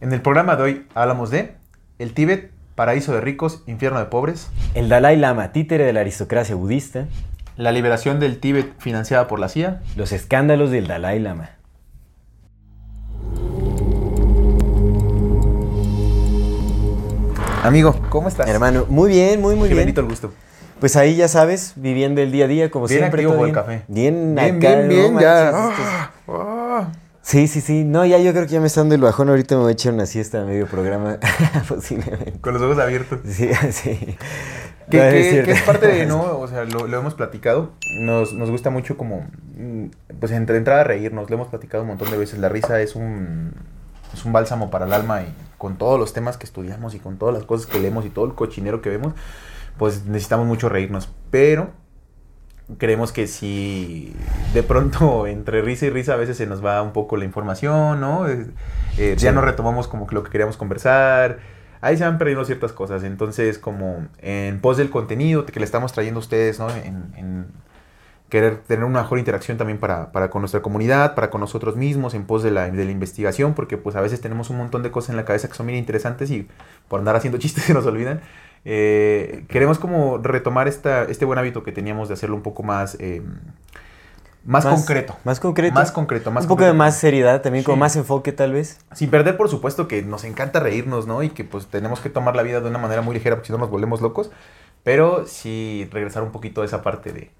En el programa de hoy hablamos de el Tíbet, paraíso de ricos, infierno de pobres, El Dalai Lama, títere de la aristocracia budista, la liberación del Tíbet financiada por la CIA, los escándalos del Dalai Lama. Amigo, ¿cómo estás? Hermano, muy bien, muy, muy Qué bien. bendito el gusto. Pues ahí ya sabes, viviendo el día a día, como Bien siempre. activo todo por el bien. café. Bien, Bien, acá, bien, bien, ya. Ah, ah. Sí, sí, sí. No, ya yo creo que ya me está dando el bajón. Ahorita me voy a echar una siesta a medio programa, posiblemente. Con los ojos abiertos. Sí, sí. Que, No, que- es cierto. que es parte de, ¿no? O sea, lo, lo hemos platicado. Nos, nos gusta mucho como, mm, pues entre entrada a reírnos. Lo hemos platicado un montón de veces. La risa es un, es un bálsamo para el alma y con todos los temas que estudiamos y con todas las cosas que leemos y todo el cochinero que vemos, pues necesitamos mucho reírnos. Pero creemos que si de pronto entre risa y risa a veces se nos va un poco la información, ¿no? Eh, Ya no retomamos como que lo que queríamos conversar. Ahí se van perdiendo ciertas cosas. Entonces, como en pos del contenido que le estamos trayendo a ustedes, ¿no? En, en querer tener una mejor interacción también para, para con nuestra comunidad, para con nosotros mismos, en pos de la, de la investigación, porque pues a veces tenemos un montón de cosas en la cabeza que son bien interesantes y por andar haciendo chistes se nos olvidan. Eh, queremos como retomar esta, este buen hábito que teníamos de hacerlo un poco más, eh, más, concreto. Más concreto. Más concreto, más Un poco concreto. de más seriedad, también con más enfoque tal vez. Sin perder, por supuesto, que nos encanta reírnos, ¿no? Y que pues tenemos que tomar la vida de una manera muy ligera porque si no nos volvemos locos. Pero sí regresar un poquito a esa parte de,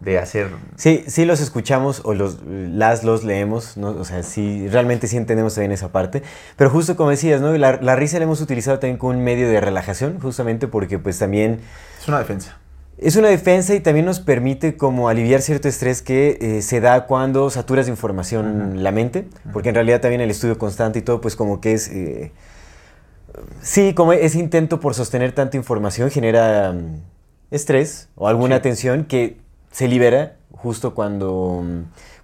de hacer... Sí, sí los escuchamos o los, las los leemos, ¿no? O sea, sí, realmente sí entendemos también esa parte. Pero justo como decías, ¿no? La, la risa la hemos utilizado también como un medio de relajación, justamente porque pues también Es una defensa. es una defensa y también nos permite como aliviar cierto estrés que eh, se da cuando saturas de información Ujú. la mente, porque en realidad también el estudio constante y todo pues como que es... eh, sí, como ese intento por sostener tanta información genera mm, estrés o alguna Sí. tensión que se libera justo cuando,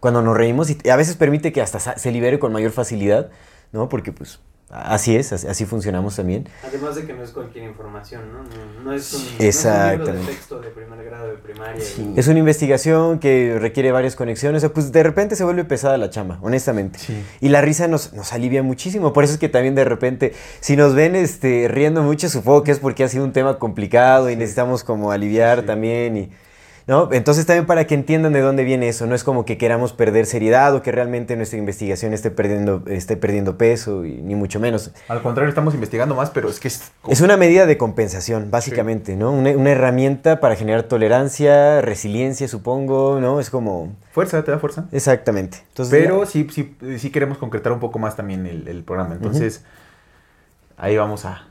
cuando nos reímos y a veces permite que hasta sa- se libere con mayor facilidad, ¿no? Porque pues así es, así, así funcionamos también. Además de que no es cualquier información, ¿no? No, no es un, no es un libro Exactamente. de texto de primer grado de primaria. Sí. y- Es una investigación que requiere varias conexiones. O sea, pues de repente se vuelve pesada la chamba, honestamente. Sí. Y la risa nos, nos alivia muchísimo. Por eso es que también de repente, si nos ven este, riendo mucho, supongo que es porque ha sido un tema complicado y necesitamos como aliviar Sí. también. Y, ¿no? Entonces también para que entiendan de dónde viene eso. No es como que queramos perder seriedad o que realmente nuestra investigación esté perdiendo, esté perdiendo peso, y, ni mucho menos. Al contrario, estamos investigando más, pero es que es... Es una medida de compensación, básicamente, ¿no? Una, una herramienta para generar tolerancia, resiliencia, supongo, ¿no? Es como... Fuerza, te da fuerza. Exactamente. Entonces, Pero sí, sí, sí queremos concretar un poco más también el, el programa. Entonces, ahí vamos a,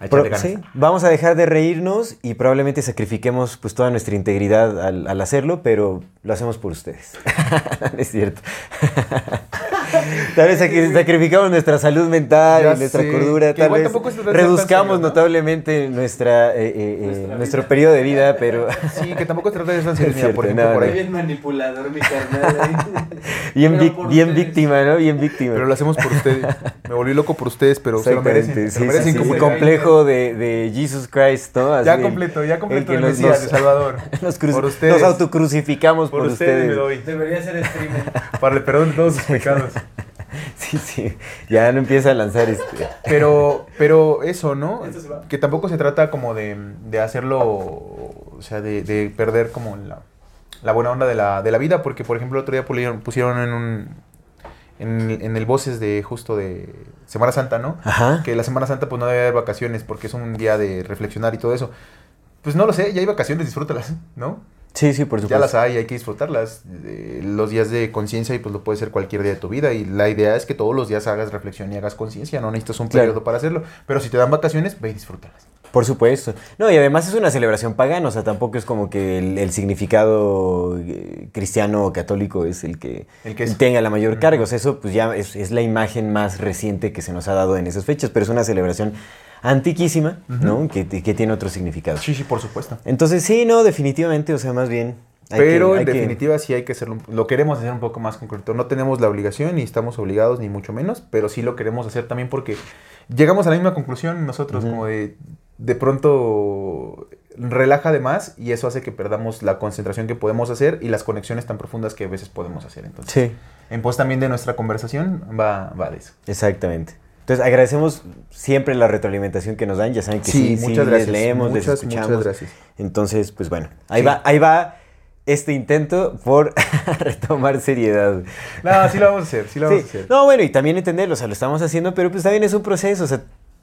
a pro- echarle ganas. sí, vamos a dejar de reírnos y probablemente sacrifiquemos pues toda nuestra integridad al, al hacerlo, pero lo hacemos por ustedes. Es cierto. tal vez sacri- sacrificamos nuestra salud mental, Ya y nuestra sé. cordura, Que tal vez reduzcamos serio, ¿no? notablemente nuestra, eh, eh, eh, Nuestra nuestro vida. periodo de vida, pero Sí, que tampoco se trata de ser Mira, por ejemplo, no, por ahí. bien manipulador, mi carnal. bien, víctima, ¿no? Bien víctima. Pero lo hacemos por ustedes. Me volví loco por ustedes, pero se lo merecen. Se lo sí, merecen sí, sí, como sí, complejo de, de Jesus Christ, ¿no? Así Ya completo, ya completo. el El que Mesías nos- de Salvador. Nos, Por ustedes. nos autocrucificamos por, Por ustedes me ustedes. doy. Debería ser streamer. Para el perdón de todos sus pecados. Sí, sí. Ya no empieza a lanzar este. Pero, pero eso, ¿no? Que tampoco se trata como de, de hacerlo, o sea, de, de perder como la, la buena onda de la, de la vida, porque por ejemplo el otro día pusieron, pusieron en un, en, en el voces de justo de Semana Santa, ¿no? Ajá. Que la Semana Santa pues no debe haber vacaciones porque es un día de reflexionar y todo eso. Pues no lo sé, ya hay vacaciones, disfrútalas, ¿no? Sí, sí, por Ya supuesto. las hay, hay que disfrutarlas. Eh, los días de conciencia y pues lo puede ser cualquier día de tu vida. Y la idea es que todos los días hagas reflexión y hagas conciencia. No necesitas un Claro. periodo para hacerlo. Pero si te dan vacaciones, ve y disfrútalas. Por supuesto. No, y además es una celebración pagana, o sea, tampoco es como que el, el significado eh, cristiano o católico es el que, El que es- tenga la mayor carga. O sea, eso pues ya es, es la imagen más reciente que se nos ha dado en esas fechas, pero es una celebración antiquísima, ¿no? Que, que tiene otro significado. Sí, sí, por supuesto. Entonces, sí, no, definitivamente, o sea, más bien. hay Pero que- en definitiva sí hay que hacerlo, lo queremos hacer un poco más concreto. No tenemos la obligación ni estamos obligados ni mucho menos, pero sí lo queremos hacer también porque llegamos a la misma conclusión nosotros, como de de pronto relaja de más y eso hace que perdamos la concentración que podemos hacer y las conexiones tan profundas que a veces podemos hacer. Entonces, Sí, en pos también de nuestra conversación va, va de eso. exactamente. Entonces, agradecemos siempre la retroalimentación que nos dan. Ya saben que sí, sí, muchas gracias. les leemos, les muchas, escuchamos. muchas gracias. Entonces, pues bueno, ahí Sí. va, ahí va este intento por retomar seriedad. No, sí lo vamos a hacer, sí lo vamos Sí. a hacer. No, bueno, y también entenderlo, o sea, lo estamos haciendo, pero pues también es un proceso, o sea,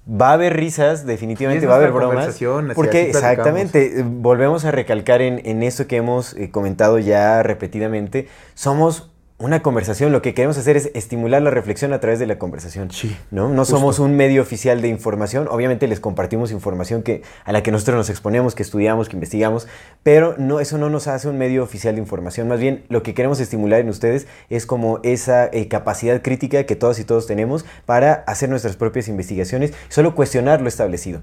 va a haber risas, definitivamente va a haber bromas. Porque exactamente, volvemos a recalcar en, en esto que hemos eh, comentado ya repetidamente, somos una conversación, lo que queremos hacer es estimular la reflexión a través de la conversación. Sí, ¿no? No somos un medio oficial de información, obviamente les compartimos información que, a la que nosotros nos exponemos, que estudiamos, que investigamos, pero no, eso no nos hace un medio oficial de información, más bien lo que queremos estimular en ustedes es como esa eh, capacidad crítica que todos y todos tenemos para hacer nuestras propias investigaciones, solo cuestionar lo establecido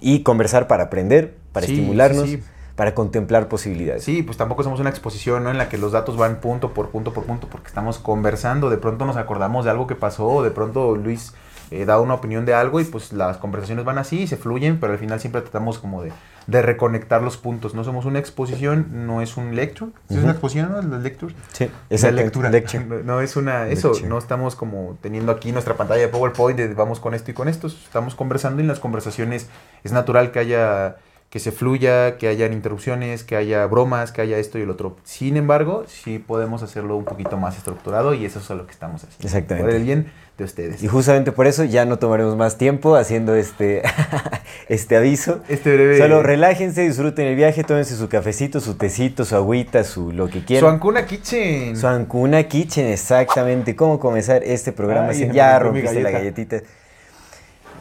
y conversar para aprender, para Sí, estimularnos, sí, sí. Para contemplar posibilidades. Sí, pues tampoco somos una exposición ¿no? en la que los datos van punto por punto por punto porque estamos conversando, de pronto nos acordamos de algo que pasó, o de pronto Luis eh, da una opinión de algo y pues las conversaciones van así y se fluyen, pero al final siempre tratamos como de, de reconectar los puntos. No somos una exposición, no es un lecture. ¿Sí ¿Es una exposición, no? Las lectures. Sí, Esa exactamente, lectura. lecture. No, no es una. Eso, Lecture. no estamos como teniendo aquí nuestra pantalla de PowerPoint de vamos con esto y con esto. Estamos conversando y en las conversaciones es natural que haya. Que se fluya, que hayan interrupciones, que haya bromas, que haya esto y el otro. Sin embargo, sí podemos hacerlo un poquito más estructurado y eso es lo que estamos haciendo. Exactamente. Por el bien de ustedes. Y justamente por eso ya no tomaremos más tiempo haciendo este, este aviso. Este breve. Solo relájense, disfruten el viaje, tómense su cafecito, su tecito, su agüita, su lo que Su quieran. Ancuna Kitchen. Su Ancuna Kitchen, exactamente. ¿Cómo comenzar este programa? Ay, sin- me ya rompiste la galletita.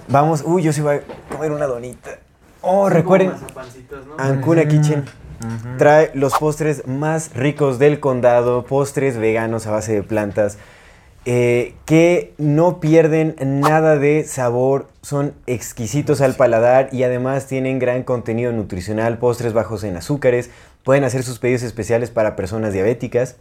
Vamos, uy, yo sí voy a comer una donita. Oh, Son recuerden, ¿no? Ancuna Kitchen trae los postres más ricos del condado, postres veganos a base de plantas, eh, que no pierden nada de sabor, son exquisitos al paladar y además tienen gran contenido nutricional, postres bajos en azúcares, pueden hacer sus pedidos especiales para personas diabéticas.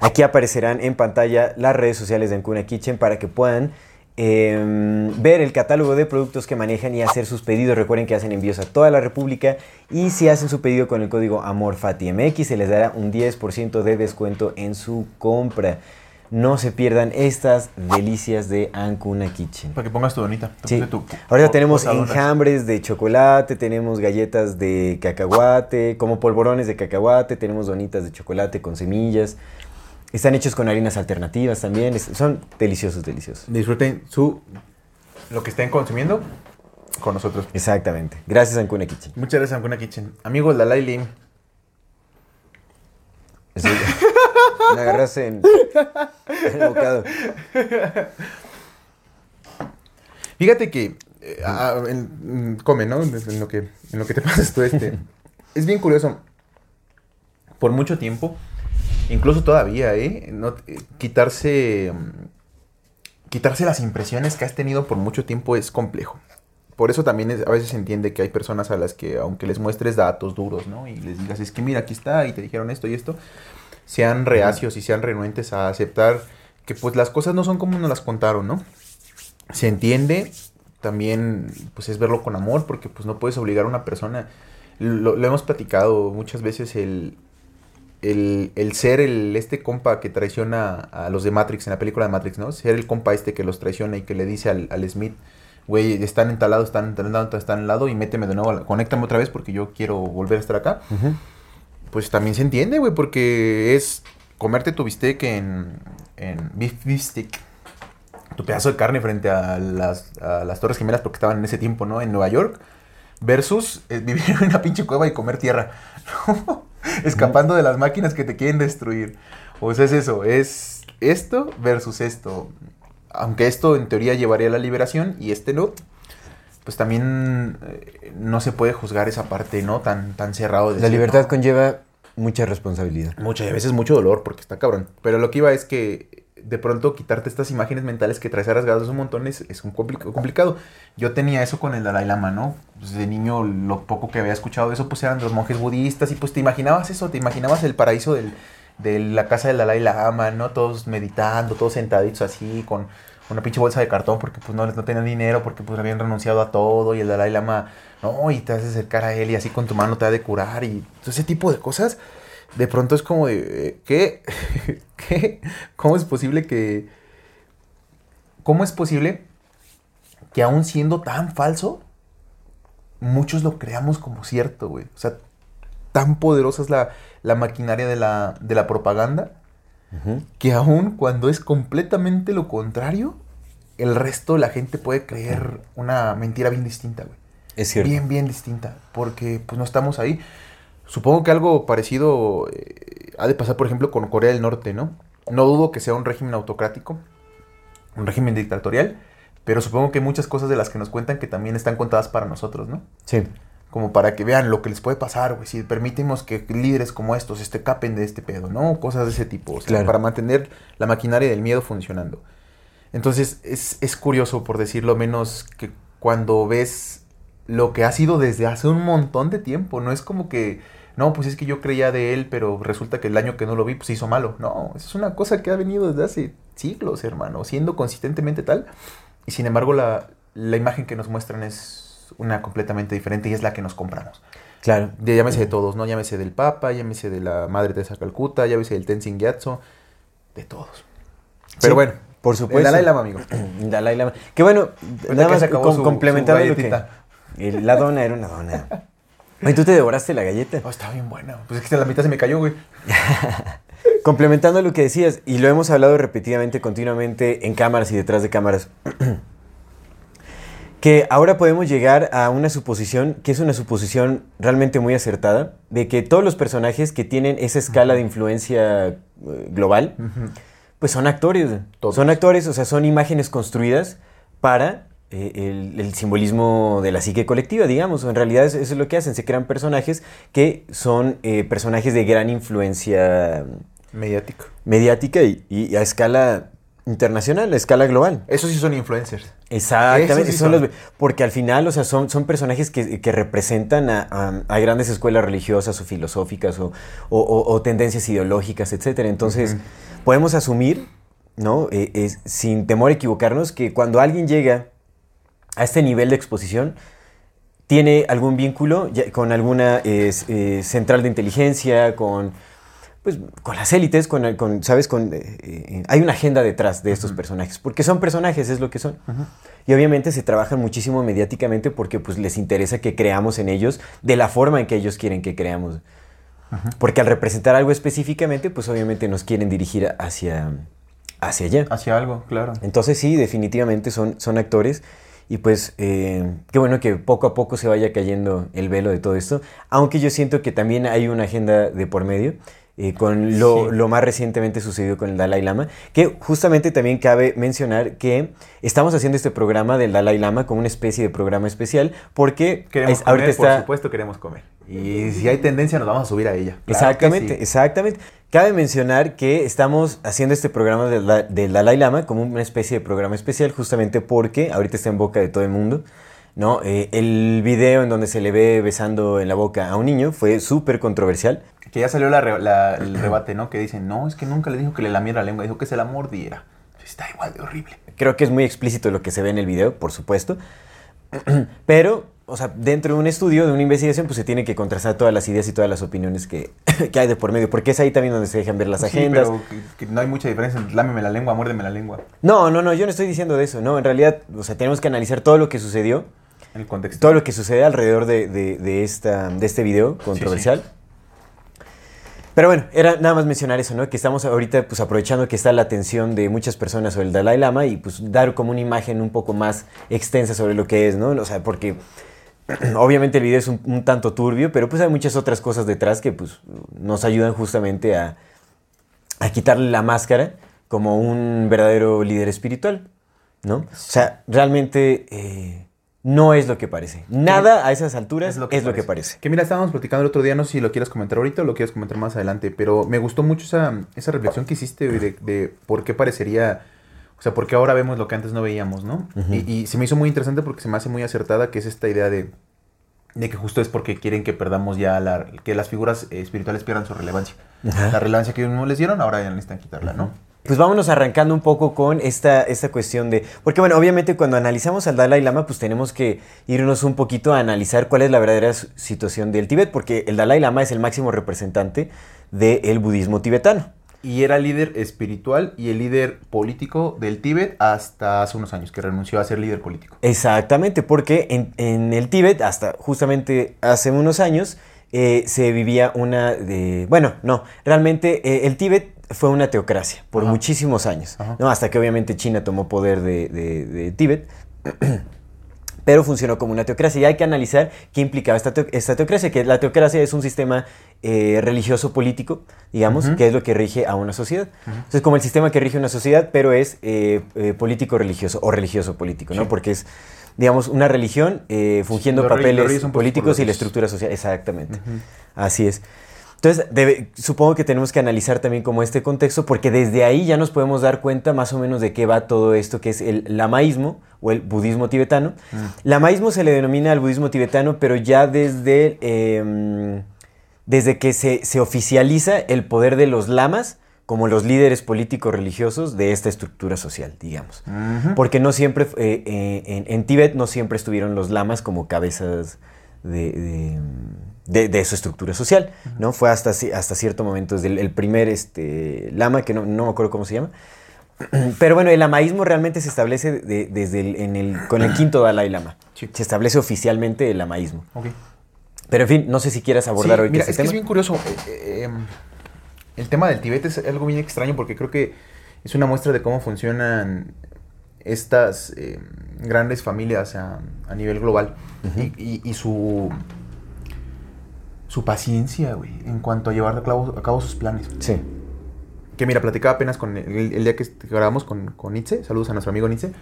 Aquí aparecerán en pantalla las redes sociales de Ancuna Kitchen para que puedan eh, ver el catálogo de productos que manejan y hacer sus pedidos. Recuerden que hacen envíos a toda la República y si hacen su pedido con el código AMORFATIMX se les dará un 10% de descuento en su compra. No se pierdan estas delicias de Ancuna Kitchen. Para que pongas tu donita. Sí. tu- Ahorita tenemos enjambres de chocolate, tenemos galletas de cacahuate, como polvorones de cacahuate, tenemos donitas de chocolate con semillas. Están hechos con harinas alternativas también. es- son deliciosos, deliciosos. Disfruten su. lo que estén consumiendo con nosotros. Exactamente. Gracias, Ancuna Kitchen. Muchas gracias, Ancuna Kitchen. Amigos, la Laili. Sí. Me agarraste en el bocado. Fíjate que. eh, ah, en- mm, come, ¿no? En lo, que, en lo que te pasas tú este. es bien curioso. Por mucho tiempo, incluso todavía, ¿eh? No, eh, quitarse. mm, Quitarse las impresiones que has tenido por mucho tiempo es complejo. Por eso también es- a veces se entiende que hay personas a las que, aunque les muestres datos duros, ¿no? Y les digas, es que mira, aquí está, y te dijeron esto y esto, sean reacios y sean renuentes a aceptar que pues las cosas no son como nos las contaron, ¿no? Se entiende, también pues es verlo con amor, porque pues no puedes obligar a una persona, lo, lo hemos platicado muchas veces, el, el, el ser el, este compa que traiciona a los de Matrix, en la película de Matrix, ¿no? Ser el compa este que los traiciona y que le dice al, al Smith, güey, están entalados, están entalados, están al lado y méteme de nuevo, conéctame otra vez porque yo quiero volver a estar acá. Pues también se entiende, güey, porque es comerte tu bistec en, en beef, beef stick, tu pedazo de carne frente a las, a las Torres Gemelas porque estaban en ese tiempo, ¿no? En Nueva York, versus eh, vivir en una pinche cueva y comer tierra. Escapando de las máquinas que te quieren destruir. O sea, es eso, es esto versus esto. Aunque esto en teoría llevaría a la liberación y este no, pues también eh, no se puede juzgar esa parte, ¿no? Tan, tan cerrado. de La decir, libertad "No, conlleva mucha responsabilidad. Mucho, y a veces mucho dolor, porque está cabrón. Pero lo que iba es que de pronto quitarte estas imágenes mentales que traes rasgadas un montón es, es un compli- complicado. Yo tenía eso con el Dalai Lama, ¿no? Pues de niño lo poco que había escuchado de eso pues eran los monjes budistas y pues te imaginabas eso, te imaginabas el paraíso del, de la casa del Dalai Lama, ¿no? Todos meditando, todos sentaditos así con una pinche bolsa de cartón porque pues no, no tenían dinero, porque pues habían renunciado a todo y el Dalai Lama, no, y te hace acercar a él y así con tu mano te ha de curar y todo ese tipo de cosas de pronto es como de, eh, ¿qué? ¿Qué? ¿Cómo es posible que... ¿Cómo es posible que aún siendo tan falso, muchos lo creamos como cierto, güey? O sea, tan poderosa es la, la maquinaria de la, de la propaganda, que aún cuando es completamente lo contrario, el resto de la gente puede creer una mentira bien distinta, güey Es cierto. bien, bien distinta, porque pues no estamos ahí. Supongo que algo parecido eh, ha de pasar, por ejemplo, con Corea del Norte, ¿no? No dudo que sea un régimen autocrático, un régimen dictatorial, pero supongo que hay muchas cosas de las que nos cuentan que también están contadas para nosotros, ¿no? Sí. Como para que vean lo que les puede pasar, güey, si permitimos que líderes como estos este, capen de este pedo, ¿no? Cosas de ese tipo, o sea, Claro. para mantener la maquinaria del miedo funcionando. Entonces, es, es curioso, por decirlo menos, que cuando ves lo que ha sido desde hace un montón de tiempo, no es como que, no, pues es que yo creía de él, pero resulta que el año que no lo vi, pues hizo malo. No, eso es una cosa que ha venido desde hace siglos, hermano, siendo consistentemente tal. Y sin embargo, la, la imagen que nos muestran es una completamente diferente y es la que nos compramos. Claro. De, llámese de todos, ¿no? Llámese del Papa, llámese de la Madre Teresa de Calcuta, llámese del Tenzin Gyatso, de todos. Pero Sí, bueno, por supuesto. el Dalai Lama, amigo. Dalai Lama. Que bueno, nada más se acabó com- su- complementando su lo que... La dona era una dona. Oye, tú te devoraste la galleta. Oh, está bien buena. Pues es que la mitad se me cayó, güey. Complementando lo que decías, y lo hemos hablado repetidamente, continuamente, en cámaras y detrás de cámaras, que ahora podemos llegar a una suposición, que es una suposición realmente muy acertada, de que todos los personajes que tienen esa escala de influencia eh, global, pues son actores. Todos. Son actores, o sea, son imágenes construidas para el, el simbolismo de la psique colectiva, digamos. En realidad eso, eso es lo que hacen, se crean personajes que son eh, personajes de gran influencia Mediático. mediática y, y a escala internacional, a escala global. Esos sí son influencers. Exactamente, Esos sí son son. los- porque al final, o sea, son, son personajes que, que representan a, a- a grandes escuelas religiosas o filosóficas o, o- o- o tendencias ideológicas, etcétera. Entonces, podemos asumir, ¿no? Eh, sin temor a equivocarnos, que cuando alguien llega a este nivel de exposición, tiene algún vínculo con alguna eh, eh, central de inteligencia, con, pues, con las élites, con, con, ¿sabes? Con, eh, eh, hay una agenda detrás de estos personajes, porque son personajes, es lo que son. Y obviamente se trabajan muchísimo mediáticamente porque pues, les interesa que creamos en ellos de la forma en que ellos quieren que creamos. Porque al representar algo específicamente, pues obviamente nos quieren dirigir hacia, hacia allá. Hacia algo, claro. Entonces sí, definitivamente son, son actores y pues eh, qué bueno que poco a poco se vaya cayendo el velo de todo esto, aunque yo siento que también hay una agenda de por medio. Eh, con lo, Sí. lo más recientemente sucedido con el Dalai Lama, que justamente también cabe mencionar que estamos haciendo este programa del Dalai Lama como una especie de programa especial, porque Queremos es- comer, ahorita por está... supuesto queremos comer. Y si hay tendencia nos vamos a subir a ella. Claro Exactamente, sí. exactamente. Cabe mencionar que estamos haciendo este programa del Dalai Lama como una especie de programa especial justamente porque ahorita está en boca de todo el mundo. ¿no? Eh, el video en donde se le ve besando en la boca a un niño fue súper controversial. Que ya salió la re- la- el rebate, ¿no? Que dicen, no, es que nunca le dijo que le lamiera la lengua, dijo que se la mordiera. Está igual de horrible. Creo que es muy explícito lo que se ve en el video, por supuesto. Pero, o sea, dentro de un estudio, de una investigación, pues se tiene que contrastar todas las ideas y todas las opiniones que, que hay de por medio, porque es ahí también donde se dejan ver las Sí, agendas. pero que, que no hay mucha diferencia entre lámeme la lengua, muérdeme la lengua. No, no, no, yo no estoy diciendo de eso, no, en realidad, o sea, tenemos que analizar todo lo que sucedió, En el contexto. todo lo que sucede alrededor de, de- de esta, de este video controversial. Pero bueno, era nada más mencionar eso, ¿no? Que estamos ahorita pues aprovechando que está la atención de muchas personas sobre el Dalai Lama y pues dar como una imagen un poco más extensa sobre lo que es, ¿no? O sea, porque obviamente el video es un, tanto turbio, pero pues hay muchas otras cosas detrás que pues nos ayudan justamente a, a quitarle la máscara como un verdadero líder espiritual, ¿no? O sea, realmente eh, no es lo que parece. Nada a esas alturas es lo que, parece. parece. Que mira, estábamos platicando el otro día, no sé si lo quieres comentar ahorita o lo quieres comentar más adelante, pero me gustó mucho esa, esa reflexión que hiciste de, de por qué parecería, o sea, por qué ahora vemos lo que antes no veíamos, ¿no? Y, y se me hizo muy interesante porque se me hace muy acertada, que es esta idea de, de que justo es porque quieren que perdamos ya, la, que las figuras eh, espirituales pierdan su relevancia. La relevancia que ellos mismos les dieron, ahora ya necesitan quitarla, ¿no? Pues vámonos arrancando un poco con esta, esta cuestión de... Porque bueno, obviamente cuando analizamos al Dalai Lama, pues tenemos que irnos un poquito a analizar cuál es la verdadera situación del Tíbet, porque el Dalai Lama es el máximo representante del budismo tibetano. Y era líder espiritual y el líder político del Tíbet hasta hace unos años, que renunció a ser líder político. Exactamente, porque en, en el Tíbet, hasta justamente hace unos años, eh, se vivía una de... Bueno, no, realmente eh, el Tíbet fue una teocracia por Ajá. muchísimos años. ¿no? hasta que obviamente China tomó poder de, de- de Tíbet. Pero funcionó como una teocracia y hay que analizar qué implicaba esta, teo- esta teocracia, que la teocracia es un sistema eh, religioso político, digamos, que es lo que rige a una sociedad. Entonces, como el sistema que rige una sociedad, pero es eh, eh, político-religioso o religioso-político, ¿no? Sí. Porque es, digamos, una religión fungiendo papeles políticos y la estructura social. Exactamente. Así es. Entonces, debe- supongo que tenemos que analizar también como este contexto, porque desde ahí ya nos podemos dar cuenta más o menos de qué va todo esto, que es el lamaísmo o el budismo tibetano. Lamaísmo se le denomina al budismo tibetano, pero ya desde, eh, desde que se, se oficializa el poder de los lamas como los líderes políticos religiosos de esta estructura social, digamos. Porque no siempre, eh, eh, en, en Tíbet no siempre estuvieron los lamas como cabezas de, de, de- de su estructura social, ¿no? Fue hasta, hasta cierto momento, desde el, el primer este, lama, que no, no me acuerdo cómo se llama. Pero bueno, el lamaísmo realmente se establece de- desde el, en el, con el quinto Dalai Lama. Sí. Se establece oficialmente el lamaísmo. Ok. Pero en fin, no sé si quieras abordar Sí, ahorita mira, es que tema. es bien curioso. eh, eh, em, el tema del Tíbet es algo bien extraño porque creo que es una muestra de cómo funcionan estas em, grandes familias a, a nivel global y, y- y su su paciencia, güey, en cuanto a llevar a cabo, a cabo sus planes. Sí. Que mira, platicaba apenas con el, el día que grabamos con, con Nitze. Saludos a nuestro amigo Nitze.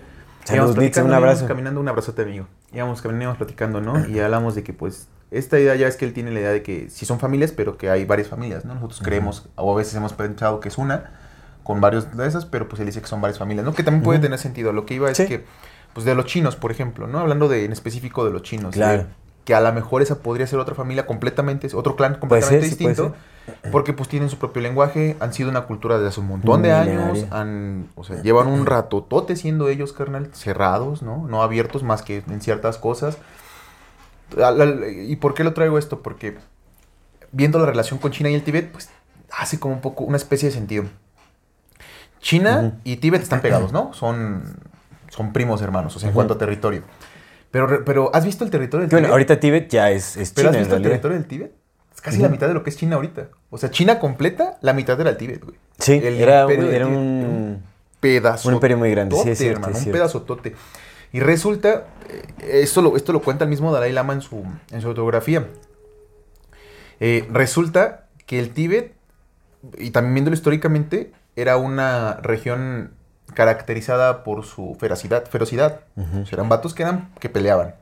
Saludos, Nitze, un abrazo. íbamos caminando, un abrazote, amigo. Íbamos caminando, íbamos platicando, ¿no? Y hablamos de que, pues, esta idea ya es que él tiene la idea de que sí son familias, pero que hay varias familias, ¿no? Nosotros creemos, o a veces hemos pensado que es una, con varios de esas, pero pues él dice que son varias familias, ¿no? Que también puede tener sentido. Lo que iba es Sí. que, pues, de los chinos, por ejemplo, ¿no? Hablando de, en específico de los chinos. Claro. de que a lo mejor esa podría ser otra familia completamente, otro clan completamente distinto. Porque pues tienen su propio lenguaje, han sido una cultura desde hace un montón de años, han, o sea, llevan un ratotote siendo ellos, carnal, cerrados, ¿no? No abiertos más que en ciertas cosas. ¿Y por qué lo traigo esto? Porque viendo la relación con China y el Tíbet, pues hace como un poco una especie de sentido. China y Tíbet están pegados, ¿no? Son, son primos hermanos, o sea, en cuanto a territorio. Pero, pero ¿has visto el territorio del Que bueno, Tíbet? ahorita Tíbet ya es, es ¿Pero China has en visto el territorio del Tíbet? Es casi la mitad de lo que es China ahorita. O sea, China completa, la mitad era el Tíbet, güey. Sí, El era, un- imperio era Tíbet, un... Pedazo. Un imperio muy grande, sí, es cierto, hermano, es un pedazotote. Y resulta, eh, esto lo, esto lo cuenta el mismo Dalai Lama en su, en su autografía. Eh, resulta que el Tíbet, y también viéndolo históricamente, era una región caracterizada por su ferocidad. ferocidad. O sea, eran vatos que, eran, que peleaban.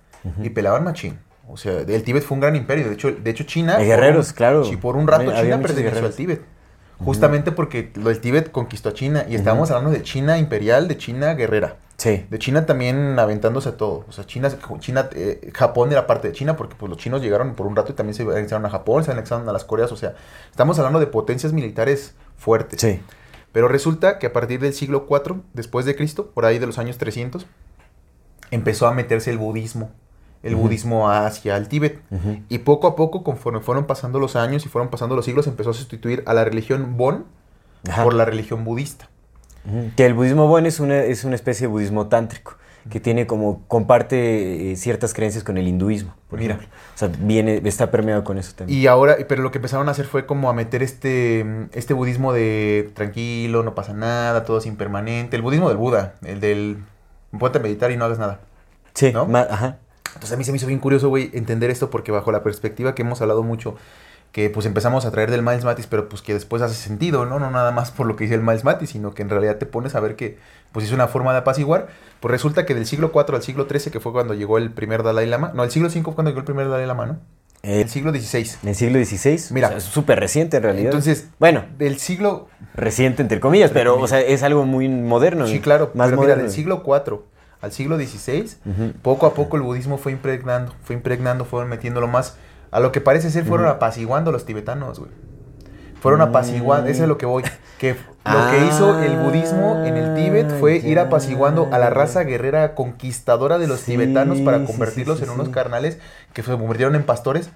Y peleaban machín. O sea, el Tíbet fue un gran imperio. De hecho, de hecho China... Hay por guerreros, un- claro. Sí, por un rato Había- había China muchos perteneció al. Tíbet. Justamente porque lo del Tíbet conquistó a China. Y estábamos hablando de China imperial, de China guerrera. Sí. De China también aventándose a todo. O sea, China, China eh, Japón era parte de China porque pues los chinos llegaron por un rato y también se anexaron a Japón, se anexaron a las Coreas. O sea, estamos hablando de potencias militares fuertes. Sí. Pero resulta que a partir del siglo IV después de Cristo, por ahí de los años 300, empezó a meterse el budismo. El budismo hacia el Tíbet. Y poco a poco, conforme fueron pasando los años y fueron pasando los siglos, empezó a sustituir a la religión Bon Ajá. por la religión budista. Que el budismo Bon es una, es una especie de budismo tántrico, que tiene como, comparte eh, ciertas creencias con el hinduismo, por Mira. ejemplo. O sea, viene, está permeado con eso también. Y ahora, pero lo que empezaron a hacer fue como a meter este, este budismo de tranquilo, no pasa nada, todo es impermanente. El budismo del Buda, el del ponte a meditar y no hagas nada. sí, ¿no? ajá. Entonces a mí se me hizo bien curioso, güey, entender esto porque bajo la perspectiva que hemos hablado mucho que pues empezamos a traer del Miles Matis, pero pues que después hace sentido, ¿no? No nada más por lo que dice el Miles Matis, sino que en realidad te pones a ver que pues es una forma de apaciguar. Pues resulta que del siglo IV al siglo XIII, que fue cuando llegó el primer Dalai Lama, no, el siglo V fue cuando llegó el primer Dalai Lama, ¿no? Eh, El siglo XVI. en el siglo XVI. Mira. o sea, es súper reciente en realidad. Entonces, bueno, del siglo reciente entre comillas, pero o sea, es algo muy moderno. Sí, claro, Más pero mira, moderno. del siglo IV al siglo XVI, poco a poco el budismo fue impregnando, fue impregnando, fueron metiéndolo más. A lo que parece ser, fueron apaciguando a los tibetanos, güey. Fueron Mm. apaciguando, eso es lo que voy. Que lo Ah, que hizo el budismo en el Tíbet fue ir apaciguando a la raza guerrera conquistadora de los Sí, tibetanos para convertirlos sí, sí, en unos carnales que se convirtieron en pastores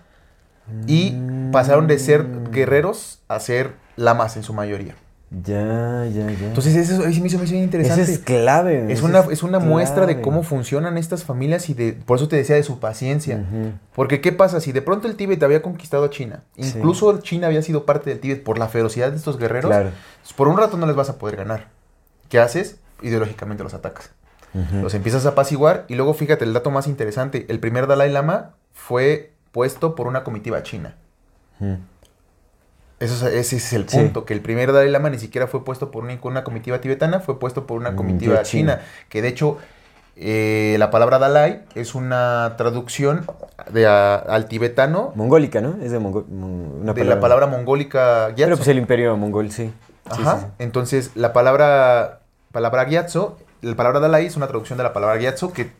y Mm. pasaron de ser guerreros a ser lamas en su mayoría. Ya, ya, ya. Entonces eso, eso me hizo me hizo bien interesante. Eso es clave. Es una, es una muestra de cómo funcionan estas familias y de, por eso te decía de su paciencia. Porque ¿qué pasa? Si de pronto el Tíbet había conquistado a China, Sí. incluso China había sido parte del Tíbet por la ferocidad de estos guerreros, Claro. pues, por un rato no les vas a poder ganar. ¿Qué haces? Ideológicamente los atacas. Los empiezas a apaciguar y luego fíjate el dato más interesante, el primer Dalai Lama fue puesto por una comitiva china. Ujú. Eso es- ese es el Sí. punto, que el primer Dalai Lama ni siquiera fue puesto por una, una comitiva tibetana, fue puesto por una Mm, comitiva china. china. Que de hecho, eh, la palabra Dalai es una traducción de a- al tibetano Mongólica, ¿no? Es de Mongo- mon- una de la palabra mongólica Pero gyatso. pues el imperio mongol, sí. Ajá. sí, sí. Entonces, la palabra, palabra gyatso, la palabra Dalai es una traducción de la palabra gyatso que-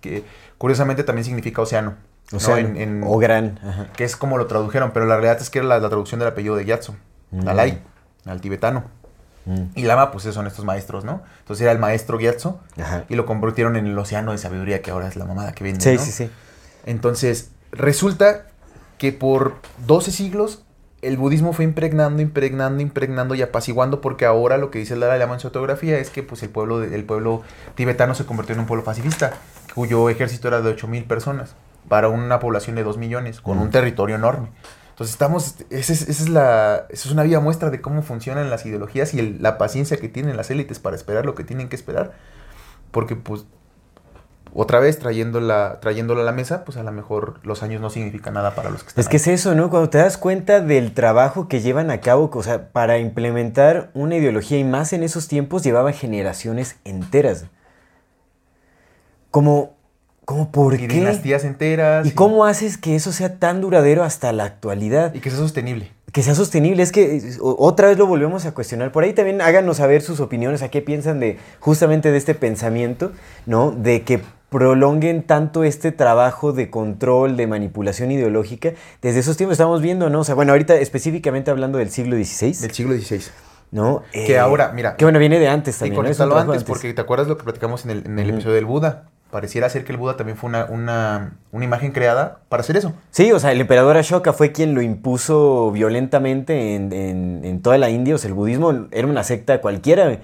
que curiosamente también significa océano. O ¿no? sea, En- en- o gran. Ajá. que es como lo tradujeron, pero la realidad es que era la, la traducción del apellido de Gyatso, Mm. Dalai, al tibetano. Mm. Y Lama, pues son estos maestros, ¿no? Entonces era el maestro Gyatso Ajá. y lo convirtieron en el océano de sabiduría que ahora es la mamada que venden, Sí, ¿no? sí, sí. Entonces, resulta que por 12 siglos el budismo fue impregnando, impregnando, impregnando y apaciguando porque ahora lo que dice el Dalai Lama en su autografía es que pues el pueblo, de- el pueblo tibetano se convirtió en un pueblo pacifista, cuyo ejército era de 8000 personas para una población de 2 millones, con un territorio enorme. Entonces estamos, esa es, esa es la, esa es una viva muestra de cómo funcionan las ideologías y el- la paciencia que tienen las élites para esperar lo que tienen que esperar. Porque pues otra vez trayéndola, trayéndola a la mesa, pues a lo mejor los años no significan nada para los que están Es que es ahí. eso, ¿no? Cuando te das cuenta del trabajo que llevan a cabo, o sea, para implementar una ideología y más en esos tiempos llevaba generaciones enteras. Como, como por y qué? dinastías enteras. ¿Y cómo haces que eso sea tan duradero hasta la actualidad? Y que sea sostenible. Que sea sostenible, es que otra vez lo volvemos a cuestionar. Por ahí también háganos saber sus opiniones, a qué piensan de justamente de este pensamiento, ¿no? De que prolonguen tanto este trabajo de control, de manipulación ideológica. Desde esos tiempos estamos viendo, ¿no? O sea, bueno, ahorita específicamente hablando del siglo XVI, Del siglo XVI. ¿no? Que Eh, ahora, mira. Que bueno, viene de antes Y también, ¿no? Es un conéctalo trabajo antes, porque te acuerdas lo que platicamos en el, en el Ujú. episodio del Buda. Pareciera ser que el Buda también fue una, una, una imagen creada para hacer eso. Sí, o sea, el emperador Ashoka fue quien lo impuso violentamente en, en- en toda la India. O sea, el budismo era una secta cualquiera,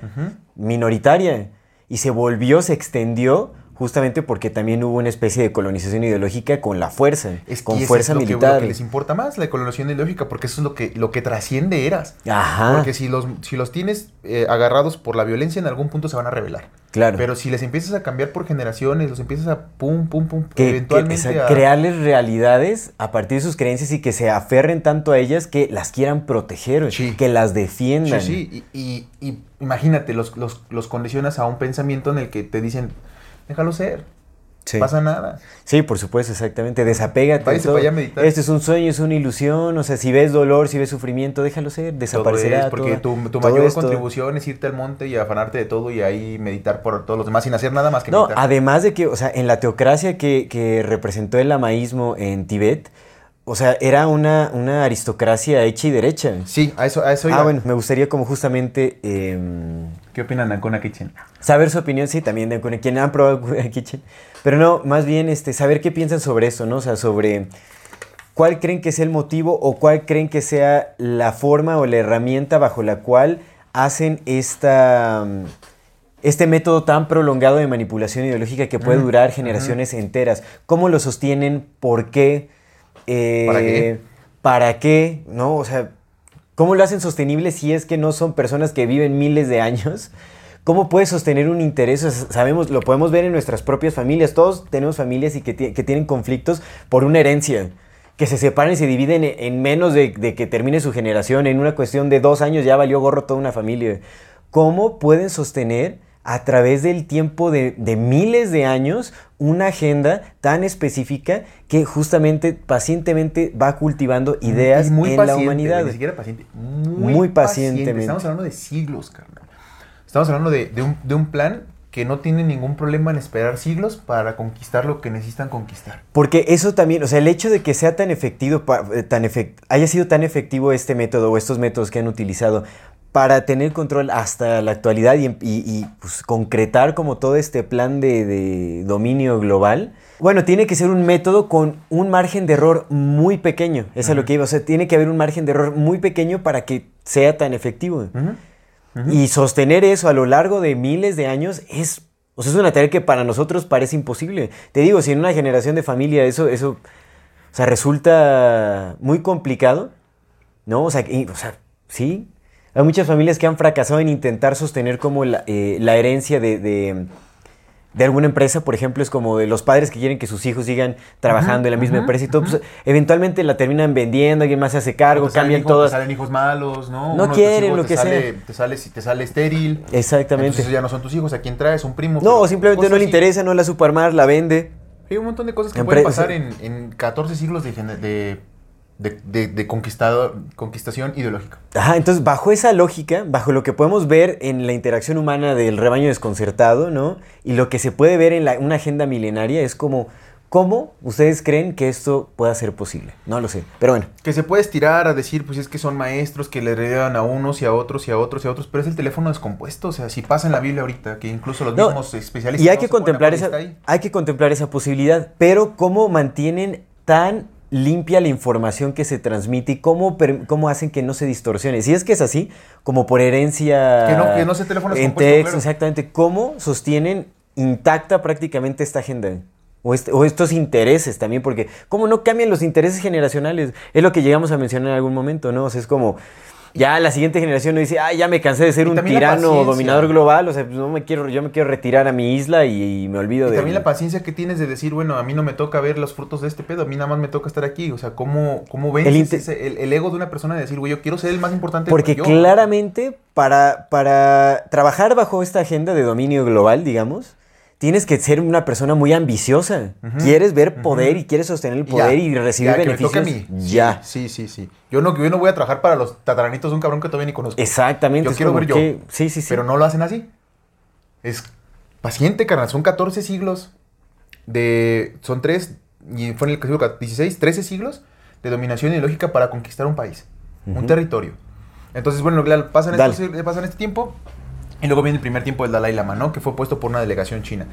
minoritaria. Y se volvió, se extendió, justamente porque también hubo una especie de colonización ideológica con la fuerza, Es, con y eso fuerza es lo que, militar. lo que les importa más, la colonización ideológica, porque eso es lo que, lo que trasciende eras. Ajá, Porque si los, si los tienes eh, agarrados por la violencia, en algún punto se van a rebelar. claro. Pero si les empiezas a cambiar por generaciones, los empiezas a pum, pum, pum, que, que- eventualmente esa- a... crearles realidades a partir de sus creencias y que se aferren tanto a ellas que las quieran proteger, Sí. que las defiendan. Sí, sí, y, y- y imagínate, los, los, los condicionas a un pensamiento en el que te dicen, déjalo ser, Sí. no pasa nada. Sí, por supuesto, exactamente. Desapégate. todo. para allá a meditar. Esto es un sueño, es una ilusión. O sea, si ves dolor, si ves sufrimiento, déjalo ser. Todo Desaparecerá. es porque toda- tu, tu todo mayor esto. contribución es irte al monte y afanarte de todo y ahí meditar por todos los demás sin hacer nada más que No, meditar. además de que, o sea, en la teocracia que, que representó el lamaísmo en Tibet, o sea, era una, una aristocracia hecha y derecha. Sí, a eso, a eso Ah, iba. bueno, me gustaría como justamente em, ¿Qué opinan de Ancona Kitchen? saber su opinión, sí, también de con quien han probado Gouda Kitchen. Pero no, más bien este, saber qué piensan sobre eso, ¿no? O sea, sobre cuál creen que sea el motivo o cuál creen que sea la forma o la herramienta bajo la cual hacen esta, este método tan prolongado de manipulación ideológica que puede durar generaciones enteras. ¿Cómo lo sostienen? ¿Por qué? Eh, ¿Para qué? ¿Para qué? ¿No? O sea, ¿cómo lo hacen sostenible si es que no son personas que viven miles de años? ¿Cómo puede sostener un interés? O sea, sabemos, lo podemos ver en nuestras propias familias. Todos tenemos familias y que, ti- que tienen conflictos por una herencia. que se separan y se dividen en, en menos de, de que termine su generación. En una cuestión de dos años ya valió gorro toda una familia. ¿Cómo pueden sostener a través del tiempo de, de miles de años una agenda tan específica que justamente pacientemente va cultivando ideas Y muy en la humanidad? Ni siquiera paciente. Muy, Muy paciente. pacientemente. Estamos hablando de siglos, carnal. Estamos hablando de, de un, de un plan que no tiene ningún problema en esperar siglos para conquistar lo que necesitan conquistar. Porque eso también, o sea, el hecho de que sea tan efectivo, eh, tan efec- haya sido tan efectivo este método o estos métodos que han utilizado para tener control hasta la actualidad y, y- y, pues, concretar como todo este plan de, de dominio global, bueno, tiene que ser un método con un margen de error muy pequeño. Eso es a lo que iba. O sea, tiene que haber un margen de error muy pequeño para que sea tan efectivo. Y sostener eso a lo largo de miles de años es, o sea, es una tarea que para nosotros parece imposible. Te digo, si en una generación de familia eso, eso, o sea, resulta muy complicado, ¿no? O sea, y- o sea, sí. Hay muchas familias que han fracasado en intentar sostener como la, eh, la herencia de, de, de alguna empresa, por ejemplo, es como de los padres que quieren que sus hijos sigan trabajando en la misma empresa y todo, pues, eventualmente la terminan vendiendo, alguien más se hace cargo, Te cambian. Te salen hijos malos, ¿no? No Uno quieren lo te que sale- sea. Te sale, te sale estéril. Exactamente. Entonces ya no son tus hijos. ¿A quién traes? Un primo. No, simplemente no le interesa, no la supo armar, la vende. Hay un montón de cosas que Empre- pueden pasar en, en 14 siglos de, de, de- de conquistado, conquistación ideológica. Ajá, entonces bajo esa lógica, bajo lo que podemos ver en la interacción humana del rebaño desconcertado, ¿no? Y lo que se puede ver en la- una agenda milenaria es como, ¿cómo ustedes creen que esto pueda ser posible? No lo sé, pero bueno. Que se puede estirar a decir, pues es que son maestros que le heredan a unos y a otros y a otros y a otros, pero es el teléfono descompuesto. O sea, si pasa en la Biblia ahorita, que incluso los No, mismos especialistas. Y hay no que contemplar esa, hay que contemplar esa posibilidad, pero cómo mantienen tan limpia la información que se transmite y cómo, cómo hacen que no se distorsione. Si es que es así, como por herencia Que no- que no sea teléfono en descompuesto, texto, claro. exactamente, cómo sostienen intacta prácticamente esta agenda. O, este- o estos intereses también, porque cómo no cambian los intereses generacionales. Es lo que llegamos a mencionar en algún momento, ¿no? O sea, es como, ya la siguiente generación no dice, ah, ya me cansé de ser Y un tirano dominador global, o sea, pues, no me quiero, yo me quiero retirar a mi isla y, y me olvido Y de... también la paciencia que tienes de decir, bueno, a mí no me toca ver los frutos de este pedo, a mí nada más me toca estar aquí. O sea, ¿cómo, cómo ves El inte- el, el ego de una persona de decir, güey, yo quiero ser el más importante? Porque yo. claramente para, para trabajar bajo esta agenda de dominio global, digamos, tienes que ser una persona muy ambiciosa. Quieres ver poder y quieres sostener el poder ya, y recibir ya, que me beneficios. toque a mí. Ya. Sí, sí, sí. Yo no, yo no voy a trabajar para los tataranitos de un cabrón que todavía ni conozco. Exactamente. Yo quiero ver yo. que- sí, sí, sí. Pero no lo hacen así. Es paciente, carnal. Son 14 siglos de... Son tres, y fue en el siglo XVI, 13 siglos de dominación ideológica para conquistar un país, un territorio. Entonces, bueno, claro, pasan, Dale. estos, pasan este tiempo y luego viene el primer tiempo del Dalai Lama, ¿no? Que fue puesto por una delegación china.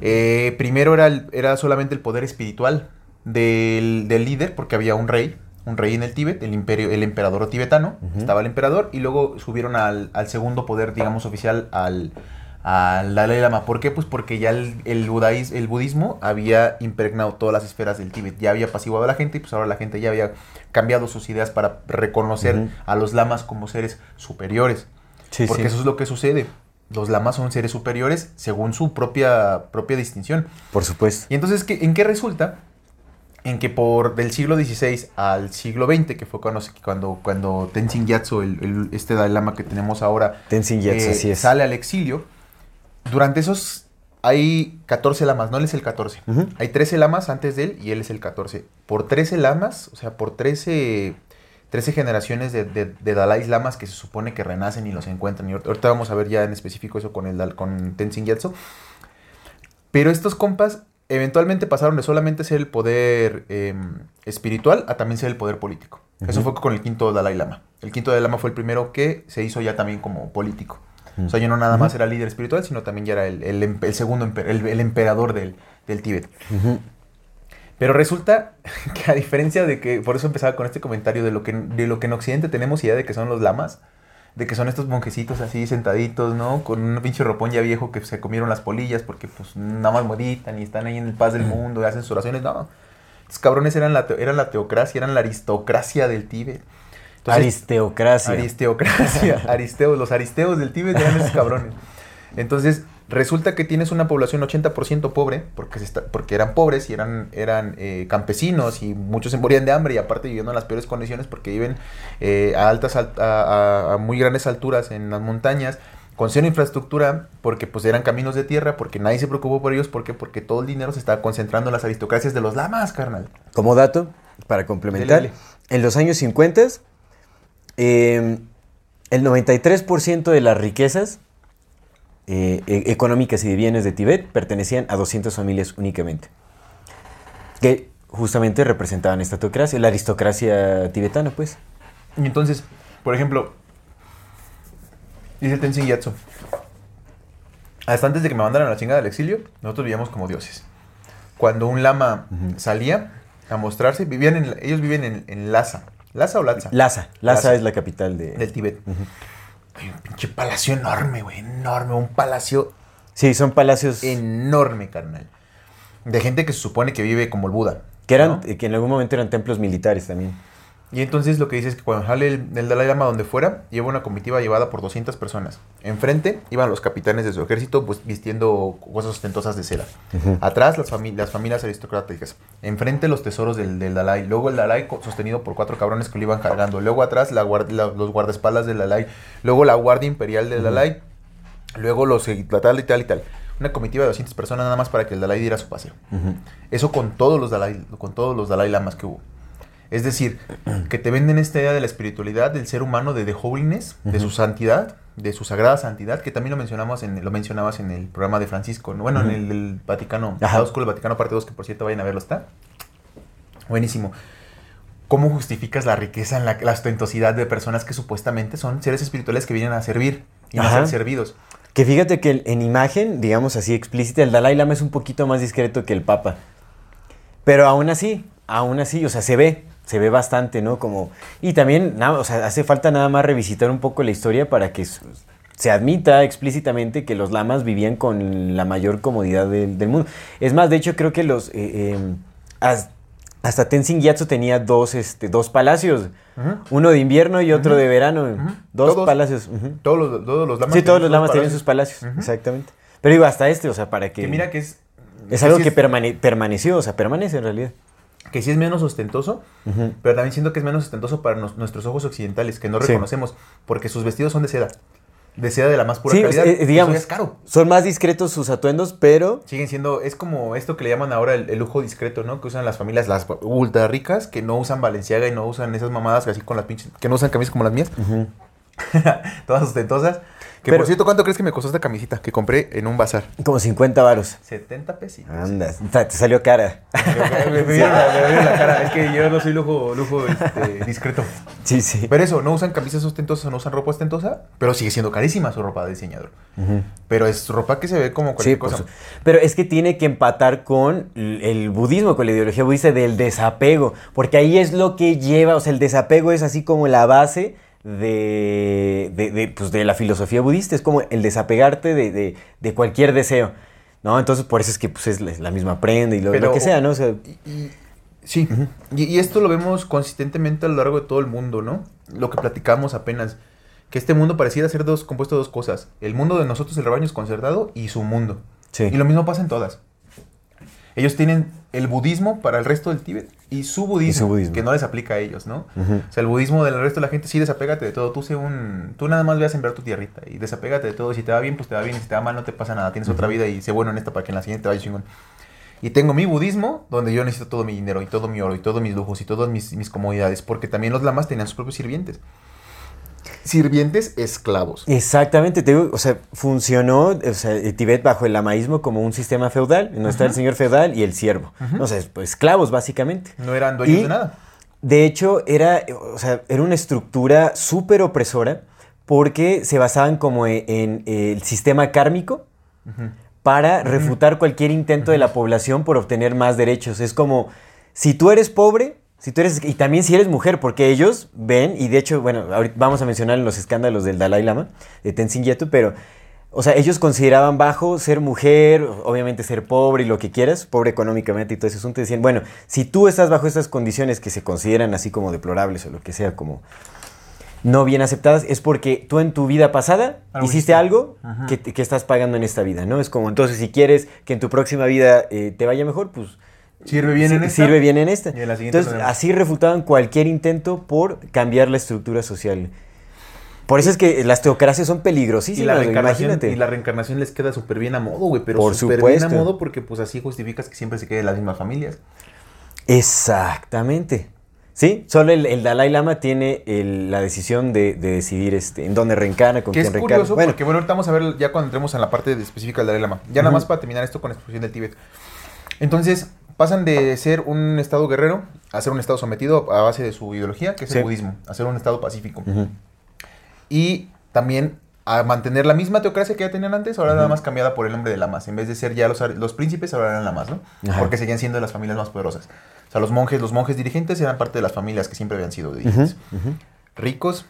Eh, primero era, el- era solamente el poder espiritual del, del líder, porque había un rey, un rey en el Tíbet, el imperio, el emperador tibetano, estaba el emperador, y luego subieron al, al segundo poder, digamos, oficial, al, al Dalai Lama. ¿Por qué? Pues porque ya el, el, budais- el budismo había impregnado todas las esferas del Tíbet, ya había apaciguado a la gente, y pues ahora la gente ya había cambiado sus ideas para reconocer a los lamas como seres superiores. Sí, Porque sí. eso es lo que sucede. Los lamas son seres superiores según su propia, propia distinción. Por supuesto. Y entonces, ¿qué- ¿en qué resulta? En que por del siglo XVI al siglo XX, que fue cuando, cuando, cuando Tenzin Gyatso, el, el- este Dalai Lama que tenemos ahora, Tenzin Gyatso, eh, así es. sale al exilio, durante esos hay 14 lamas, no él es el 14. Ujú. Hay 13 lamas antes de él y él es el 14. Por 13 lamas, o sea, por 13, 13 generaciones de, de, de Dalai Lamas que se supone que renacen y los encuentran. Y ahorita vamos a ver ya en específico eso con, el, con Tenzin Gyatso. Pero estos compas eventualmente pasaron de solamente ser el poder eh, espiritual a también ser el poder político. Eso fue con el quinto Dalai Lama. El quinto Dalai Lama fue el primero que se hizo ya también como político. O sea, ya no nada más era líder espiritual, sino también ya era el, el em- el segundo, el, el emperador del, del Tíbet. Pero resulta que a diferencia de que, por eso empezaba con este comentario de lo que, de lo que en Occidente tenemos idea de que son los lamas, de que son estos monjecitos así sentaditos, ¿no? Con un pinche ropón ya viejo que se comieron las polillas porque pues nada más meditan y están ahí en el paz del mundo y hacen sus oraciones. No, estos cabrones eran la, eran la teocracia, eran la aristocracia del Tíbet. Entonces, Aristeocracia. Aristeocracia. Aristeos, los aristeos del Tíbet eran esos cabrones. Entonces, Resulta que tienes una población 80% pobre, porque, se está- porque eran pobres y eran, eran eh, campesinos y muchos se morían de hambre y aparte viviendo en las peores condiciones porque viven eh, a altas, alt- a, a- a muy grandes alturas en las montañas, con cero infraestructura, porque pues eran caminos de tierra, porque nadie se preocupó por ellos, ¿por qué? Porque todo el dinero se estaba concentrando en las aristocracias de los lamas, carnal. Como dato, para complementar, Dele, en los años 50, eh, el 93% de las riquezas eh, e- económicas y de bienes de Tibet pertenecían a 200 familias únicamente, que justamente representaban esta la aristocracia tibetana, pues. Y entonces, por ejemplo, dice el Tenzin Gyatso, hasta antes de que me mandaran a la chingada del exilio, nosotros vivíamos como dioses. Cuando un lama salía a mostrarse, vivían en, ellos viven en, en Lhasa. ¿Lhasa o Lhasa? Lhasa, Lhasa Lhasa. es la capital de... Del Tíbet. Hay un pinche palacio enorme, güey, enorme, un palacio Sí, son palacios enorme, carnal. De gente que se supone que vive como el Buda. que, eran, ¿no? que en algún momento eran templos militares también. Y entonces lo que dice es que cuando sale el, el Dalai Lama donde fuera, lleva una comitiva llevada por 200 personas. Enfrente iban los capitanes de su ejército pues, vistiendo cosas ostentosas de seda. Atrás las, fami- las familias aristocráticas. Enfrente los tesoros del, del Dalai. Luego el Dalai sostenido por cuatro cabrones que lo iban cargando. Luego atrás la guard- la- los guardaespaldas del Dalai. Luego la guardia imperial del Dalai. Luego los tal y tal y tal. Una comitiva de 200 personas nada más para que el Dalai diera su paseo. Eso con todos los Dalai, con todos los Dalai Lamas que hubo. Es decir, que te venden esta idea de la espiritualidad del ser humano, de the holiness, de su santidad, de su sagrada santidad, que también lo mencionamos en, lo mencionabas en el programa de Francisco, ¿no? bueno, en el Vaticano, Ajá. Del Vaticano parte 2, que por cierto vayan a verlo, está. Buenísimo. ¿Cómo justificas la riqueza en la, la ostentosidad de personas que supuestamente son seres espirituales que vienen a servir y no a Ajá. ser servidos? Que fíjate que el- en imagen, digamos así explícita, el Dalai Lama es un poquito más discreto que el Papa. Pero aún así, aún así, o sea, se ve, se ve bastante, ¿no? Como, y también, nada, o sea, hace falta nada más revisitar un poco la historia para que se admita explícitamente que los lamas vivían con la mayor comodidad del, del mundo. Es más, de hecho, creo que los... eh, eh, as- hasta Tenzin Gyatso tenía dos, este, dos palacios. Uno de invierno y otro de verano. Dos Todos. palacios. Todos los, todos los lamas Sí, todos los lamas tenían sus palacios, exactamente. Pero digo, hasta este, o sea, para que... Que mira que es... es algo que permane- permaneció, o sea, permanece en realidad. Que sí es menos ostentoso, pero también siento que es menos ostentoso para nos- nuestros ojos occidentales, que no Sí. reconocemos, porque sus vestidos son de seda. De seda de la más pura Sí, calidad. eh, digamos, es caro. son más discretos sus atuendos, pero... Siguen siendo, es como esto que le llaman ahora el, el lujo discreto, ¿no? Que usan las familias, las ultra ricas, que no usan Valenciaga y no usan esas mamadas así con las pinches, que no usan camisas como las mías, todas ostentosas. Que Pero- por cierto, ¿cuánto crees que me costó esta camisita que compré en un bazar? Como 50 varos. 70 pesitos. Anda, te te salió cara. me, me vieron la, la cara, es que yo no soy lujo, lujo este, discreto. Sí, sí. Pero eso, no usan camisas ostentosas, no usan ropa ostentosa, pero sigue siendo carísima su ropa de diseñador. Pero es ropa que se ve como cualquier cosa. pero es que tiene que empatar con el budismo, con la ideología budista del desapego, porque ahí es lo que lleva, o sea, el desapego es así como la base de, de, de, pues, de la filosofía budista, es como el desapegarte de, de- de cualquier deseo, ¿no? Entonces por eso es que pues, es la, misma prenda y lo, Pero- lo que sea, ¿no? O sea, Y- y- sí, y, y esto lo vemos consistentemente a lo largo de todo el mundo, ¿no? Lo que platicamos apenas, que este mundo pareciera ser dos, compuesto de dos cosas. El mundo de nosotros, el rebaño es concertado, y su mundo. Sí. Y lo mismo pasa en todas. Ellos tienen el budismo para el resto del Tíbet y su budismo, Y su budismo. que no les aplica a ellos, ¿no? O sea, el budismo del resto de la gente sí desapégate de todo. Tú sé un, tú nada más ve a sembrar tu tierrita y desapégate de todo. Si te va bien, pues te va bien. Y si te va mal, no te pasa nada. Tienes otra vida y sé bueno en esta para que en la siguiente te vaya chingón. Y tengo mi budismo, donde yo necesito todo mi dinero y todo mi oro y todos mis lujos y todas mis, mis comodidades, porque también los lamas tenían sus propios sirvientes. Sirvientes esclavos. Exactamente, te digo, o sea, funcionó o sea, el Tibet bajo el lamaísmo como un sistema feudal, no está el señor feudal y el siervo, o sea, pues, esclavos básicamente. No eran dueños Y, de nada. De hecho, era, o sea, era una estructura súper opresora porque se basaban como e- en, el sistema kármico para refutar cualquier intento de la población por obtener más derechos. Es como, si tú eres pobre, si tú eres, y también si eres mujer, porque ellos ven, y de hecho, bueno, ahorita vamos a mencionar los escándalos del Dalai Lama, de Tenzin Gyatso, pero, o sea, ellos consideraban bajo ser mujer, obviamente ser pobre y lo que quieras, pobre económicamente y todo ese asunto, decían, bueno, si tú estás bajo estas condiciones que se consideran así como deplorables o lo que sea, como no bien aceptadas es porque tú en tu vida pasada hiciste algo que, que estás pagando en esta vida, ¿no? Es como, entonces, si quieres que en tu próxima vida eh, te vaya mejor, pues Sirve bien en esta. Sirve bien en esta. Y en la Entonces, así refutaban cualquier intento por cambiar la estructura social. Por eso es que las teocracias son Y peligrosísimas, la, güey, reencarnación, imagínate. y la reencarnación les queda súper bien a modo, güey. Pero súper bien a modo porque pues así justificas que siempre se queden las mismas familias. Exactamente. Sí, solo el, el Dalai Lama tiene el- la decisión de, de decidir este, en dónde reencarna, con Que es quién reencarna. curioso Bueno, porque, bueno, ahorita vamos a ver ya cuando entremos en la parte de- específica del Dalai Lama. Ya nada más para terminar esto con la exposición del Tíbet. Entonces, pasan de ser un estado guerrero a ser un estado sometido a base de su ideología, que es Sí. el budismo, a ser un estado pacífico. Y también a mantener la misma teocracia que ya tenían antes, ahora nada más cambiada por el nombre de lamas. En vez de ser ya los, los príncipes, ahora eran lamas, ¿no? Porque seguían siendo las familias más poderosas. O sea, los monjes, los monjes dirigentes eran parte de las familias que siempre habían sido dirigentes. Ricos,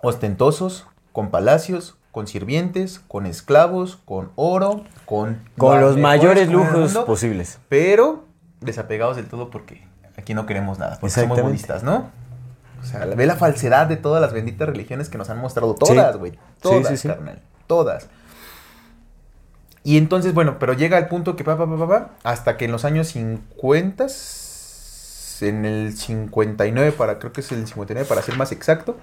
ostentosos, con palacios, con sirvientes, con esclavos, con oro, con... con los mayores lujos mundo, posibles. pero desapegados del todo porque aquí no queremos nada, porque somos budistas, ¿no? O sea, ve la falsedad de todas las benditas religiones que nos han mostrado. Todas, güey. Todas, sí, sí. carnal. Todas. Y entonces, bueno, pero llega al punto que pa, pa, pa, pa, pa, hasta que en los años 50, en el 59, para, creo que es el 59 para ser más exacto.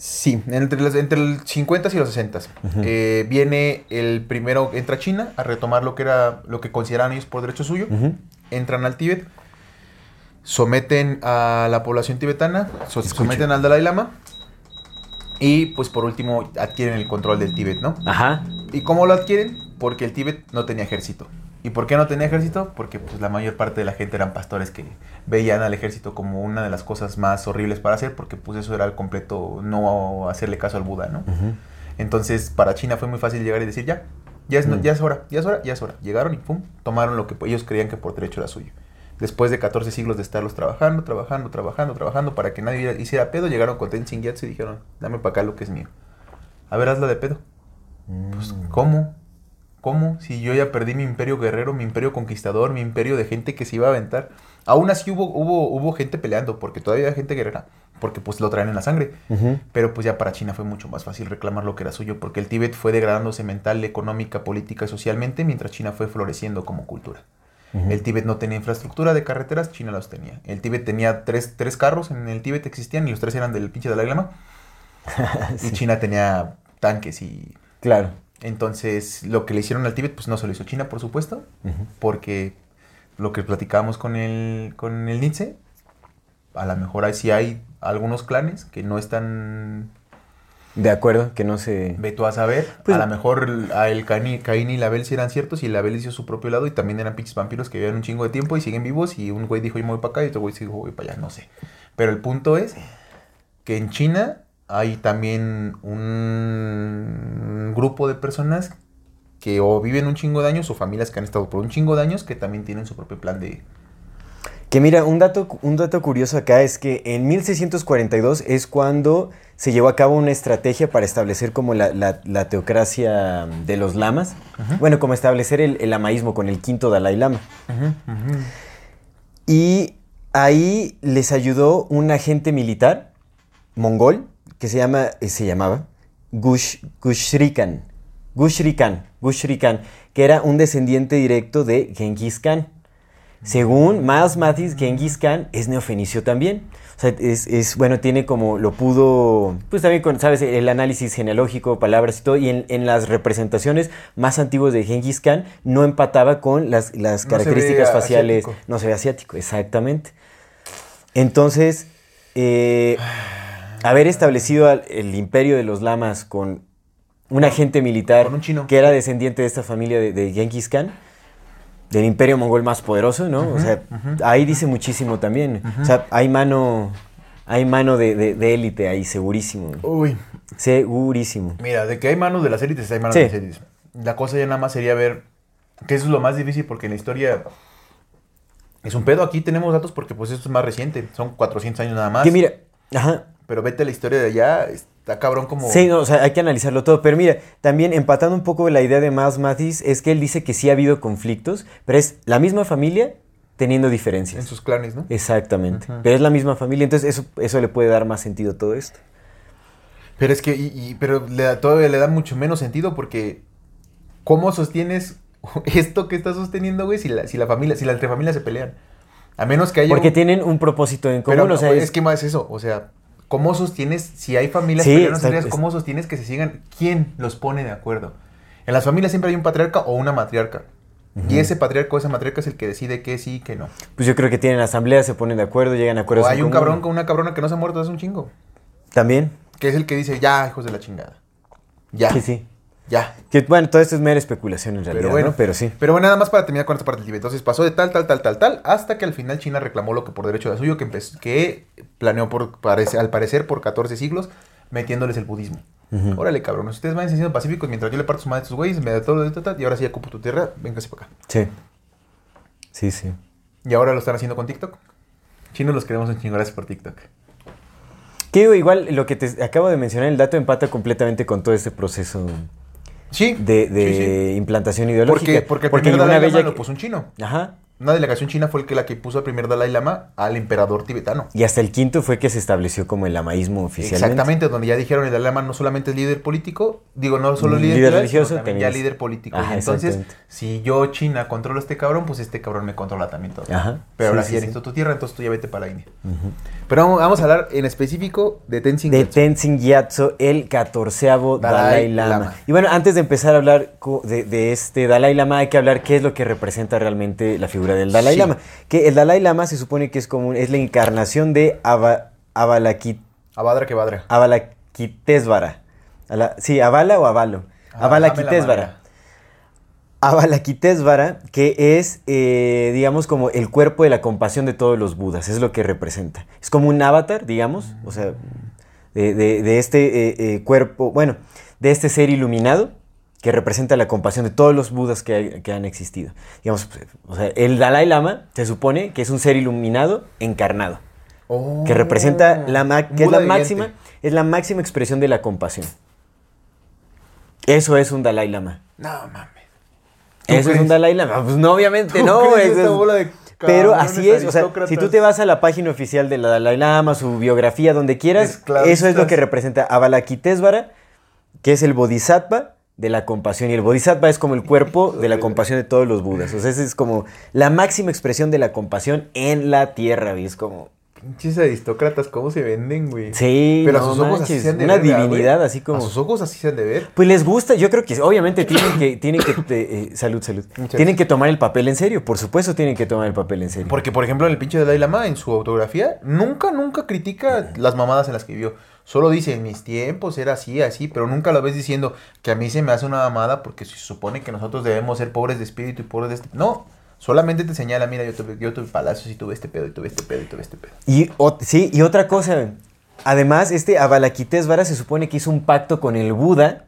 Sí, entre, los, entre el 50 y los 60. eh, viene el primero, entra China a retomar lo que era, lo que consideraban ellos por derecho suyo entran al Tíbet, someten a la población tibetana, so- someten al Dalai Lama y pues por último adquieren el control del Tíbet, ¿no? Ajá. ¿Y cómo lo adquieren? Porque el Tíbet no tenía ejército. ¿Y por qué no tenía ejército? Porque pues la mayor parte de la gente eran pastores que veían al ejército como una de las cosas más horribles para hacer porque pues eso era el completo no hacerle caso al Buda, ¿no? Entonces, para China fue muy fácil llegar y decir, ya, ya es, Mm. ya es hora, ya es hora, ya es hora. Llegaron y pum, tomaron lo que ellos creían que por derecho era suyo. Después de 14 siglos de estarlos trabajando, trabajando, trabajando, trabajando, para que nadie hiciera pedo, llegaron con Tenzin Gyatso y dijeron, dame para acá lo que es mío. A ver, hazla de pedo. Pues, Mm. ¿cómo? ¿Cómo? Si yo ya perdí mi imperio guerrero, mi imperio conquistador, mi imperio de gente que se iba a aventar. Aún así hubo, hubo, hubo gente peleando, porque todavía hay gente guerrera, porque pues lo traen en la sangre. Pero pues ya para China fue mucho más fácil reclamar lo que era suyo, porque el Tíbet fue degradándose mental, económica, política y socialmente, mientras China fue floreciendo como cultura. El Tíbet no tenía infraestructura de carreteras, China los tenía. El Tíbet tenía tres, tres carros, en el Tíbet existían, y los tres eran del pinche Dalai Lama. Y China tenía tanques y... Claro. Entonces, lo que le hicieron al Tíbet, pues no se lo hizo China, por supuesto, porque lo que platicábamos con el, con el Nietzsche, a lo mejor hay, sí hay algunos clanes que no están De acuerdo, que no se... Ve tú a saber. Pues- a lo mejor a el Caín, Caín y la Abel sí eran ciertos y la Abel hizo su propio lado y también eran pinches vampiros que vivían un chingo de tiempo y siguen vivos y un güey dijo yo me voy para acá y otro güey dijo voy para allá, no sé. Pero el punto es que en China hay también un grupo de personas que o viven un chingo de años o familias que han estado por un chingo de años que también tienen su propio plan de... Que mira, un dato, un dato curioso acá es que en 1642 es cuando se llevó a cabo una estrategia para establecer como la, la- la teocracia de los lamas. Bueno, como establecer el, el lamaísmo con el quinto Dalai Lama. Y ahí les ayudó un agente militar mongol que se, llama, eh, se llamaba Gush, Gushrikan. Gushrikan, Gushrikan, que era un descendiente directo de Genghis Khan. Según Miles Mathis, Genghis Khan es neofenicio también. O sea, es, es, bueno, tiene como, lo pudo, pues también con, ¿sabes? El análisis genealógico, palabras y todo, y en, en las representaciones más antiguas de Genghis Khan no empataba con las, las No características faciales. asiático. No se ve asiático, exactamente. Entonces, eh, haber establecido el imperio de los lamas con un agente militar Con un chino. que era descendiente de esta familia de, de Genghis Khan, del imperio mongol más poderoso, ¿no? o sea, ahí dice muchísimo también. O sea, hay mano, hay mano de, de- de élite ahí, segurísimo. Uy, Segurísimo. Mira, de que hay manos de las élites, hay manos Sí. de las élites. La cosa ya nada más sería ver, que eso es lo más difícil porque en la historia es un pedo. Aquí tenemos datos porque pues esto es más reciente, son 400 años nada más. Que mira, ajá, Pero vete a la historia de allá, está cabrón como... Sí, no, o sea, hay que analizarlo todo. Pero mira, también empatando un poco la idea de Miles Mathis, es que él dice que sí ha habido conflictos, pero es la misma familia teniendo en diferencias. sus clanes, ¿no? Exactamente. Pero es la misma familia, entonces eso, eso le puede dar más sentido a todo esto. Pero es que, y, y- pero le da, todavía le da mucho menos sentido porque ¿cómo sostienes esto que estás sosteniendo, güey, si la, si la familia, si la entre familias se pelean? A menos que haya Porque un- tienen un propósito en común, pero o sea, no, es- es que más eso, o sea, ¿cómo sostienes si hay familias Sí, está- familias, es- cómo sostienes que se sigan? ¿Quién los pone de acuerdo? En las familias siempre hay un patriarca o una matriarca. Y ese patriarca o esa matriarca es el que decide qué sí y qué no. pues yo creo que tienen asamblea, se ponen de acuerdo, llegan a acuerdos O hay un común. cabrón con una cabrona que no se ha muerto hace un chingo. También, Que es el que dice, ya, hijos de la chingada. Ya. sí, sí. Ya. Que, bueno, todo esto es mera especulación en realidad, Pero bueno, ¿no? Pero sí. Pero bueno, nada más para terminar con esta parte del Tíbet. Entonces pasó de tal, tal, tal, tal, tal, hasta que al final China reclamó lo que por derecho era suyo, que, planeó por, parece- al parecer por 14 siglos, metiéndoles el budismo. Órale, cabrón, ustedes van siendo pacíficos mientras yo le parto su madre a estos güeyes, me da todo, y ahora sí ya ocupo tu tierra, véngase para acá. Sí. Sí, sí. Y ahora lo están haciendo con TikTok. Chinos los queremos en chingoras por TikTok. Que digo, igual lo que te acabo de mencionar, el dato empata completamente con todo este proceso Sí. de, de sí, sí. implantación ideológica. Porque, porque el primer Dalai Lama lo puso un chino. Ajá. Una delegación china fue el que la que puso al primer Dalai Lama al emperador tibetano. Y hasta el quinto fue que se estableció como el lamaísmo oficialmente. Exactamente, donde ya dijeron el Dalai Lama no solamente es líder político, digo, no solo líder, Líder religioso, sino también ya líder político. Ajá, Y entonces, si yo, China, controlo a este cabrón, pues este cabrón me controla también todo. Ajá, Pero sí, ahora sí, ya sí. necesito tu tierra, entonces tú ya vete para la India. Pero vamos, vamos a hablar en específico de Tenzin De Gyatso. Tenzin Gyatso, el catorceavo Dalai Dalai, Lama. Lama. Y bueno, antes de empezar a hablar de este Dalai Lama, hay que hablar qué es lo que representa realmente la figura del Dalai Sí. Lama. Que el Dalai Lama se supone que es como es la encarnación de Ava- Avalakit- que badra. Avalakitesvara. Ala- sí, Avala o Avalo. Ah, Avalakitesvara. dame Avalakitesvara, que es, eh, digamos, como el cuerpo de la compasión de todos los budas, es lo que representa. Es como un avatar, digamos, o sea, de, de- de este eh, eh, cuerpo, bueno, de este ser iluminado que representa la compasión de todos los budas que, hay- que han existido. Digamos, o sea, el Dalai Lama se supone que es un ser iluminado encarnado, Oh. que representa la, que es la viviente. máxima, es la máxima expresión de la compasión. Eso es un Dalai Lama. No mames. ¿Tú Eso es un Dalai Lama. Pues no, obviamente ¿Tú no. esta es- bola de Pero así es. O sea, si tú te vas a la página oficial del Dalai Lama, su biografía, donde quieras, eso es lo que representa Avalokitesvara, que es el bodhisattva de la compasión. Y el bodhisattva es como el cuerpo de la compasión de todos los budas. O sea, es como la máxima expresión de la compasión en la tierra. Es como. Pinches aristócratas, ¿cómo se venden, güey? Sí, Pero a sus ojos así manches, se han de una ver, divinidad así como. A sus ojos así se han de ver. Pues les gusta, yo creo que obviamente tienen que, tienen que te- eh, salud, salud. Muchas Tienen gracias. que tomar el papel en serio, por supuesto tienen que tomar el papel en serio. Porque, por ejemplo, en el pinche Dalai Lama, en su autografía, nunca, nunca critica las mamadas en las que vivió. Solo dice, en mis tiempos era así, así, pero nunca lo ves diciendo que a mí se me hace una mamada porque se supone que nosotros debemos ser pobres de espíritu y pobres de este... No, solamente te señala, mira, yo tuve, yo tuve palacios y tuve este pedo y tuve este pedo y tuve este pedo. Y sí, y otra cosa, además este Avalokitesvara se supone que hizo un pacto con el Buda,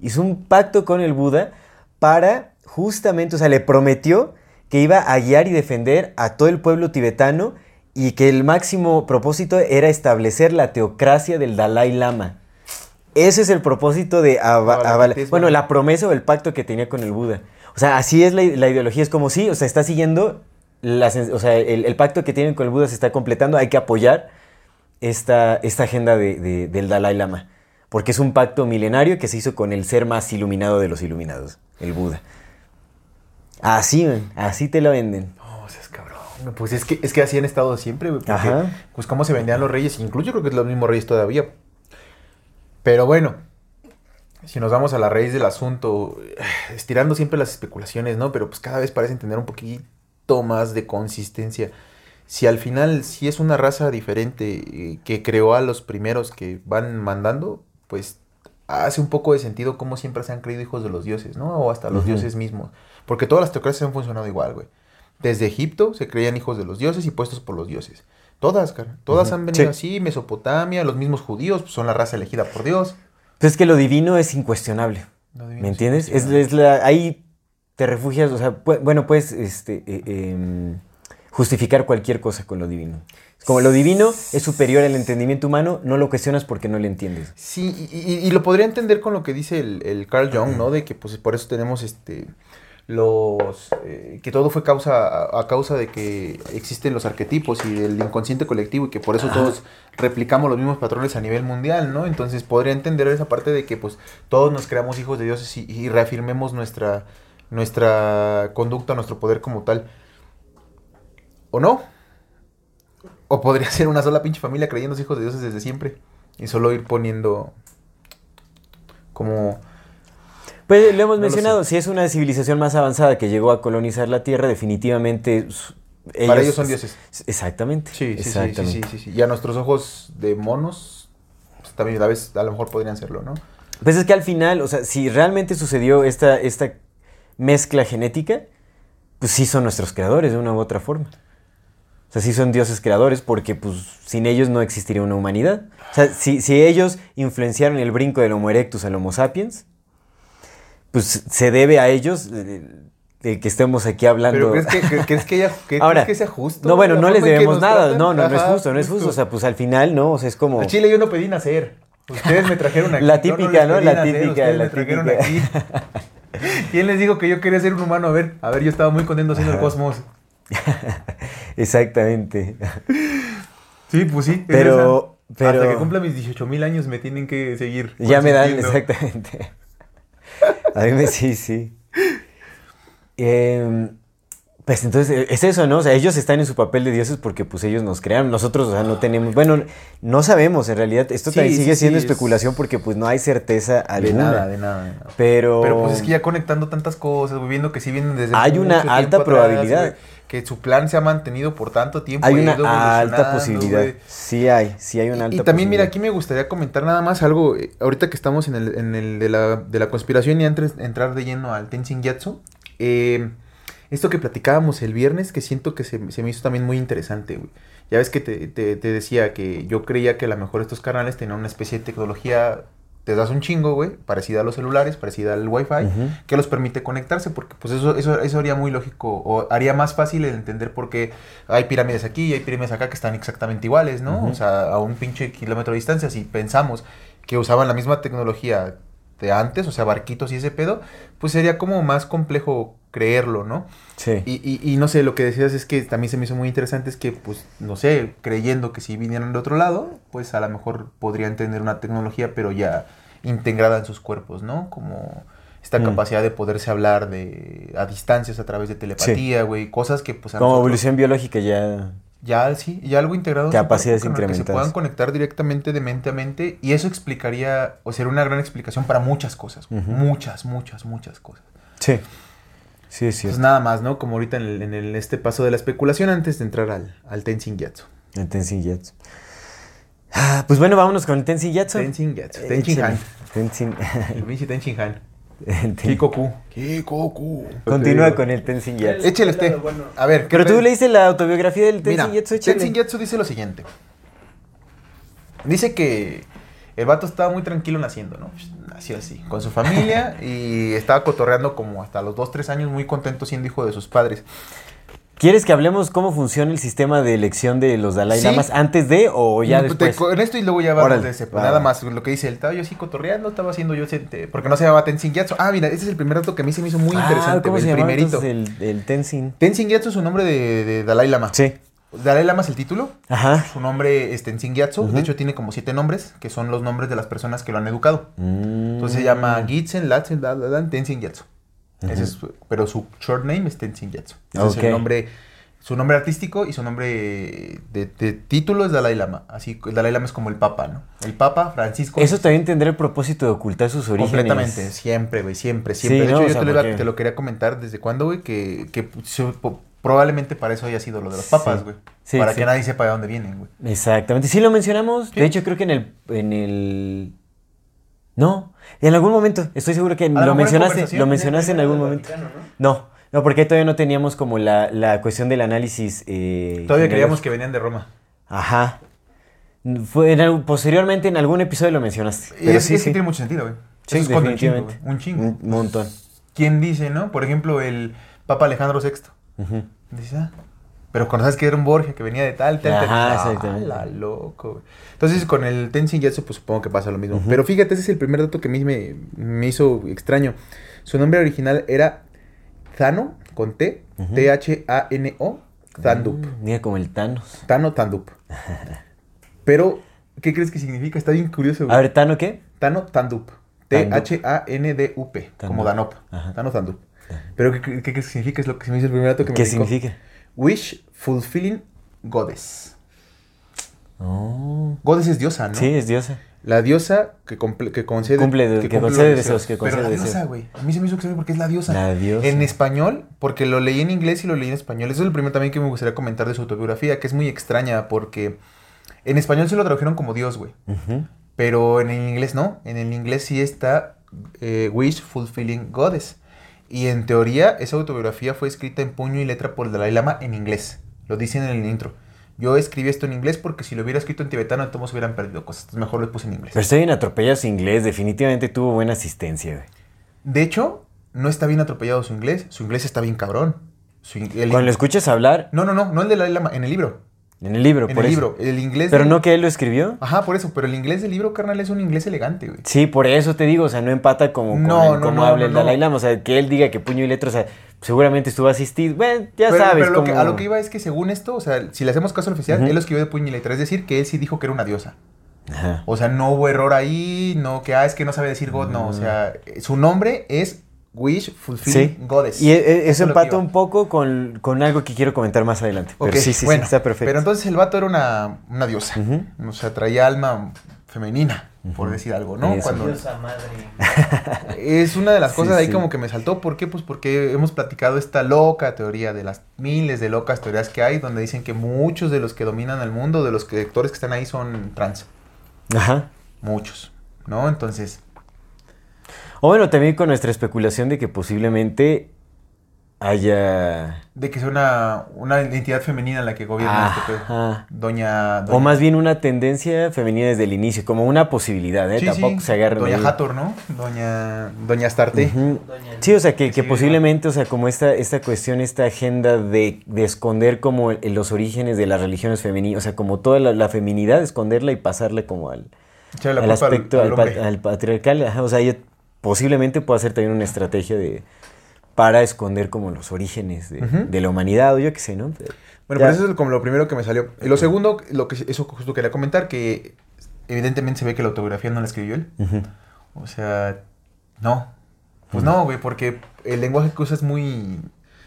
hizo un pacto con el Buda para justamente, o sea, le prometió que iba a guiar y defender a todo el pueblo tibetano y que el máximo propósito era establecer la teocracia del Dalai Lama. Ese es el propósito de Ava- Avala- bueno, la promesa o el pacto que tenía con el Buda. O sea, así es la, la ideología, es como sí, o sea, está siguiendo, las, o sea, el, el pacto que tienen con el Buda se está completando, hay que apoyar esta, esta agenda de- de- del Dalai Lama, porque es un pacto milenario que se hizo con el ser más iluminado de los iluminados, el Buda. Así, así te lo venden. No, seas cabrón. Pues es que, es que así han estado siempre, güey. Ajá. Pues cómo se vendían los reyes, incluso creo que es los mismos reyes todavía. Pero bueno, si nos vamos a la raíz del asunto, estirando siempre las especulaciones, ¿no? Pero pues cada vez parecen tener un poquito más de consistencia. Si al final sí es una raza diferente eh, que creó a los primeros que van mandando, pues hace un poco de sentido cómo siempre se han creído hijos de los dioses, ¿no? O hasta los dioses mismos. Porque todas las teocracias han funcionado igual, güey. Desde Egipto se creían hijos de los dioses y puestos por los dioses. Todas, cara. Todas han venido Sí. así. Mesopotamia, los mismos judíos pues, son la raza elegida por Dios. Pues es que lo divino es incuestionable. Lo divino ¿Me es entiendes? Es, incuestionable. es la, ahí te refugias, o sea, pu- bueno, puedes este, eh, em, justificar cualquier cosa con lo divino. Como lo divino es superior al entendimiento humano, no lo cuestionas porque no lo entiendes. Sí, y, y- y lo podría entender con lo que dice el, el Carl Jung, ¿no? De que pues por eso tenemos este los eh, que todo fue causa a, a causa de que existen los arquetipos y del inconsciente colectivo y que por eso todos replicamos los mismos patrones a nivel mundial, ¿no? Entonces podría entender esa parte de que pues todos nos creamos hijos de dioses y, y reafirmemos nuestra nuestra conducta, nuestro poder como tal. ¿O no? O podría ser una sola pinche familia creyendo hijos de dioses desde siempre y solo ir poniendo como Pues lo hemos No lo mencionado, si es una civilización más avanzada que llegó a colonizar la Tierra, definitivamente Para ellos son dioses. Exactamente. Sí, sí, sí, sí, exactamente. sí, sí, sí. Y a nuestros ojos de monos, pues, también a veces a lo mejor podrían serlo, ¿no? Pues es que al final, o sea, si realmente sucedió esta, esta mezcla genética, pues sí son nuestros creadores de una u otra forma. O sea, sí son dioses creadores porque pues sin ellos no existiría una humanidad. O sea, si, si ellos influenciaron el brinco del Homo erectus al Homo sapiens, pues se debe a ellos eh, de que estemos aquí hablando. Pero ¿crees que, crees que, ella, que, Ahora, crees que sea justo? no, bueno, no les debemos nada. tratan? No, no, no es justo, no es justo. O sea, pues al final, ¿no? O sea, es como... A Chile yo no pedí nacer. Ustedes me trajeron aquí. La típica, ¿no? La nacer, típica, ustedes la me trajeron típica. aquí. ¿Quién les dijo que yo quería ser un humano? A ver, a ver, yo estaba muy contento haciendo el cosmos. Exactamente. Sí, pues sí. Pero- pero- Hasta que cumpla mis 18 mil años me tienen que seguir. Ya me dan, exactamente. A mí me, sí, sí. Em, pues entonces, eh, es eso, ¿no? O sea, ellos están en su papel de dioses porque pues ellos nos crearon. Nosotros, o sea, no tenemos, bueno, no sabemos en realidad. Esto Sí, también sí, sigue siendo sí, especulación porque pues no hay certeza De nada, de nada, de nada. Pero, Pero pues es que ya conectando tantas cosas, viendo que sí vienen desde Hay una alta atrás, probabilidad. güey, que su plan se ha mantenido por tanto tiempo. hay y ha una alta posibilidad. Sí hay, sí hay una alta Y también, mira, aquí me gustaría comentar nada más algo, eh, ahorita que estamos en el, en el de, la, de la conspiración y antes entrar de lleno al Tenzin Gyatso, eh, esto que platicábamos el viernes, que siento que se, se me hizo también muy interesante, güey. Ya ves que te, te- te decía que yo creía que a lo mejor estos canales tenían una especie de tecnología, te das un chingo, güey, parecida a los celulares, parecida al Wi-Fi, que los permite conectarse, porque pues eso, eso, eso haría muy lógico, o haría más fácil el entender por qué hay pirámides aquí y hay pirámides acá que están exactamente iguales, ¿no? O sea, a un pinche kilómetro de distancia, si pensamos que usaban la misma tecnología de antes, o sea, barquitos y ese pedo, pues sería como más complejo creerlo, ¿no? Sí. Y, y, y no sé, lo que decías es que también se me hizo muy interesante, es que, pues, no sé, creyendo que si vinieran de otro lado, pues a lo mejor podrían tener una tecnología, pero ya integrada en sus cuerpos, ¿no? Como esta Mm. capacidad de poderse hablar de a distancias a través de telepatía, güey, cosas que pues a Como nosotros- evolución biológica ya... ya sí, ya algo integrado Capacidades carnal, que se incrementadas. puedan conectar directamente de mente a mente y eso explicaría o sería una gran explicación para muchas cosas, muchas, muchas, muchas cosas. Sí. Sí, es Pues nada más, ¿no? Como ahorita en, el- en el- este paso de la especulación antes de entrar al, al Tenzin Gyatso. El Tenzin Gyatso. Ah, pues bueno, vámonos con el Tenzin Gyatso. Tenzin Gyatso, Eh, Tenzin. Han. Tenzin. El Tenzin Han. Kikoku. Kikoku. Continúa con el Tenzin Gyatso. Échale usted. Bueno. A ver, ¿qué Pero tú leíste la autobiografía del Tenzin échale. Tenzin Gyatso dice lo siguiente. Dice que el vato estaba muy tranquilo naciendo, ¿no? Nació así, con su familia y estaba cotorreando como hasta los 2, 3 años muy contento siendo hijo de sus padres. ¿Quieres que hablemos cómo funciona el sistema de elección de los Dalai Sí. Lamas antes de o ya Te- después? Con esto y luego ya Órale, de ese. va, nada va. más lo que dice él. Estaba yo así cotorreando, estaba haciendo yo te- Porque no se llamaba Tenzin Gyatso. Ah, mira, ese es el primer dato que a mí se me hizo muy Ah, interesante. ¿Cómo se el llama primerito. entonces el, el Tenzin? Tenzin Gyatso es un nombre de, de Dalai Lama. Sí. Dalai Lama es el título. Ajá. Su nombre es Tenzin Gyatso. De hecho, tiene como siete nombres, que son los nombres de las personas que lo han educado. Mm. Entonces se llama Gitsen, Latsen, da, da, Ese es pero su short name es Tenzin Gyatso. Ese es el nombre, su nombre artístico y su nombre de, de título es Dalai Lama. Así, el Dalai Lama es como el Papa, ¿no? El Papa Francisco. Eso también tendrá el propósito de ocultar sus orígenes. Completamente, siempre, güey, siempre, siempre. Sí, de ¿no? hecho, O yo sea, te, lo iba- porque- te lo quería comentar desde cuándo, güey, que, que su- probablemente para eso haya sido lo de los papas, güey. Sí, para que nadie sepa de dónde vienen, güey. Exactamente. Sí lo mencionamos. De hecho, creo que en el, en el. No, en algún momento. Estoy seguro que lo mencionaste. Lo el mencionaste en algún momento. Vaticano, ¿no? No, no, porque todavía no teníamos como la, la cuestión del análisis. eh, Todavía creíamos que venían de Roma. Ajá. Fue en algún- posteriormente en algún episodio lo mencionaste. Y Pero es, sí, es que sí. tiene mucho sentido, güey. Sí, Eso esconde un chingo, definitivamente. un chingo. Un montón. ¿Quién dice, no? Por ejemplo, el Papa Alejandro VI. Ujú. Dice, ah, pero conoces que era un Borgia que venía de tal, tal, tal. Ah, exactamente. la loco, güey. Entonces, con el Tenzin Gyatso, pues supongo que pasa lo mismo. Pero fíjate, ese es el primer dato que a mí me, me hizo extraño. Su nombre original era Thano, con T, T-H-A-N-O, Thandup. Mm, Mira como el Thanos. Tano Tandup. Pero, ¿qué crees que significa? Está bien curioso. güey. A ver, ¿Tano qué? Tano Tandup. T-H-A-N-D-U-P. Como. Danop. Ajá. Tano Tandup. Pero, ¿qué, qué, significa? Es lo que se me hizo el primer dato que me ¿Qué significa? Wish Fulfilling Goddess. Oh. Goddess es diosa, ¿no? Sí, es diosa. La diosa que, que concede... Cumple que cumple concede deseos, que Pero concede la deseos. diosa, güey. A mí se me hizo extraño porque es la diosa. La diosa. En español, porque lo leí en inglés y lo leí en español. Eso es lo primero también que me gustaría comentar de su autobiografía, que es muy extraña porque en español se lo tradujeron como Dios, güey. Pero en el inglés no. En el inglés sí está eh, Wish Fulfilling Goddess. Y en teoría, esa autobiografía fue escrita en puño y letra por el Dalai Lama en inglés. Lo dicen en el intro. Yo escribí esto en inglés porque si lo hubiera escrito en tibetano, todos hubieran perdido cosas. Entonces mejor lo puse en inglés. Pero está bien atropellado su inglés. Definitivamente tuvo buena asistencia, güey. De hecho, no está bien atropellado su inglés. Su inglés está bien cabrón. Su in- el- Cuando lo escuchas hablar No, no, no, no el de Dalai Lama, en el libro. En el libro, En por el eso. libro. El inglés. Pero del- no que él lo escribió. Ajá, por eso. Pero el inglés del libro, carnal, es un inglés elegante, güey. Sí, por eso te digo, o sea, no empata como, con No, el- no, como no, habla el. Dalai Lama. O sea, que él diga que puño y letra, o sea, seguramente estuvo asistido. Bueno, ya pero, sabes. pero lo que- a lo que iba es que según esto, o sea, si le hacemos caso al oficial, él lo escribió de puño y letra. Es decir, que él sí dijo que era una diosa. Ajá. O sea, no hubo error ahí, no que, ah, es que no sabe decir God, no. O sea, su nombre es Wish Fulfilling Sí. Goddess. Y e- e- eso empata un poco con, con algo que quiero comentar más adelante. Pero Ok, sí, sí, bueno, sí, está perfecto. Pero entonces el vato era una, una diosa. O sea, traía alma femenina, por decir algo, ¿no? Eso. Cuando Diosa madre. es una de las Sí, cosas ahí sí. como que me saltó. ¿Por qué? Pues porque hemos platicado esta loca teoría de las miles de locas teorías que hay, donde dicen que muchos de los que dominan el mundo, de los actores que están ahí, son trans. Ajá. Muchos, ¿no? Entonces, O bueno, también con nuestra especulación de que posiblemente haya... de que sea una, una entidad femenina la que gobierna este pedo. Ajá. Doña, O doña- más bien una tendencia femenina desde el inicio, como una posibilidad, ¿eh? Sí, Tampoco sí, se agarren Doña ahí. Hathor, ¿no? Doña, Doña Astarte. Ujú. Doña Sí, o sea, que, Que posiblemente, o sea, como esta, esta cuestión, esta agenda de, de esconder como el- los orígenes de las religiones femeninas, o sea, como toda la, la feminidad, esconderla y pasarla como al, Echarle la al culpa aspecto, al patriarcal, ajá, o sea, ella posiblemente pueda ser también una estrategia de para esconder como los orígenes de, la humanidad o yo qué sé, ¿no? Pero Bueno, ya- pero eso es como lo primero que me salió. Y lo segundo, lo que eso justo quería comentar, que evidentemente se ve que la autografía no la escribió él. O sea, no. Pues no, güey, porque el lenguaje que usa es muy...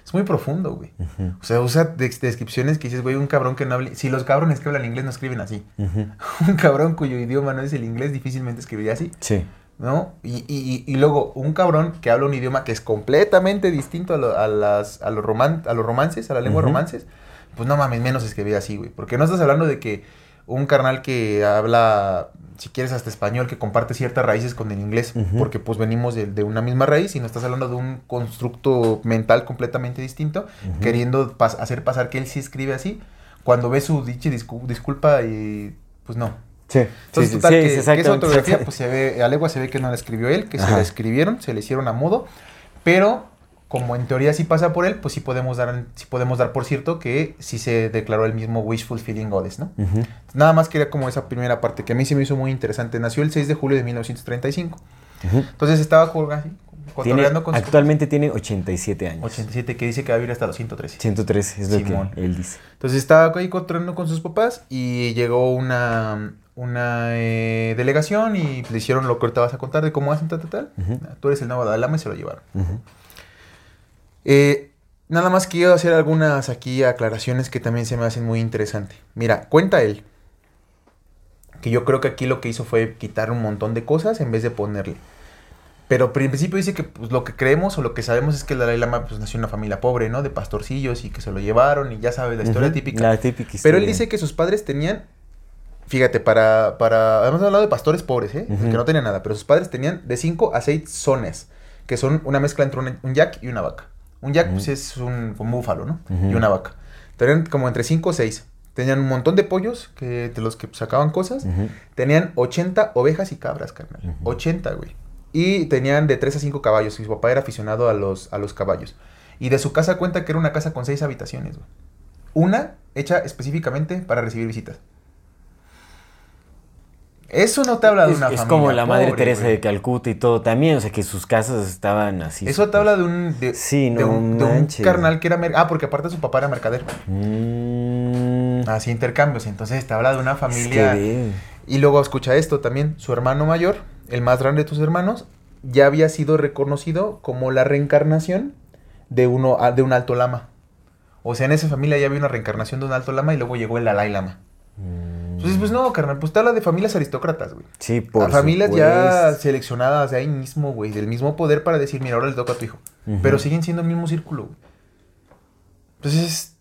Es muy profundo, güey. O sea, usa de- descripciones que dices, güey, un cabrón que no hable... Si los cabrones que hablan inglés no escriben así. Un cabrón cuyo idioma no es el inglés difícilmente escribiría así, Sí. ¿No? Y, y- y- luego, un cabrón que habla un idioma que es completamente distinto a, lo- a las, a, los, roman, a los romances, a la lengua Ujú. romances, pues no mames, menos escribir así, güey. Porque no estás hablando de que un carnal que habla, si quieres, hasta español, que comparte ciertas raíces con el inglés, porque pues venimos de, de una misma raíz y no estás hablando de un constructo mental completamente distinto, queriendo pas- hacer pasar que él sí escribe así, cuando ve su dicha discu- disculpa y pues no. Sí. Entonces, sí, total, sí, que, que esa exactamente. pues se ve, a legua se ve que no la escribió él, que se la escribieron, se le hicieron a modo, pero como en teoría sí pasa por él, pues sí podemos dar, sí podemos dar por cierto que sí se declaró el mismo Wishful Feeling Goddess, ¿no? Nada más quería como esa primera parte que a mí se me hizo muy interesante. Nació el 6 de julio de 1935. Ujú. Entonces estaba jugando así, Tiene- con sus actualmente tiene 87 años. 87, que dice que va a vivir hasta los 113. 103 es lo Simón. que él dice. Entonces estaba ahí cotorreando con sus papás y llegó una, una eh, delegación y le hicieron lo que ahorita vas a contar de cómo hacen tal, tal, tal. Tú eres el nuevo Dalai Lama y se lo llevaron. Eh, nada más quiero hacer algunas aquí aclaraciones que también se me hacen muy interesantes. Mira, cuenta él que yo creo que aquí lo que hizo fue quitar un montón de cosas en vez de ponerle. Pero en principio dice que pues, lo que creemos o lo que sabemos es que el Dalai Lama pues, nació en una familia pobre, ¿no? De pastorcillos y que se lo llevaron y ya sabes la historia típica. La típica Pero él historia. dice que sus padres tenían, fíjate, para, para, hemos hablado de pastores pobres, ¿eh? Ujú. Que no tenían nada, pero sus padres tenían de 5 a 6 zones, que son una mezcla entre un, un yak y una vaca. Un yak, pues, Ujú. es un, un búfalo, ¿no? Ujú. Y una vaca. Tenían como entre 5 o 6. Tenían un montón de pollos, que, de los que sacaban cosas. Tenían 80 ovejas y cabras, carnal. Ujú. 80, güey. Y tenían de 3 a 5 caballos. Y su papá era aficionado a los, a los caballos. Y de su casa cuenta que era una casa con 6 habitaciones, güey. Una hecha específicamente para recibir visitas. Eso no te habla de Es, una es familia como la Madre Teresa güey. de Calcuta y todo también, o sea, que sus casas estaban así. Eso te habla de un, de, Sí, de no un, de un carnal que era... Ah, porque aparte su papá era mercader. Mm, Así intercambios. Entonces te habla de una es que familia... Y luego escucha esto también. Su hermano mayor, el más grande de tus hermanos, ya había sido reconocido como la reencarnación de, uno, ah, de un alto lama. O sea, en esa familia ya había una reencarnación de un alto lama y luego llegó el Dalai Lama. Entonces, pues no, carnal, pues te habla de familias aristócratas, güey. Sí, por a familias ya seleccionadas de ahí mismo, güey, del mismo poder para decir, mira, ahora le toca a tu hijo. Pero siguen siendo el mismo círculo, güey. Entonces,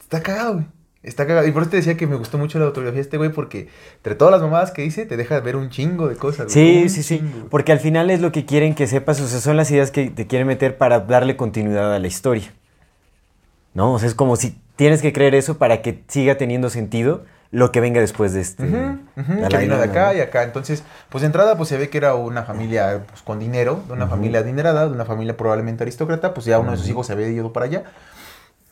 está cagado, güey. Está cagado. Y por eso te decía que me gustó mucho la autobiografía de este güey, porque entre todas las mamadas que dice, te deja ver un chingo de cosas, güey. Sí, Un sí, sí. chingo, güey. Porque al final es lo que quieren que sepas, o sea, son las ideas que te quieren meter para darle continuidad a la historia. ¿No? O sea, es como si tienes que creer eso para que siga teniendo sentido lo que venga después de este. Ujú, que vino de acá ¿no? y acá. Entonces, pues de entrada, pues se ve que era una familia pues, con dinero, de una familia adinerada, de una familia probablemente aristócrata, pues ya uno de sus hijos se había ido para allá.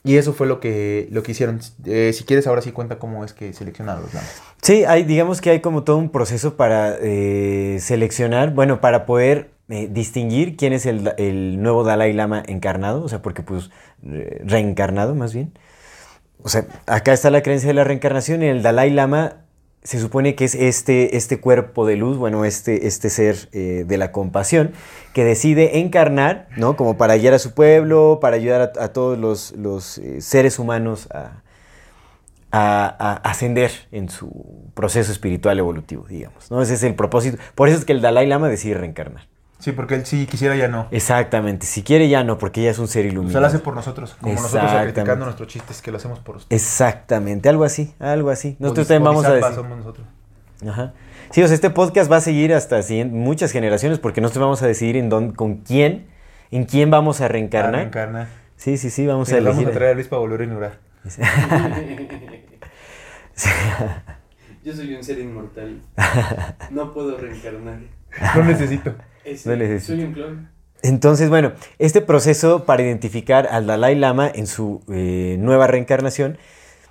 Y eso fue lo que, lo que hicieron. Eh, si quieres, ahora sí cuenta cómo es que seleccionaron los lamas. Sí, hay, digamos que hay como todo un proceso para eh, seleccionar, bueno, para poder eh, distinguir quién es el, el nuevo Dalai Lama encarnado, o sea, porque pues reencarnado más bien. O sea, acá está la creencia de la reencarnación y el Dalai Lama se supone que es este, este cuerpo de luz, bueno, este, este ser eh, de la compasión, que decide encarnar, ¿no? Como para guiar a su pueblo, para ayudar a, todos los, los, eh, seres humanos a, a, a ascender en su proceso espiritual evolutivo, digamos, ¿no? Ese es el propósito. Por eso es que el Dalai Lama decide reencarnar. Sí, porque él sí quisiera ya no. Exactamente. Si quiere ya no, porque ya es un ser O iluminado. sea, lo hace por nosotros. Como nosotros criticando nuestros chistes que lo hacemos por ustedes. Exactamente, algo así, algo así. Nosotros también vamos a decir. somos nosotros. Ajá. Sí, o sea, este podcast va a seguir hasta muchas generaciones porque nosotros vamos a decidir en dónde, con quién, en quién vamos a reencarnar. Ah, reencarna. Sí, sí, sí, vamos Y a nos vamos elegir. a traer a Luis para volver a. Yo soy un ser inmortal. No puedo reencarnar. No necesito. No necesito. Soy un clon. Entonces, bueno, este proceso para identificar al Dalai Lama en su eh, nueva reencarnación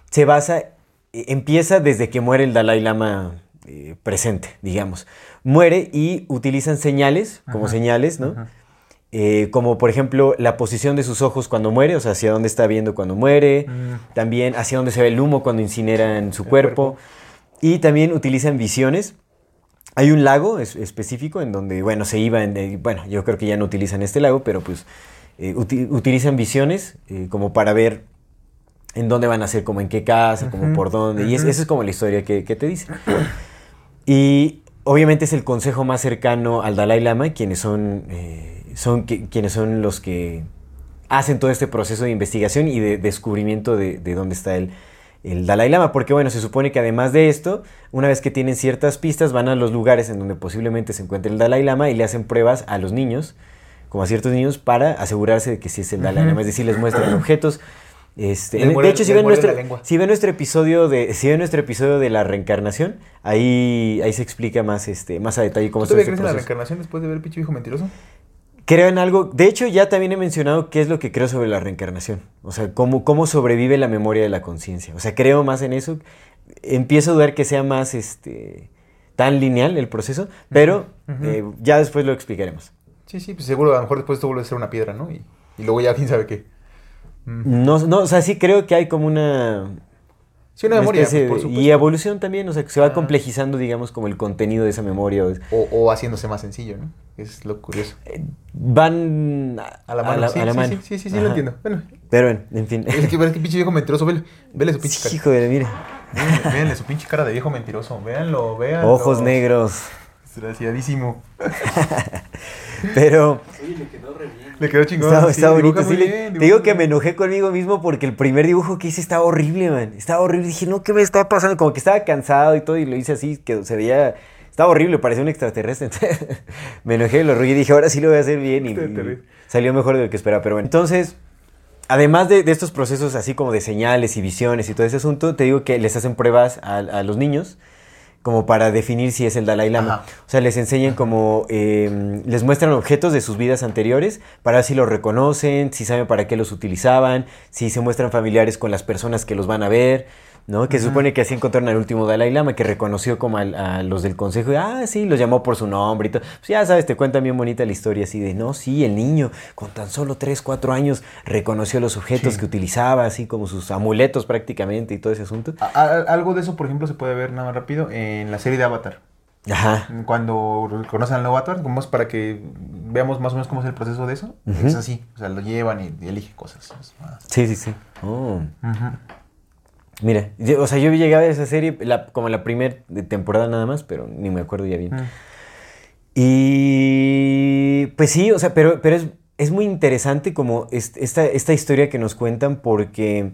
se basa, eh, empieza desde que muere el Dalai Lama eh, presente, digamos. Muere y utilizan señales, como Ajá, señales, ¿no? Eh, como por ejemplo la posición de sus ojos cuando muere, o sea, hacia dónde está viendo cuando muere, Mm. también hacia dónde se ve el humo cuando incineran su cuerpo. Y también utilizan visiones. Hay un lago es- específico en donde, bueno, se iban, eh, bueno, yo creo que ya no utilizan este lago, pero pues eh, uti- utilizan visiones eh, como para ver en dónde van a ser, como en qué casa, como por dónde. Y es- esa es como la historia que, que te dice. Y obviamente es el consejo más cercano al Dalai Lama, quienes son, eh, son qui- quienes son los que hacen todo este proceso de investigación y de descubrimiento de, de dónde está el, el Dalai Lama. Porque bueno, se supone que además de esto, una vez que tienen ciertas pistas, van a los lugares en donde posiblemente se encuentre el Dalai Lama y le hacen pruebas a los niños, como a ciertos niños, para asegurarse de que sí es el Dalai. Lama. Es decir, les muestran objetos. Este, de hecho, si ven, nuestro, si ven nuestro episodio de, si ven nuestro episodio de la reencarnación, ahí, ahí se explica más, este, más a detalle cómo ¿Tú este crees en la reencarnación después de ver el pinche viejo mentiroso? Creo en algo. De hecho, ya también he mencionado qué es lo que creo sobre la reencarnación. O sea, cómo, cómo sobrevive la memoria de la conciencia. O sea, creo más en eso. Empiezo a dudar que sea más este tan lineal el proceso, pero eh, ya después lo explicaremos. Sí, sí, pues seguro a lo mejor después esto vuelve a ser una piedra, ¿no? Y, y luego ya quién sabe qué. No, no, o sea, sí creo que hay como una, Sí, una memoria, por supuesto. y evolución también, o sea, que se va Ah. complejizando, digamos, como el contenido de esa memoria. o- O, haciéndose más sencillo, ¿no? Es lo curioso. Van A la mano, sí, a la sí, mano. sí, sí, sí, lo entiendo. Bueno, Pero bueno, en fin. es que, es que pinche viejo mentiroso, vele, vele su pinche cara. Hijo de mire. Véanle, véanle su pinche cara de viejo mentiroso. Véanlo, véanlo. Ojos negros. Desgraciadísimo. Pero Oye, le quedó re bien. Le quedó chingón. está, sí, está bonito. sí, le- te digo que me enojé conmigo mismo porque el primer dibujo que hice estaba horrible, man. Estaba horrible. Dije, no, ¿qué me está pasando? Como que estaba cansado y todo y lo hice así, que se veía... Estaba horrible, parecía un extraterrestre. Entonces, me enojé, lo arrugué y dije, ahora sí lo voy a hacer bien. Y, salió mejor de lo que esperaba. Pero bueno, entonces... Además de, de estos procesos así como de señales y visiones y todo ese asunto, te digo que les hacen pruebas a, a los niños como para definir si es el Dalai Lama. Ajá. O sea, les enseñan como, eh, les muestran objetos de sus vidas anteriores para ver si los reconocen, si saben para qué los utilizaban, si se muestran familiares con las personas que los van a ver. ¿No? Que se supone que así encontraron al último Dalai Lama, que reconoció como al- a los del consejo, y, ah, sí, los llamó por su nombre y todo. Pues ya sabes, te cuentan bien bonita la historia así de, no, sí, el niño con tan solo 3, 4 años reconoció los objetos Sí. que utilizaba, así como sus amuletos prácticamente y todo ese asunto. A- a- algo de eso, por ejemplo, se puede ver nada más rápido en la serie de Avatar. Ajá. Cuando conocen al nuevo Avatar, como es para que veamos más o menos cómo es el proceso de eso. Es así, o sea, lo llevan y, y eligen cosas. Sí, sí, sí. Oh. Mira, yo- o sea, yo llegué a ver esa serie la- como la primera temporada nada más, pero ni me acuerdo ya bien. Mm. Y pues sí, o sea, pero, pero es, es muy interesante como est- esta, esta historia que nos cuentan porque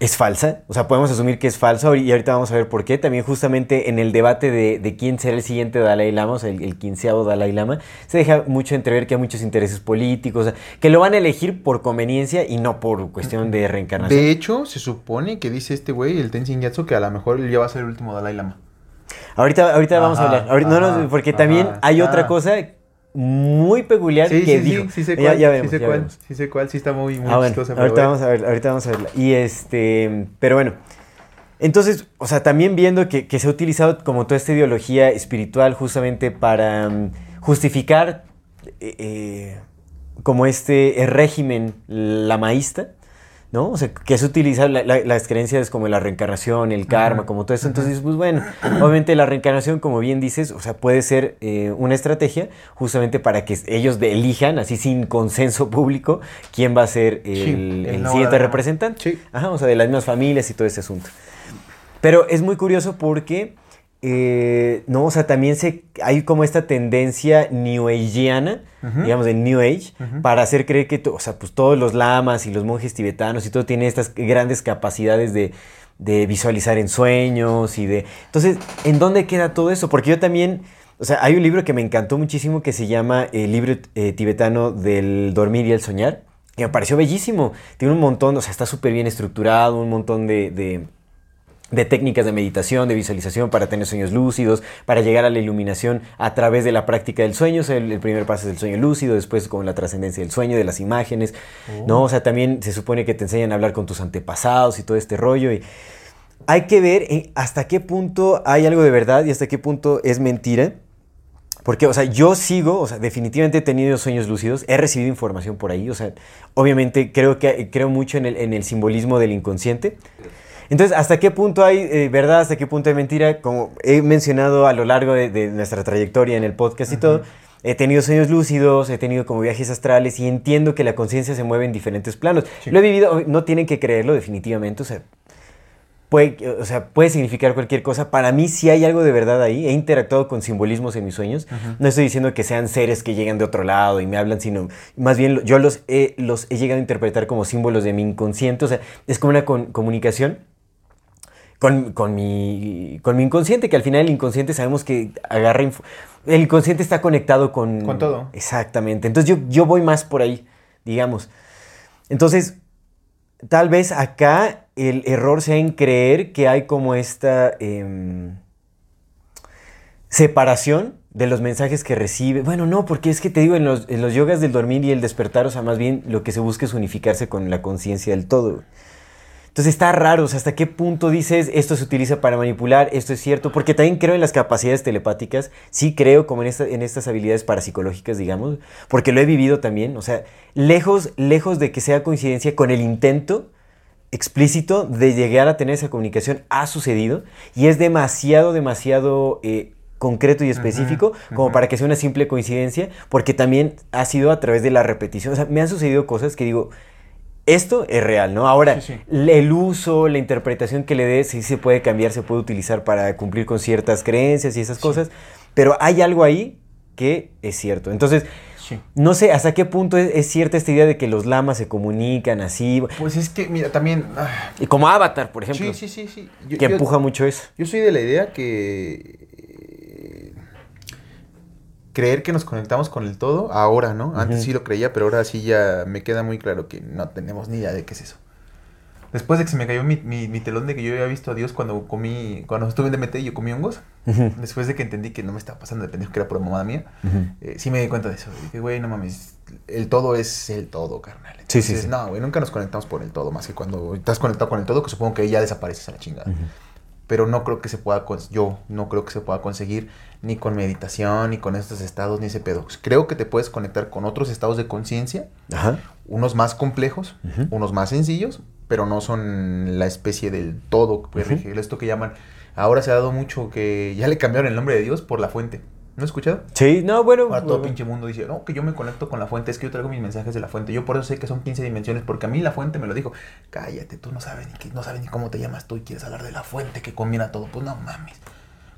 es falsa, o sea, podemos asumir que es falsa y ahorita vamos a ver por qué. También justamente en el debate de, de quién será el siguiente Dalai Lama, o sea, el, el quinceavo Dalai Lama, se deja mucho entrever que hay muchos intereses políticos, o sea, que lo van a elegir por conveniencia y no por cuestión de reencarnación. De hecho, se supone que dice este güey, el Tenzin Gyatso, que a lo mejor él ya va a ser el último Dalai Lama. Ahorita, ahorita vamos a hablar. Ahorita- no, no, porque ajá, también hay otra cosa muy peculiar Sí, que sí, dijo. sí, sí sé Ya- cuál, ya, sí sé cuál, sí sé cuál, sí está muy, muy Ah, bueno, chistosa. pero ahorita bueno. vamos a ver, ahorita vamos a verla. Y este, pero bueno. Entonces, o sea, también viendo que, que se ha utilizado como toda esta ideología espiritual justamente para mm, justificar eh, eh, como este régimen lamaísta, ¿no? O sea, que se utiliza la- la- las creencias como la reencarnación, el karma, como todo eso. Entonces, pues bueno, obviamente la reencarnación, como bien dices, o sea, puede ser eh, una estrategia justamente para que ellos elijan, así sin consenso público, quién va a ser el, Sí, el el siguiente representante. Sí. Ajá, o sea, de las mismas familias y todo ese asunto. Pero es muy curioso porque, eh, no, o sea, también se, hay como esta tendencia new ageana, Ujú. digamos, del New Age, para hacer creer que, to- o sea, pues todos los lamas y los monjes tibetanos y todo tienen estas grandes capacidades de, de visualizar en sueños y de... Entonces, ¿en dónde queda todo eso? Porque yo también... O sea, hay un libro que me encantó muchísimo que se llama El libro eh, tibetano del dormir y el soñar, que me pareció bellísimo. Tiene un montón, o sea, está súper bien estructurado, un montón de, de- de técnicas de meditación, de visualización para tener sueños lúcidos, para llegar a la iluminación a través de la práctica del sueño. O sea, el, el primer paso es el sueño lúcido, después con la trascendencia del sueño, de las imágenes, ¿no? O sea, también se supone que te enseñan a hablar con tus antepasados y todo este rollo. Y hay que ver hasta qué punto hay algo de verdad y hasta qué punto es mentira. Porque, o sea, yo sigo, o sea, definitivamente he tenido sueños lúcidos, he recibido información por ahí, o sea, obviamente creo, que, creo mucho en el, en el simbolismo del inconsciente. Entonces, ¿hasta qué punto hay eh, verdad, hasta qué punto hay mentira? Como he mencionado a lo largo de, de nuestra trayectoria en el podcast y todo, he tenido sueños lúcidos, he tenido como viajes astrales y entiendo que la conciencia se mueve en diferentes planos. Sí. Lo he vivido, no tienen que creerlo definitivamente, o sea, puede, o sea, puede significar cualquier cosa. Para mí sí hay algo de verdad ahí. He interactuado con simbolismos en mis sueños. No estoy diciendo que sean seres que llegan de otro lado y me hablan, sino más bien yo los he, los he llegado a interpretar como símbolos de mi inconsciente. O sea, es como una con- comunicación con, con mi, con mi inconsciente, que al final el inconsciente sabemos que agarra... el inconsciente está conectado con... Con todo. Exactamente. Entonces yo, yo voy más por ahí, digamos. Entonces, tal vez acá el error sea en creer que hay como esta em, separación de los mensajes que recibe. Bueno, no, porque es que te digo, en los, en los yogas del dormir y el despertar, o sea, más bien lo que se busca es unificarse con la conciencia del todo. Entonces está raro, o sea, hasta qué punto dices esto se utiliza para manipular, esto es cierto, porque también creo en las capacidades telepáticas, sí creo como en, esta- en estas habilidades parapsicológicas, digamos, porque lo he vivido también, o sea, lejos, lejos de que sea coincidencia con el intento explícito de llegar a tener esa comunicación, ha sucedido y es demasiado, demasiado eh, concreto y específico como para que sea una simple coincidencia, porque también ha sido a través de la repetición, o sea, me han sucedido cosas que digo, esto es real, ¿no? Ahora, Sí, sí. el uso, la interpretación que le des, sí se puede cambiar, se puede utilizar para cumplir con ciertas creencias y esas cosas, pero hay algo ahí que es cierto. Entonces, no sé hasta qué punto es, es cierta esta idea de que los lamas se comunican así, Pues es que, mira, también... ah, y como Avatar, por ejemplo, sí, sí, sí, sí. Yo- que yo- empuja mucho eso. Yo soy de la idea que creer que nos conectamos con el todo ahora, ¿no? Antes Ujú. sí lo creía, pero ahora sí ya me queda muy claro que no tenemos ni idea de qué es eso. Después de que se me cayó mi, mi, mi telón de que yo había visto a Dios cuando comí, cuando estuve en DMT y yo comí hongos, Ujú. después de que entendí que no me estaba pasando de pendejo, que era por mamada mía, Ujú. eh, sí me di cuenta de eso. Dije, güey, no mames, el todo es el todo, carnal. Sí, sí, Entonces, sí. No, güey, nunca nos conectamos por el todo, más que cuando estás conectado con el todo, que supongo que ya desapareces a la chingada. Pero no creo que se pueda, yo no creo que se pueda conseguir ni con meditación, ni con estos estados, ni ese pedo. Creo que te puedes conectar con otros estados de conciencia, unos más complejos, unos más sencillos, pero no son la especie del todo. que rige. Esto que llaman, ahora se ha dado mucho que ya le cambiaron el nombre de Dios por la fuente. ¿No has escuchado? Sí, no, bueno. Ahora todo bueno. pinche mundo dice, no, que yo me conecto con la fuente, es que yo traigo mis mensajes de la fuente. Yo por eso sé que son 15 dimensiones, porque a mí la fuente me lo dijo. Cállate, tú no sabes ni, qué- no sabes ni cómo te llamas tú y quieres hablar de la fuente que combina todo. Pues no mames.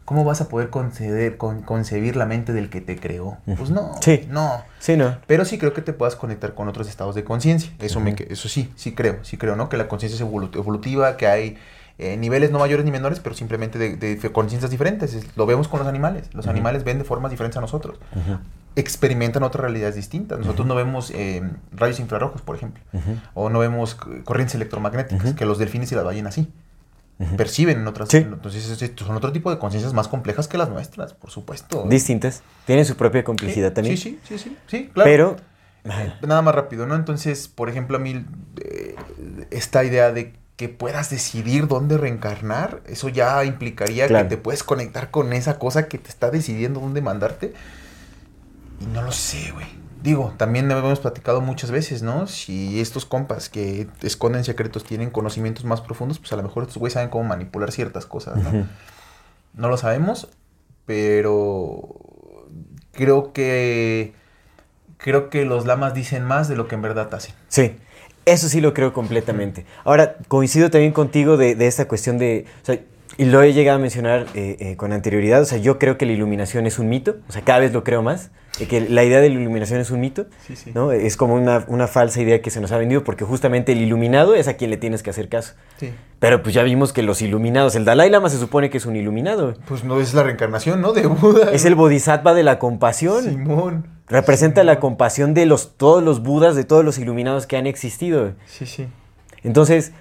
¿Cómo vas a poder conceder, con, concebir la mente del que te creó? Pues no, Sí. no. Sí, no. Pero sí creo que te puedas conectar con otros estados de conciencia. Eso, me, Ujú. que- eso sí, sí creo, sí creo, ¿no? Que la conciencia es evolu- evolutiva, que hay eh, niveles no mayores ni menores, pero simplemente de, conciencias diferentes. Es- Lo vemos con los animales. Los animales ven de formas diferentes a nosotros. Experimentan otras realidades distintas. Nosotros no vemos eh, rayos infrarrojos, por ejemplo. O no vemos corrientes electromagnéticas, que los delfines y las ballenas sí. Perciben en otras... Sí. Entonces es- es- son otro tipo de conciencias más complejas que las nuestras, por supuesto. Distintas. Tienen su propia Sí, complejidad también. Sí, sí, sí, sí, sí, claro. Pero. Nada más rápido, ¿no? Entonces, por ejemplo, a mí eh, esta idea de que puedas decidir dónde reencarnar, eso ya implicaría Claro. que te puedes conectar con esa cosa que te está decidiendo dónde mandarte. Y no lo sé, güey. Digo, también hemos platicado muchas veces, ¿no? Si estos compas que esconden secretos tienen conocimientos más profundos, pues a lo mejor estos güeyes saben cómo manipular ciertas cosas, ¿no? No lo sabemos, pero creo que creo que los lamas dicen más de lo que en verdad hacen. Sí, eso sí lo creo completamente. Ahora, coincido también contigo de, de esta cuestión de, o sea, y lo he llegado a mencionar eh, eh, con anterioridad, o sea, yo creo que la iluminación es un mito, o sea, cada vez lo creo más, de que la idea de la iluminación es un mito, Sí, sí. ¿no? Es como una, una falsa idea que se nos ha vendido, porque justamente el iluminado es a quien le tienes que hacer caso. Sí. Pero pues ya vimos que los iluminados, el Dalai Lama se supone que es un iluminado, Pues no es la reencarnación, ¿no? De Buda. es el bodhisattva de la compasión. Simón. Representa la compasión de los, todos los budas, de todos los iluminados que han existido. Sí, sí. Entonces,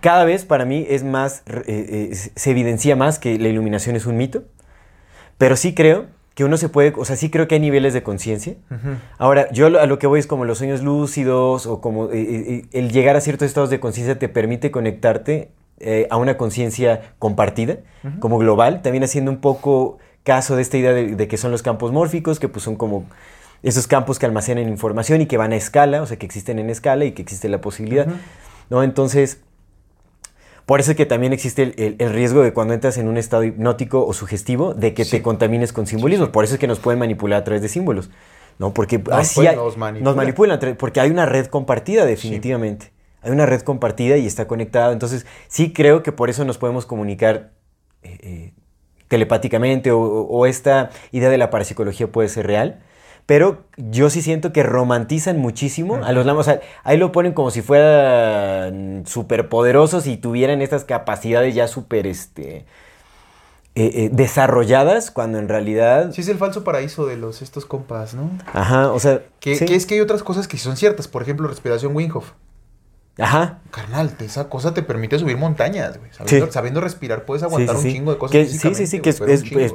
cada vez para mí es más, eh, eh, se evidencia más que la iluminación es un mito, pero sí creo que uno se puede, o sea, sí creo que hay niveles de conciencia. Ahora, yo a lo que voy es como los sueños lúcidos o como eh, el llegar a ciertos estados de conciencia te permite conectarte a una conciencia compartida, como global, también haciendo un poco caso de esta idea de, de que son los campos mórficos, que pues son como esos campos que almacenan información y que van a escala, o sea, que existen en escala y que existe la posibilidad. ¿no? Entonces, por eso es que también existe el, el- el riesgo de cuando entras en un estado hipnótico o sugestivo de que Sí. te contamines con simbolismo. Por eso es que nos pueden manipular a través de símbolos. ¿no? Porque así pues, hay- nos manipulan. nos manipulan, tra- porque hay una red compartida definitivamente. Hay una red compartida y está conectada. Entonces, sí creo que por eso nos podemos comunicar eh, eh, telepáticamente o, esta idea de la parapsicología puede ser real. Pero yo sí siento que romantizan muchísimo a los lamas. O sea, ahí lo ponen como si fueran superpoderosos y tuvieran estas capacidades ya súper este, eh, eh, desarrolladas, cuando en realidad... Sí, es el falso paraíso de los estos compas, ¿no? Ajá, o sea... Que, sí. que es que hay otras cosas que son ciertas. Por ejemplo, respiración Winghoff. Ajá. Carnal, esa cosa te permite subir montañas, güey. Sabiendo, Sí. sabiendo respirar puedes aguantar sí, un chingo de cosas. Que- sí, sí, sí, que es-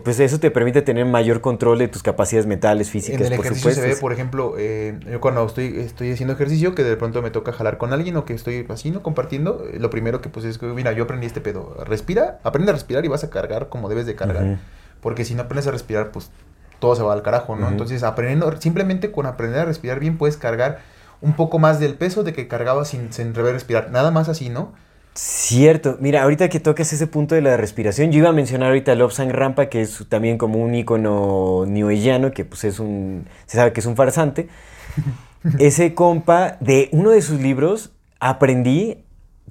pues eso te permite tener mayor control de tus capacidades mentales, físicas, en el por ejercicio supuesto. se ve, por ejemplo, eh, yo cuando estoy, estoy haciendo ejercicio, que de pronto me toca jalar con alguien o que estoy así, ¿no? Compartiendo, eh, lo primero que pues es que, mira, yo aprendí este pedo. Respira, aprende a respirar y vas a cargar como debes de cargar. Porque si no aprendes a respirar, pues todo se va al carajo, ¿no? Entonces, aprendiendo, simplemente con aprender a respirar bien puedes cargar un poco más del peso de que cargabas sin, sin respirar. Nada más así, ¿no? Cierto. Mira, ahorita que tocas ese punto de la respiración, yo iba a mencionar ahorita a Lobsang Rampa, que es también como un ícono newayano, que pues es un... Se sabe que es un farsante. ese compa, de uno de sus libros, aprendí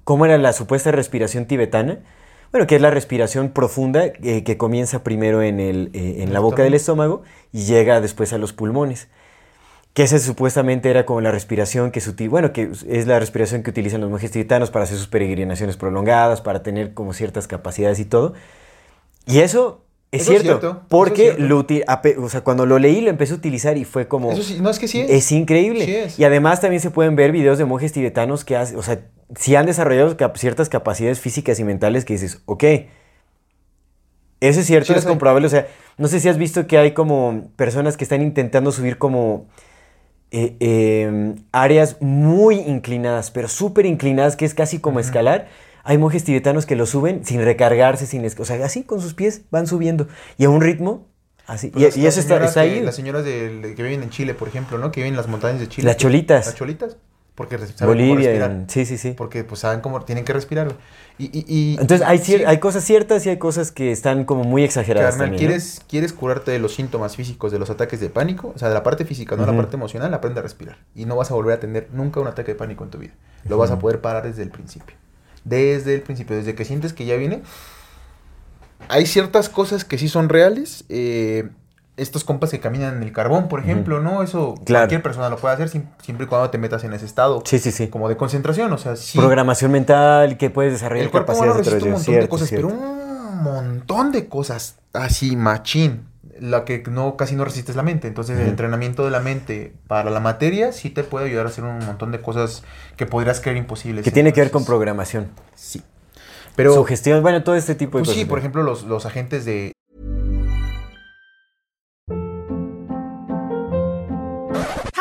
cómo era la supuesta respiración tibetana. Bueno, que es la respiración profunda eh, que comienza primero en, el, eh, en la boca del estómago y llega después a los pulmones. Que esa supuestamente era como la respiración que se bueno, que es la respiración que utilizan los monjes tibetanos para hacer sus peregrinaciones prolongadas, para tener como ciertas capacidades y todo. Y eso Es Eso cierto, porque es cierto. lo o sea, cuando lo leí lo empecé a utilizar y fue como... Eso sí, no es que sí es. Es increíble. Sí es. Y además también se pueden ver videos de monjes tibetanos que hacen, o sea, si han desarrollado cap- ciertas capacidades físicas y mentales que dices, ok, eso es cierto, Sí, es comprobable. O sea, no sé si has visto que hay como personas que están intentando subir como eh, eh, áreas muy inclinadas, pero súper inclinadas, que es casi como escalar. Hay monjes tibetanos que lo suben sin recargarse, sin, o sea, así con sus pies van subiendo y a un ritmo así. Pues y eso está, señoras está que- ahí. Las señoras del- que viven en Chile, por ejemplo, ¿no? Que viven en las montañas de Chile. Las cholitas. Las cholitas. Porque saben cómo Bolivia, respirar. en- sí, sí, sí. Porque pues saben cómo tienen que respirar. Y, y, y- Entonces hay, sí, hay cosas ciertas y hay cosas que están como muy exageradas. carnal, también, ¿no? ¿quieres, quieres curarte de los síntomas físicos de los ataques de pánico, o sea, de la parte física, no la Ujú. parte emocional, aprende a respirar. Y no vas a volver a tener nunca un ataque de pánico en tu vida. Lo vas a poder parar desde el principio. Desde el principio, desde que sientes que ya viene. Hay ciertas cosas que sí son reales. eh, estos compas que caminan en el carbón, por ejemplo, ¿no? Eso Claro. cualquier persona lo puede hacer siempre y cuando te metas en ese estado Sí, sí, sí. como de concentración, o sea, sí. Programación mental, que puedes desarrollar El cuerpo humano de un montón de cosas, Cierto, pero un montón de cosas así, machín. La que no casi no resiste es la mente. Entonces, el entrenamiento de la mente para la materia sí te puede ayudar a hacer un montón de cosas que podrías creer imposibles. Que tiene que ver con programación. Sí. Pero, Sugestión, bueno, todo este tipo de pues cosas. sí, por ejemplo, los, los agentes de,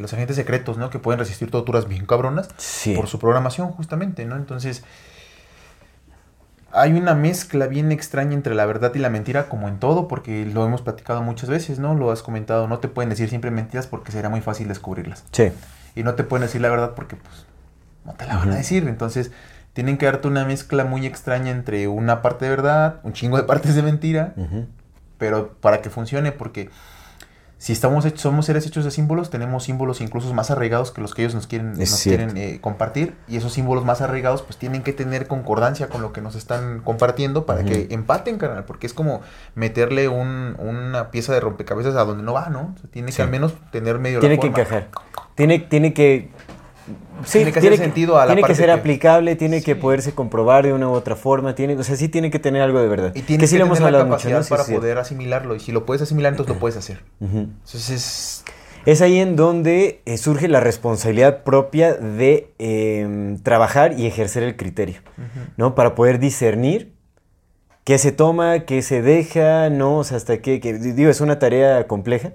Los agentes secretos, ¿no? Que pueden resistir torturas bien cabronas Sí. por su programación, justamente, ¿no? Entonces, hay una mezcla bien extraña entre la verdad y la mentira, como en todo, porque lo hemos platicado muchas veces, ¿no? Lo has comentado, no te pueden decir siempre mentiras porque será muy fácil descubrirlas. Sí. Y no te pueden decir la verdad porque, pues, no te la van a decir. Entonces, tienen que darte una mezcla muy extraña entre una parte de verdad, un chingo de partes de mentira, pero para que funcione, porque si estamos hechos, somos seres hechos de símbolos, tenemos símbolos incluso más arraigados que los que ellos nos quieren, nos quieren eh, compartir, y esos símbolos más arraigados pues tienen que tener concordancia con lo que nos están compartiendo para que empaten, carnal, porque es como meterle un- una pieza de rompecabezas a donde no va, ¿no? O sea, tiene Sí. que al menos tener medio la Tiene que forma. encajar. Tiene, tiene que. Sí, Tiene que hacer sentido a la tiene que ser que- aplicable, tiene que poderse comprobar de una u otra forma, tiene, o sea, sí tiene que tener algo de verdad. Y tienes que sí que tener la para sí. poder asimilarlo, y si lo puedes asimilar, entonces lo puedes hacer. Entonces es... Es ahí en donde eh, surge la responsabilidad propia de eh, trabajar y ejercer el criterio, ¿no? Para poder discernir qué se toma, qué se deja, ¿no? O sea, hasta qué, que, digo, es una tarea compleja,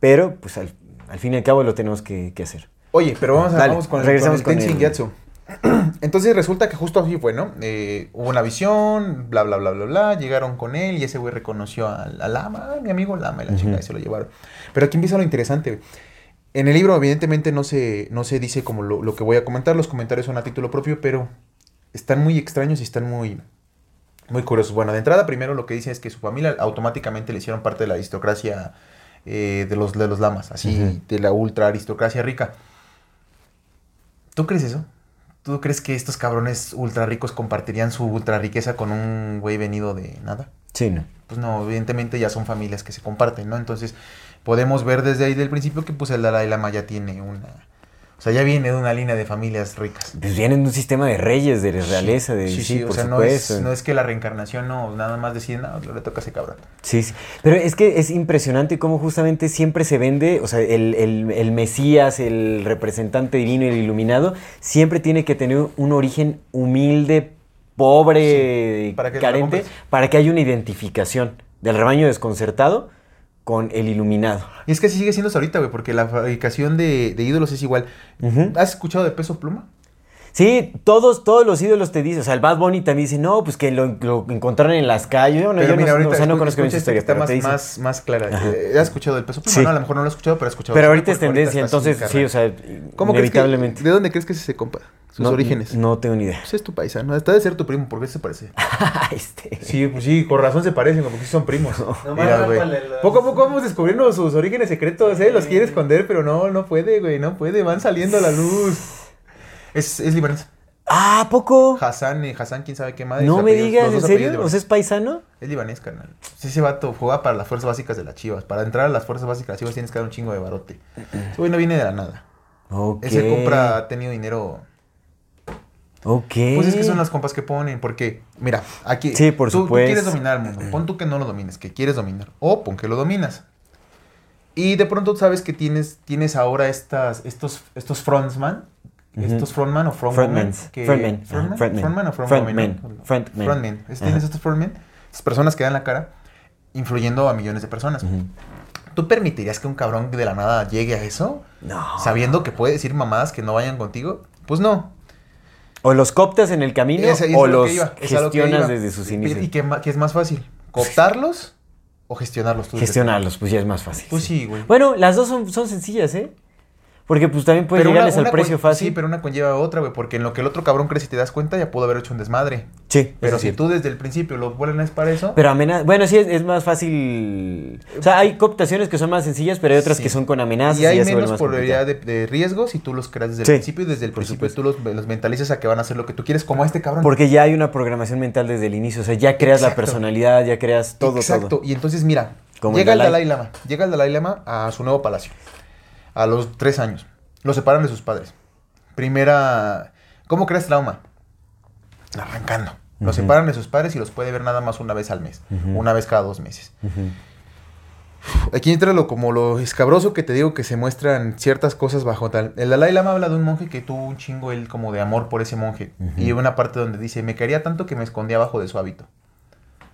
pero pues al, al fin y al cabo lo tenemos que, que hacer. Oye, pero vamos, a, Dale, vamos con el, regresamos con el Gyatso. Entonces resulta que justo así fue, ¿no? Eh, hubo una visión, bla, bla, bla, bla, bla. Llegaron con él y ese güey reconoció al, al Lama, "Ah, mi amigo Lama, y la chingada, y se lo llevaron. Pero aquí empieza lo interesante, güey. En el libro, evidentemente, no se, no se dice como lo, lo que voy a comentar. Los comentarios son a título propio, pero están muy extraños y están muy, muy curiosos. Bueno, de entrada, primero lo que dice es que su familia automáticamente le hicieron parte de la aristocracia eh, de, los, de los lamas, así, de la ultra aristocracia rica. ¿Tú crees eso? ¿Tú crees que estos cabrones ultra ricos compartirían su ultra riqueza con un güey venido de nada? Sí, ¿no? Pues no, evidentemente ya son familias que se comparten, ¿no? Entonces podemos ver desde ahí del principio que pues el Dalai Lama ya tiene una... O sea, ya viene de una línea de familias ricas. Pues vienen de un sistema de reyes, de realeza, de... Sí, Sí, sí, o por sea, no es, no es que la reencarnación no, nada más deciden, no, le toca a ese cabrón. Sí, sí. Pero es que es impresionante cómo justamente siempre se vende, o sea, el, el- el Mesías, el representante divino, el iluminado, siempre tiene que tener un origen humilde, pobre, Sí, para que te la carente, para que haya una identificación. del rebaño desconcertado con el iluminado. Y es que así sigue siendo hasta ahorita, güey, porque la fabricación de, de ídolos es igual. ¿Has escuchado de Peso Pluma? Sí, todos, todos los ídolos te dicen, o sea, el Bad Bunny también dice, no, pues que lo, lo encontraron en las calles. Bueno, yo no, no, o sea, no conozco bien su escucha esta que historia, está pero más, te dicen- más, más clara. Ajá. Eh, ¿Has escuchado del Peso Pluma? Sí. No, a lo mejor no lo he escuchado, pero he escuchado. Pero ahorita es tendencia, entonces sí, o sea, ¿Cómo crees que- inevitablemente. ¿De dónde crees que es ese compa? Sus No- orígenes. No tengo ni idea. Pues es tu paisano. Está de ser tu primo, porque se parece. este. Sí, pues sí, con razón se parecen, porque sí son primos. Nomás Mira, güey. Poco a poco vamos descubriendo sus orígenes secretos, ¿eh? Los quiere esconder, pero no, no puede, güey, no puede. Van saliendo a la luz. Es, es libanés. Ah, ¿a poco? Hassan, eh, Hassan, quién sabe qué madre. No me apellidos, digas, ¿en serio? ¿O sea, es paisano? Es libanés, carnal. Sí, ese vato juega para las fuerzas básicas de las chivas. Para entrar a las fuerzas básicas de las chivas tienes que dar un chingo de barote. Ese güey no viene de la nada. Ok. Ese compra ha tenido dinero. Ok. Pues es que son las compas que ponen. Porque, mira, aquí. Sí, por tú, tú supuesto. quieres dominar el mundo. Pon tú que no lo domines, que quieres dominar. O pon que lo dominas. Y de pronto sabes que tienes, tienes ahora estas, estos, estos frontman. Estos frontman o frontwoman. Frontmans. que- Frontman. O frontwoman. Ajá. Tienes estos frontmen. Estas personas que dan la cara influyendo a millones de personas. ¿Tú permitirías que un cabrón de la nada llegue a eso? No. Sabiendo que puede decir mamadas que no vayan contigo. Pues no. O los coptas en el camino Es- es o lo los gestionas desde sus inicios. ¿Y qué, es más fácil? ¿Cooptarlos o gestionarlos tú? Gestionarlos, pues ya es más fácil. Pues sí, güey. Bueno, las dos son, son sencillas, ¿eh? Porque pues también puedes llegarles al precio fácil. Sí, pero una conlleva a otra, güey. Porque en lo que el otro cabrón crece y te das cuenta, ya pudo haber hecho un desmadre. Sí, Pero si sí. tú desde el principio lo vuelves para eso. Pero amena... Bueno, sí, es, es más fácil... O sea, hay cooptaciones que son más sencillas, pero hay otras Sí. que son con amenazas. y hay menos probabilidad de, de riesgos si tú los creas desde el Sí, principio y desde el por principio tú los, los mentalizas a que van a hacer lo que tú quieres, como a este cabrón. Porque ya hay una programación mental desde el inicio. O sea, ya creas la personalidad, ya creas todo, Exacto. todo. Y entonces, mira, Como llega el Dalai. Dalai Lama. Llega el Dalai Lama a su nuevo palacio. A los tres años. Lo separan de sus padres. Primera. ¿Cómo creas trauma? Arrancando. Lo separan de sus padres y los puede ver nada más una vez al mes. Una vez cada dos meses. Aquí entra lo, como lo escabroso que te digo que se muestran ciertas cosas bajo tal. El Dalai Lama habla de un monje que tuvo un chingo él como de amor por ese monje. Y una parte donde dice, me quería tanto que me escondía abajo de su hábito.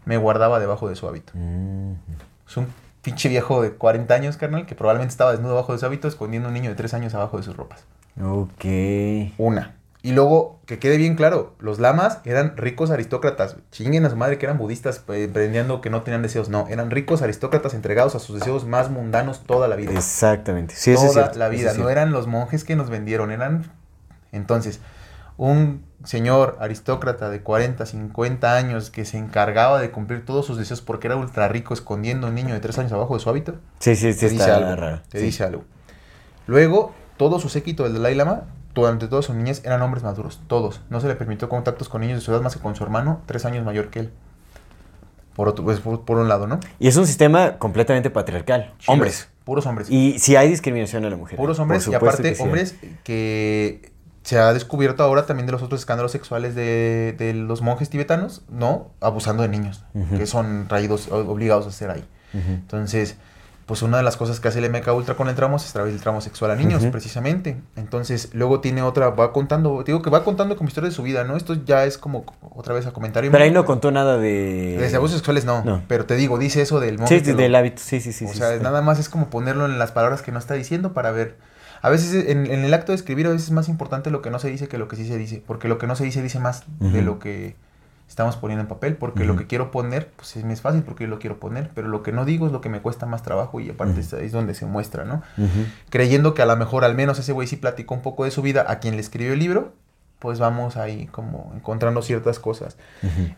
Me guardaba debajo de su hábito. Es un pinche viejo de 40 años, carnal, que probablemente estaba desnudo abajo de su hábito, escondiendo a un niño de 3 años abajo de sus ropas. Ok. Una. Y luego, que quede bien claro, los lamas eran ricos aristócratas. Chinguen a su madre que eran budistas, eh, emprendiendo que no tenían deseos. No, eran ricos aristócratas entregados a sus deseos más mundanos toda la vida. Exactamente. Sí, eso es toda cierto, la eso vida. es No eran los monjes que nos vendieron, eran... Entonces, un señor aristócrata de 40, 50 años que se encargaba de cumplir todos sus deseos porque era ultra rico escondiendo a un niño de 3 años abajo de su hábito, Sí, sí, sí, te dice algo. raro. Te Sí. dice algo. Luego, todo su séquito del Dalai Lama, durante toda su niñez, eran hombres maduros. Todos. No se le permitió contactos con niños de su edad más que con su hermano, tres años mayor que él. Por, otro, pues, por, por un lado, ¿no? Y es un sistema completamente patriarcal. Chiles, Hombres. Puros hombres. Y si hay discriminación a la mujer. Puros hombres. Y aparte, que sí. hombres que se ha descubierto ahora también de los otros escándalos sexuales de, de los monjes tibetanos, ¿no? Abusando de niños, que son traídos, obligados a hacer ahí. Entonces, pues una de las cosas que hace el MK Ultra con el tramo es través del tramo sexual a niños, precisamente. Entonces, luego tiene otra, va contando, digo que va contando como historia de su vida, ¿no? Esto ya es como otra vez a comentario. Pero ahí no contó nada de... Desde abusos sexuales no, No. pero te digo, dice eso del monje. Sí, sí, del hábito. Sí, sí, sí. o sí, sea, sí. nada más es como ponerlo en las palabras que no está diciendo para ver. A veces en, en el acto de escribir a veces es más importante lo que no se dice que lo que sí se dice, porque lo que no se dice dice más de lo que estamos poniendo en papel, porque lo que quiero poner, pues es, me es fácil porque yo lo quiero poner, pero lo que no digo es lo que me cuesta más trabajo y aparte Ujú. es, es donde se muestra, ¿no? Creyendo que a lo mejor al menos ese güey sí platicó un poco de su vida a quien le escribió el libro, pues vamos ahí como encontrando ciertas cosas.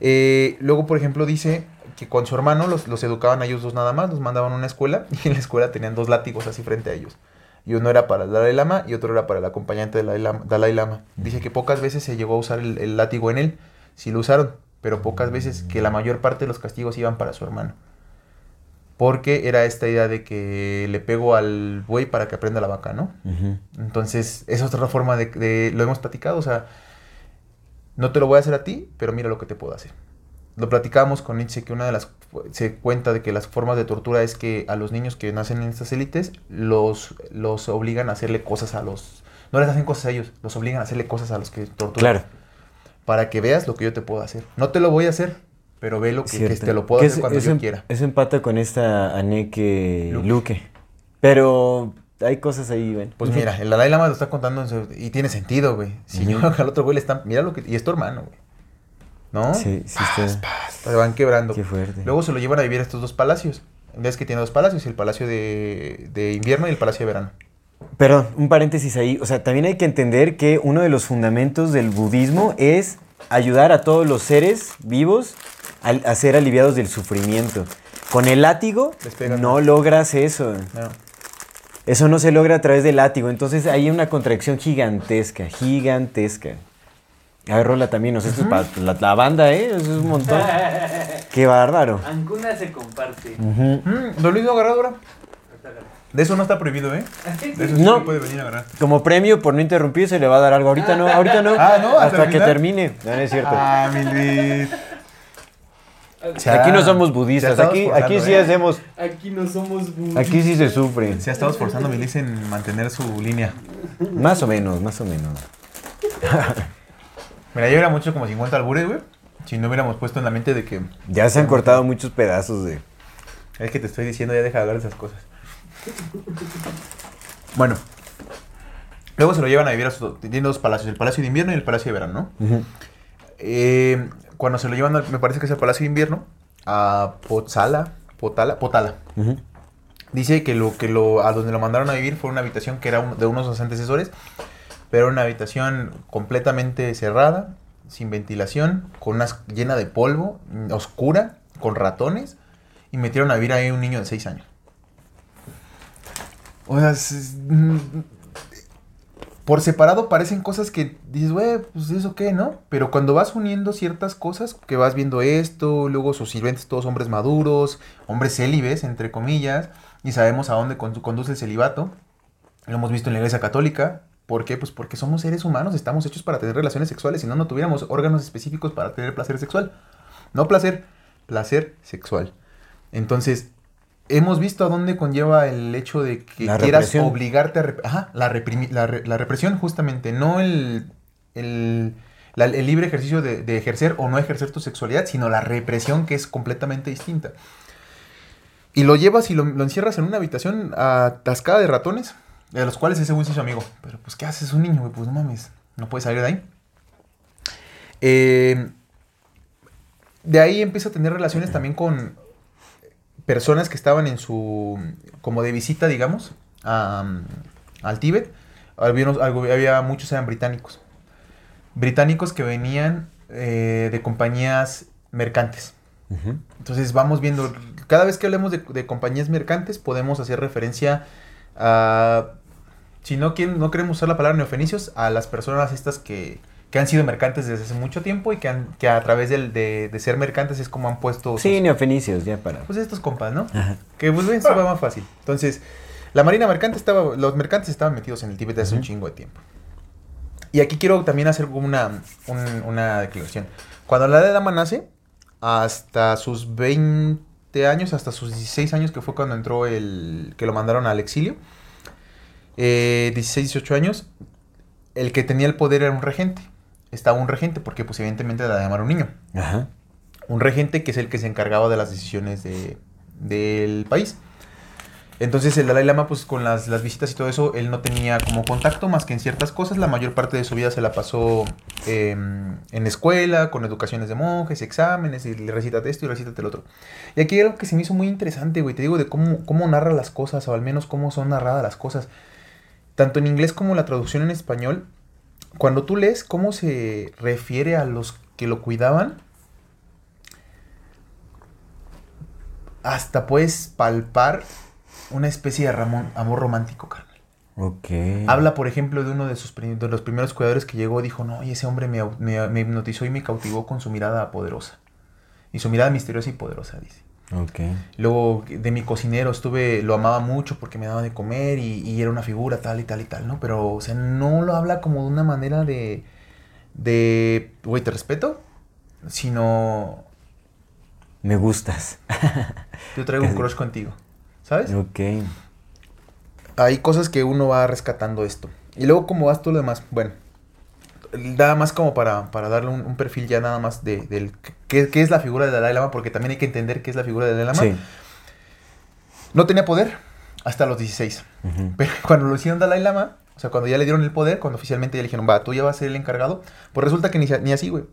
Eh, luego, por ejemplo, dice que con su hermano los, los educaban a ellos dos nada más, los mandaban a una escuela y en la escuela tenían dos látigos así frente a ellos. Y uno era para el Dalai Lama y otro era para el acompañante del Dalai Lama. Dalai Lama. Dice que pocas veces se llegó a usar el, el látigo en él, sí lo usaron, pero pocas veces que la mayor parte de los castigos iban para su hermano. Porque era esta idea de que le pego al buey para que aprenda la vaca, ¿no? Entonces, esa es otra forma de, de- Lo hemos platicado, o sea, no te lo voy a hacer a ti, pero mira lo que te puedo hacer. Lo platicábamos con Nietzsche, que una de las... Se cuenta de que las formas de tortura es que a los niños que nacen en estas élites los, los obligan a hacerle cosas a los... No les hacen cosas a ellos, los obligan a hacerle cosas a los que torturan. Claro. Para que veas lo que yo te puedo hacer. No te lo voy a hacer, pero ve lo que, te lo puedo Que hacer cuando eso yo em- quiera. Eso empata con esta Aneke Luque. Luque. Pero hay cosas ahí, ven. Pues mira, el Dalai Lama lo está contando en su- y tiene sentido, güey. Si yo al otro güey le están, mira lo que, y es tu hermano, güey. ¿No? Sí, sí está. Se van quebrando. Qué fuerte. Luego se lo llevan a vivir a estos dos palacios. Ves que tiene dos palacios, el palacio de, de invierno y el palacio de verano. Perdón, un paréntesis ahí. O sea, también hay que entender que uno de los fundamentos del budismo es ayudar a todos los seres vivos a, ser aliviados del sufrimiento. Con el látigo no logras eso. No. Eso no se logra a través del látigo. Entonces hay una contracción gigantesca, gigantesca. A ver, Rola también, o sea, esto es para la, la banda, ¿eh? Eso es un montón. Qué bárbaro. Ancuna se comparte. Ujú. Mm, ¿Lo mismo agarrado ahora? De eso no está prohibido, ¿eh? De eso sí No. se puede venir a agarrar. Como premio por no interrumpir se le va a dar algo. Ahorita no, ahorita no. Ah, ¿no? ¿Hasta Hasta el que final? termine. No, no es cierto. Ah, mi Luis. Aquí no somos budistas, aquí, aquí sí ¿eh? hacemos, Aquí no somos budistas. aquí sí se sufre. Se ha estado esforzando mi Liz en mantener su línea. Más o menos, más o menos. Mira, yo hubiera mucho como 50 albures, güey. Si no hubiéramos puesto en la mente de que Ya se han cortado muchos pedazos de... es que te estoy diciendo, ya deja de hablar de esas cosas. Bueno. Luego se lo llevan a vivir a sus... Tiene dos palacios, el palacio de invierno y el palacio de verano, ¿no? Eh, cuando se lo llevan, al- me parece que es el Palacio de Invierno, a Potzala, Potala, Potala. Dice que lo que lo a donde lo mandaron a vivir fue una habitación que era un- de unos de sus pero una habitación completamente cerrada, sin ventilación, con unas llena de polvo, mm, oscura, con ratones, y metieron a vivir ahí un niño de 6 años. O sea, mm, por separado parecen cosas que dices, güey, pues eso qué, ¿no? Pero cuando vas uniendo ciertas cosas, que vas viendo esto, luego sus sirvientes, todos hombres maduros, hombres célibes, entre comillas, y sabemos a dónde con- conduce el celibato. Lo hemos visto en la iglesia católica. ¿Por qué? Pues porque somos seres humanos, estamos hechos para tener relaciones sexuales, si no, no tuviéramos órganos específicos para tener placer sexual. No placer, placer sexual. Entonces, hemos visto a dónde conlleva el hecho de que La quieras represión. obligarte a... rep- Ajá, la, la, re- la represión justamente, no el, el, la- el libre ejercicio de, de ejercer o no ejercer tu sexualidad, sino la represión que es completamente distinta. Y lo llevas y lo, lo encierras en una habitación atascada de ratones, de los cuales ese güey se hizo amigo. Pero pues, ¿qué haces un niño, güey? Pues no mames, no puedes salir de ahí. Eh, de ahí empieza a tener relaciones también con personas que estaban en su, como de visita, digamos, a- al Tíbet. Había, muchos eran británicos. Británicos que venían eh, de compañías mercantes. Entonces vamos viendo, cada vez que hablemos de, de compañías mercantes podemos hacer referencia a, si no, quieren, no queremos usar la palabra neofenicios, a las personas estas que, que han sido mercantes desde hace mucho tiempo y que, han, que a través del- de, de ser mercantes es como han puesto... Sí, sus- neofenicios, ya para. pues estos compas, ¿no? Ajá. Que pues eso va más fácil. Entonces, la marina mercante estaba, los mercantes estaban metidos en el Tíbet hace un chingo de tiempo. Y aquí quiero también hacer una, un- una declaración. Cuando la de dama nace, hasta sus 20 años, hasta sus 16 años, que fue cuando entró el, que lo mandaron al exilio, eh, 16, 18 años, el que tenía el poder era un regente. Estaba un regente porque pues evidentemente la llamar un niño Ajá. un regente que es el que se encargaba de las decisiones de, del país. Entonces el Dalai Lama, pues con las, las visitas y todo eso, él no tenía como contacto más que en ciertas cosas. La mayor parte de su vida se la pasó eh, en escuela, con educaciones de monjes, exámenes, y le recítate esto y recítate el otro. Y aquí hay algo que se me hizo muy interesante, güey. Te digo de cómo, cómo narra las cosas, o al menos cómo son narradas las cosas. Tanto en inglés como la traducción en español. Cuando tú lees cómo se refiere a los que lo cuidaban, hasta puedes palpar una especie de ramón- amor romántico, carnal. Ok. Habla, por ejemplo, de uno de, sus, de los primeros cuidadores que llegó, dijo, no, y ese hombre me- me hipnotizó y me cautivó con su mirada poderosa. Y su mirada misteriosa y poderosa, dice. Ok. Luego, de mi cocinero, estuve, lo amaba mucho porque me daba de comer y, y era una figura tal y tal y tal, ¿no? Pero, o sea, no lo habla como de una manera de, de, güey, te respeto, sino, Me gustas. yo traigo un crush contigo, ¿sabes? Ok. hay cosas que uno va rescatando esto. Y luego, ¿cómo vas todo lo demás? Bueno, nada más como para, para darle un, un perfil ya nada más de, del qué, qué es la figura del Dalai Lama, porque también hay que entender qué es la figura del Dalai Lama. Sí. No tenía poder hasta los 16. Ujú. Pero cuando lo hicieron Dalai Lama, o sea, cuando ya le dieron el poder, cuando oficialmente ya le dijeron, va, tú ya vas a ser el encargado, pues resulta que ni, ni así, güey.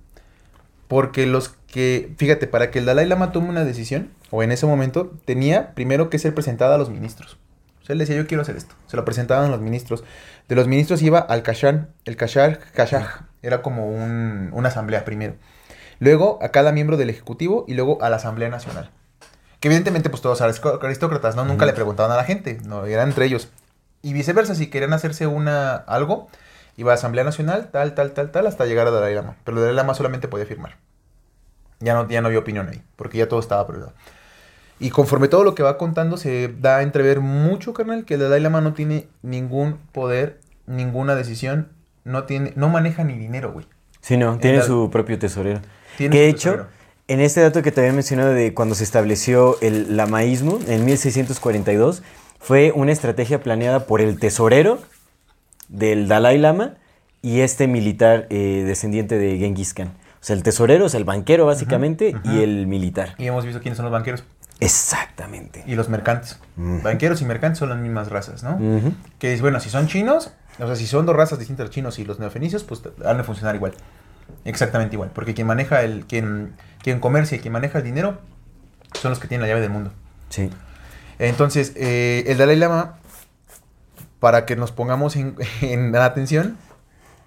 Porque los que, fíjate, para que el Dalai Lama tome una decisión, o en ese momento, tenía primero que ser presentada a los ministros. O sea, él decía, yo quiero hacer esto. Se lo presentaban a los ministros. De los ministros iba al Kashan, el Kashar, Kashaj, era como un- una asamblea primero. Luego a cada miembro del Ejecutivo y luego a la Asamblea Nacional. Que evidentemente pues todos aristócratas, ¿no? Nunca le preguntaban a la gente, no, eran entre ellos. Y viceversa, si querían hacerse una algo, iba a Asamblea Nacional, tal, tal, tal, tal, hasta llegar a Dalai Lama. Pero Dalai Lama solamente podía firmar. Ya no, ya no había opinión ahí, porque ya todo estaba aprobado. Y conforme todo lo que va contando, se da a entrever mucho, carnal, que el Dalai Lama no tiene ningún poder, ninguna decisión, no tiene, no maneja ni dinero, güey. Sí, no, tiene su propio tesorero. Tiene que de hecho, en este dato que te había mencionado de cuando se estableció el lamaísmo en 1642, fue una estrategia planeada por el tesorero del Dalai Lama y este militar eh, descendiente de Genghis Khan. O sea, el tesorero, o sea, el banquero básicamente, y el militar. Y hemos visto quiénes son los banqueros Exactamente. y los mercantes. Banqueros y mercantes son las mismas razas, ¿no? Que es, bueno, si son chinos, o sea, si son dos razas distintas, los chinos y los neofenicios, pues han de funcionar igual. Exactamente igual. Porque quien maneja el, quien, quien comercia y quien maneja el dinero son los que tienen la llave del mundo. Sí. Entonces, eh, el Dalai Lama, para que nos pongamos en, en atención,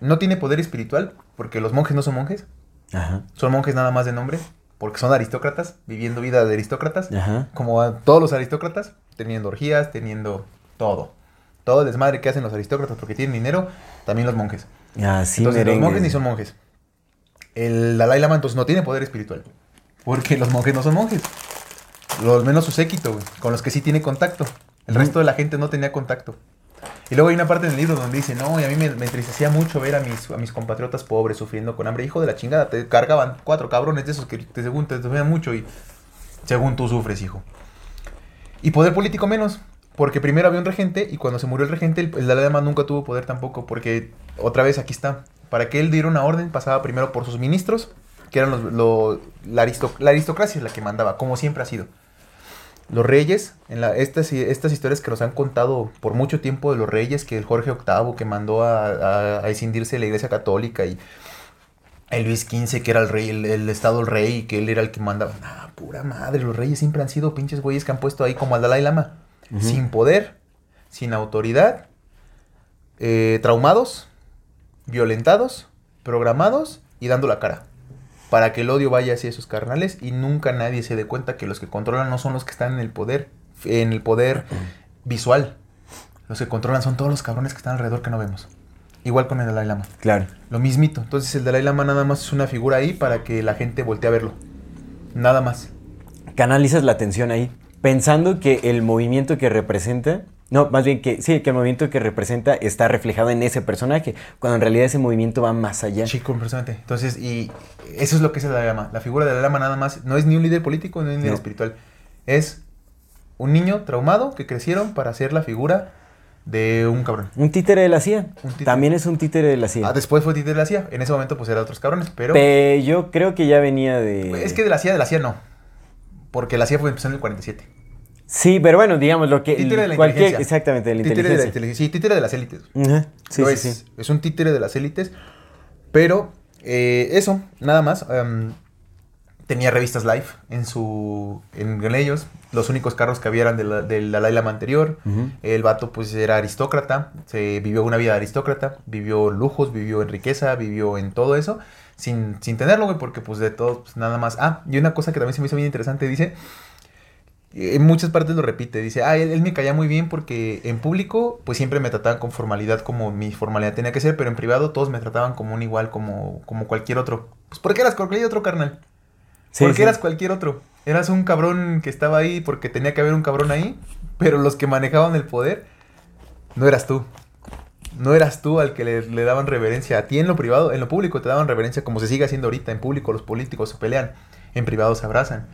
no tiene poder espiritual, porque los monjes no son monjes, Ajá. son monjes nada más de nombre, porque son aristócratas, viviendo vida de aristócratas, Ajá. como a todos los aristócratas, teniendo orgías, teniendo todo. Todo el desmadre que hacen los aristócratas porque tienen dinero, también los monjes. Así entonces, los monjes ni son monjes. El Dalai Lama entonces no tiene poder espiritual, porque los monjes no son monjes. Lo menos su séquito, güey, con los que sí tiene contacto. El resto de la gente no tenía contacto. Y luego hay una parte en el libro donde dice, no, y a mí me, entristecía mucho ver a mis, a mis compatriotas pobres sufriendo con hambre. Hijo de la chingada, te cargaban cuatro cabrones de esos que te, según te sufrían mucho y según tú sufres, hijo. Y poder político menos, porque primero había un regente y cuando se murió el regente, el, el Dalai Lama nunca tuvo poder tampoco, porque otra vez aquí está. Para que él diera una orden pasaba primero por sus ministros, que eran los, lo- la, la aristocracia es la que mandaba, como siempre ha sido. Los reyes, en la, estas, estas historias que nos han contado por mucho tiempo de los reyes, que el Jorge VIII que mandó a, a, a escindirse de la iglesia católica y el Luis XV que era el rey, el, el estado el rey, y que él era el que mandaba. Nah, pura madre, los reyes siempre han sido pinches güeyes que han puesto ahí como al Dalai Lama. Sin poder, sin autoridad, eh, traumados, violentados, programados y dando la cara. Para que el odio vaya hacia esos carnales y nunca nadie se dé cuenta que los que controlan no son los que están en el poder, en el poder visual. Los que controlan son todos los cabrones que están alrededor que no vemos. Igual con el Dalai Lama. Claro. Lo mismito. Entonces el Dalai Lama nada más es una figura ahí para que la gente voltee a verlo. Nada más. canalizas la atención ahí, pensando que el movimiento que representa, no, más bien que sí, que el movimiento que representa está reflejado en ese personaje, cuando en realidad ese movimiento va más allá. Sí, completamente. Entonces, y eso es lo que es el Dalai Lama. La figura del Dalai Lama nada más no es ni un líder político, ni un líder No. espiritual. Es un niño traumado que crecieron para ser la figura de un cabrón. Un títere de la CIA. También es un títere de la CIA. Ah, después fue títere de la CIA. En ese momento, pues era otros cabrones, pero. Pe- yo creo que ya venía de... Es que de la CIA, de la CIA no. Porque la CIA fue empezó en el 47. Sí, pero bueno, digamos lo que... Títere de la cualquier- inteligencia. Exactamente, de la Títere de la inteligencia. inteligencia. Sí, títere de las élites. Sí, sí, es, sí. es un títere de las élites. Pero eh, eso, nada más. em, tenía revistas live en su en, en ellos. Los únicos carros que había eran de la- del Dalai Lama anterior. El vato pues era aristócrata. Se vivió una vida de aristócrata. Vivió lujos, vivió en riqueza, vivió en todo eso. Sin, sin tenerlo, güey, porque pues de todo, pues nada más. Ah, y una cosa que también se me hizo bien interesante, dice... En muchas partes lo repite, dice, ah, él, él me caía muy bien porque en público pues siempre me trataban con formalidad como mi formalidad tenía que ser, pero en privado todos me trataban como un igual, como, como cualquier otro. Pues porque eras cualquier otro, carnal. Sí, porque sí. eras cualquier otro. Eras un cabrón que estaba ahí porque tenía que haber un cabrón ahí, pero los que manejaban el poder no eras tú. No eras tú al que le, le daban reverencia. A ti en lo privado, en lo público te daban reverencia como se sigue haciendo ahorita. En público los políticos se pelean, en privado se abrazan.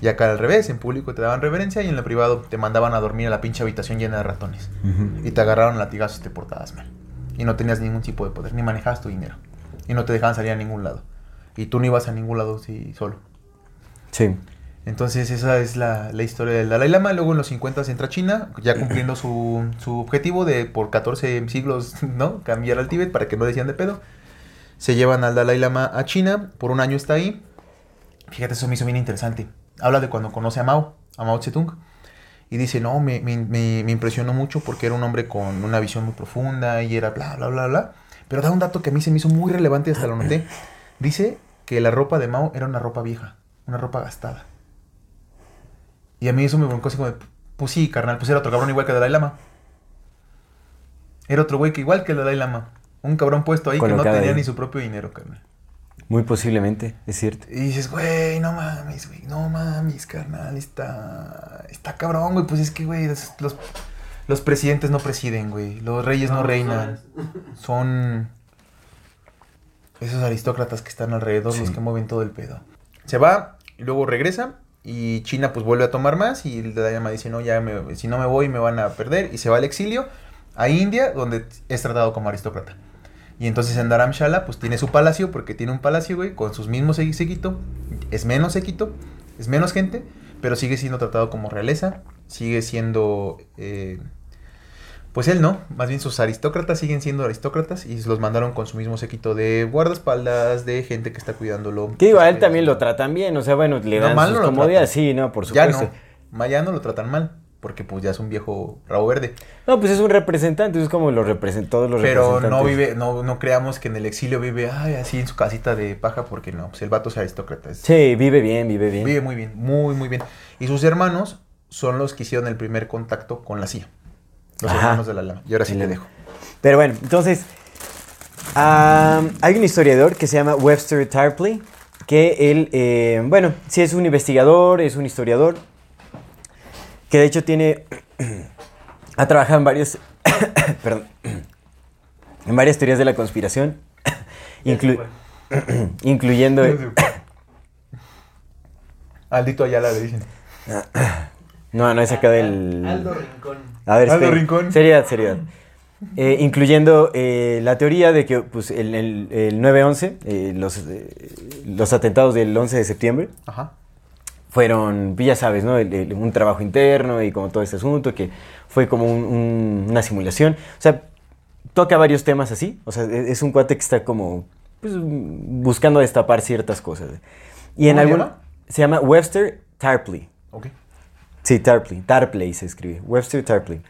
Y acá al revés, en público te daban reverencia y en lo privado te mandaban a dormir a la pinche habitación llena de ratones. Y te agarraron latigazos y te portabas mal. Y no tenías ningún tipo de poder, ni manejabas tu dinero. y no te dejaban salir a ningún lado. Y tú no ibas a ningún lado sí, solo. Sí. Entonces esa es la, la historia del Dalai Lama. Luego en los 50 entra a China, ya cumpliendo su, su objetivo de por 14 siglos, ¿no? Cambiar al Tíbet para que no decían de pedo. Se llevan al Dalai Lama a China, por un año está ahí. Fíjate, eso me hizo bien interesante. Habla de cuando conoce a Mao, a Mao Zedong. Y dice, no, me, me- me- me impresionó mucho porque era un hombre con una visión muy profunda y era bla, bla, bla, bla. Pero da un dato que a mí se me hizo muy relevante y hasta lo noté. Dice que la ropa de Mao era una ropa vieja, una ropa gastada. Y a mí eso me broncó así como de, pues sí, carnal, pues era otro cabrón igual que Dalai Lama. Era otro güey que igual que el Dalai Lama. Un cabrón puesto ahí que no tenía ahí. ni su propio dinero, carnal. Muy posiblemente, es cierto. Y dices, güey, no mames, güey, no mames, carnal, está, está cabrón, güey, pues es que, güey, los, los presidentes no presiden, güey, los reyes no, No, reinan, son esos aristócratas que están alrededor los que mueven todo el pedo. Se va y luego regresa y China pues vuelve a tomar más y el Dalai Lama dice, no, ya me- si no me voy me van a perder y se va al exilio a India donde es tratado como aristócrata. Y entonces en Dharamshala pues tiene su palacio porque tiene un palacio, güey, con sus mismos séquito. Es menos séquito, es menos gente, pero sigue siendo tratado como realeza, sigue siendo... eh, pues él no, más bien sus aristócratas siguen siendo aristócratas y los mandaron con su mismo séquito de guardaespaldas, de gente que está cuidándolo. Que digo, a él Este, también lo tratan bien, o sea, bueno, le No, dan mal sus no lo comodidades, tratan. sí, no, por Ya supuesto. no, ya no lo tratan mal, porque pues ya es un viejo rabo verde. No, pues es un representante, es como los represent todos los Pero representantes. no vive, no, no creamos que en el exilio vive ay, así en su casita de paja, porque no, pues el vato es aristócrata. es- Sí, vive bien, vive bien. Vive muy bien, muy, muy bien. Y sus hermanos son los que hicieron el primer contacto con la CIA. Los Ajá. hermanos de la lama. Y ahora sí te dejo. Pero bueno, entonces, hay un historiador que se llama Webster Tarpley, que él, eh, bueno, sí es un investigador, es un historiador, que de hecho tiene, ha trabajado en varios, perdón, en varias teorías de la conspiración, inclu- incluyendo... Aldito Ayala le dicen. No, no he sacado el... Aldo Rincón. A ver, Aldo. Rincón. Seriedad, seriedad. Eh, incluyendo eh, la teoría de que pues, el, el- el 9-11, eh, los, eh, los atentados del 11 de septiembre, Ajá. Fueron, pues, ya sabes, ¿no? El- el- un trabajo interno y como todo este asunto, que fue como un- un- una simulación. O sea, toca varios temas así. O sea, e- es un cuate que está como pues, buscando destapar ciertas cosas. Y en ¿Cómo se algún, llama? se llama Webster Tarpley. Ok. Sí, Tarpley. Tarpley se escribe. Webster Tarpley.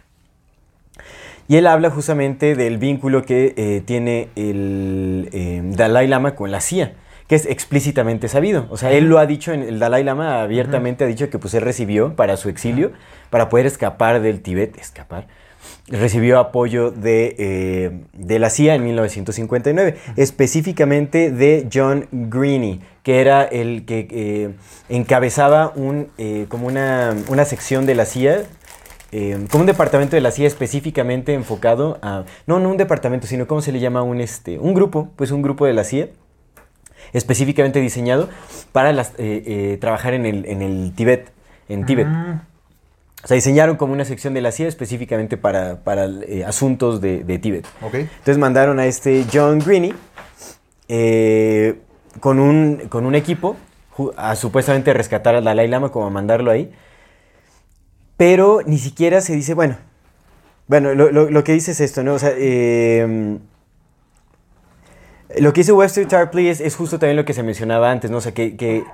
Y él habla justamente del vínculo que eh, tiene el eh, Dalai Lama con la CIA, que es explícitamente sabido. O sea, él lo ha dicho, en, el Dalai Lama abiertamente ha dicho que pues él recibió para su exilio, para poder escapar del Tíbet, escapar, recibió apoyo de, eh, de la CIA en 1959, específicamente de John Greene, que era el que eh, encabezaba un, eh, como una, una sección de la CIA, eh, como un departamento de la CIA específicamente enfocado a... No, no un departamento, sino ¿cómo se le llama? Un, este, un grupo, pues un grupo de la CIA específicamente diseñado para las, eh, eh, trabajar en el, en el Tíbet, en Tíbet. Mm, O sea, diseñaron como una sección de la CIA específicamente para, para eh, asuntos de, de Tíbet. Entonces mandaron a este John Greene eh, con, un, con un equipo a supuestamente rescatar al Dalai Lama, como a mandarlo ahí. Pero ni siquiera se dice, bueno, bueno, lo, lo- lo que dice es esto, ¿no? O sea, eh, lo que dice Webster Tarpley es, es justo también lo que se mencionaba antes, ¿no? O sea, que, que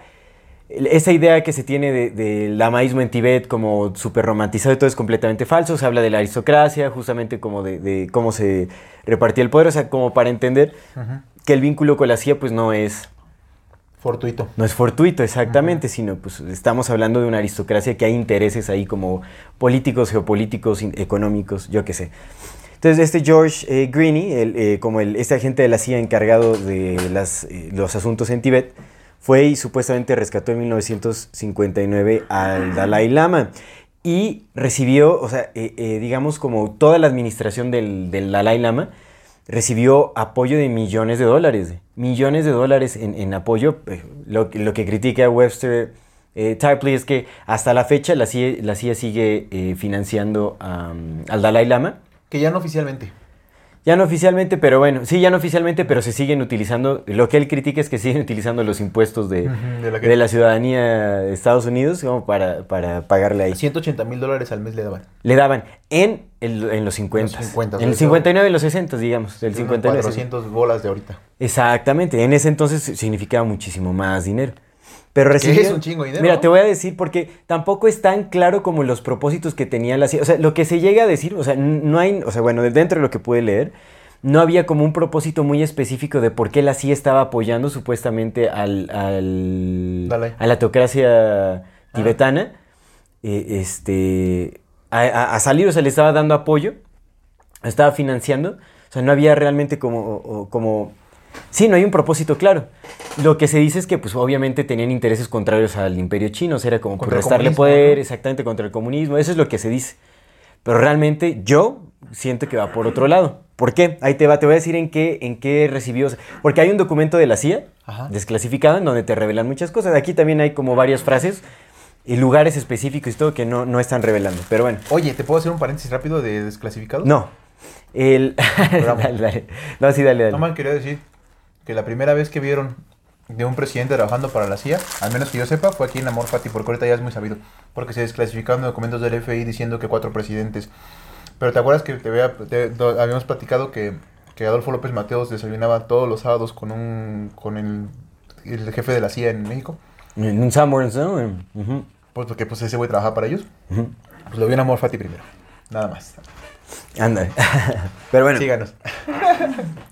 esa idea que se tiene de- del lamaísmo en Tibet como súper romantizado y todo es completamente falso. Se habla de la aristocracia, justamente como de, de cómo se repartía el poder, o sea, como para entender que el vínculo con la CIA pues no es, Fortuito. no es fortuito exactamente, sino pues estamos hablando de una aristocracia que hay intereses ahí como políticos, geopolíticos, económicos, yo qué sé. Entonces este George eh, Greene, el, eh, como el, este agente de la CIA encargado de las, eh, los asuntos en Tíbet, fue y supuestamente rescató en 1959 al Dalai Lama y recibió, o sea, eh, digamos como toda la administración del, del Dalai Lama, recibió apoyo de millones de dólares. Millones de dólares en, en apoyo. Lo, que- lo que critica Webster eh, Tarpley es que hasta la fecha la CIA, la CIA sigue eh, financiando al Dalai Lama. Que ya no oficialmente. Ya no oficialmente, pero bueno, sí, ya no oficialmente, pero se siguen utilizando, lo que él critica es que siguen utilizando los impuestos de, de la que- de la ciudadanía de Estados Unidos como para, para pagarle ahí. 180 mil dólares al mes le daban. Le daban en, el- en los 50. Los 50, en el eso. 59 y los 60, digamos. Del 59. 400 bolas de ahorita. Exactamente, en ese entonces significaba muchísimo más dinero. Pero recibía- es un chingo de dinero, Mira, te voy a decir porque tampoco es tan claro como los propósitos que tenía la CIA. O sea, lo que se llega a decir, o sea, no hay, o sea, bueno, dentro de lo que pude leer, no había como un propósito muy específico de por qué la CIA estaba apoyando supuestamente al, al- a la teocracia tibetana. eh, este, a, a- a salir, o sea, le estaba dando apoyo, estaba financiando. O sea, no había realmente como, o- como Sí, no hay un propósito claro. Lo que se dice es que, pues, obviamente tenían intereses contrarios al imperio chino, o sea, era como por restarle poder, ¿no? exactamente contra el comunismo, eso es lo que se dice. Pero realmente yo siento que va por otro lado. ¿Por qué? Ahí te va, te voy a decir en qué, en qué recibió. porque hay un documento de la CIA Ajá. desclasificado en donde te revelan muchas cosas. Aquí también hay como varias frases y lugares específicos y todo que no, no están revelando. Pero bueno. Oye, ¿te puedo hacer un paréntesis rápido de desclasificado? No. El... Dale, dale. No, sí, dale, dale. No mal quería decir que la primera vez que vieron de un presidente trabajando para la CIA, al menos que yo sepa, fue aquí en Amor Fati, porque ahorita ya es muy sabido, porque se desclasificaron documentos del FBI diciendo que cuatro presidentes. Pero ¿te acuerdas que te, había- te- habíamos platicado que, que Adolfo López Mateos desayunaba todos los sábados con un con el, el jefe de la CIA en México? En un Sanborns, ¿no? Pues porque pues ese güey trabajaba para ellos. Pues lo vio en Amor Fati primero. Nada más. Ándale. Pero bueno, Síganos.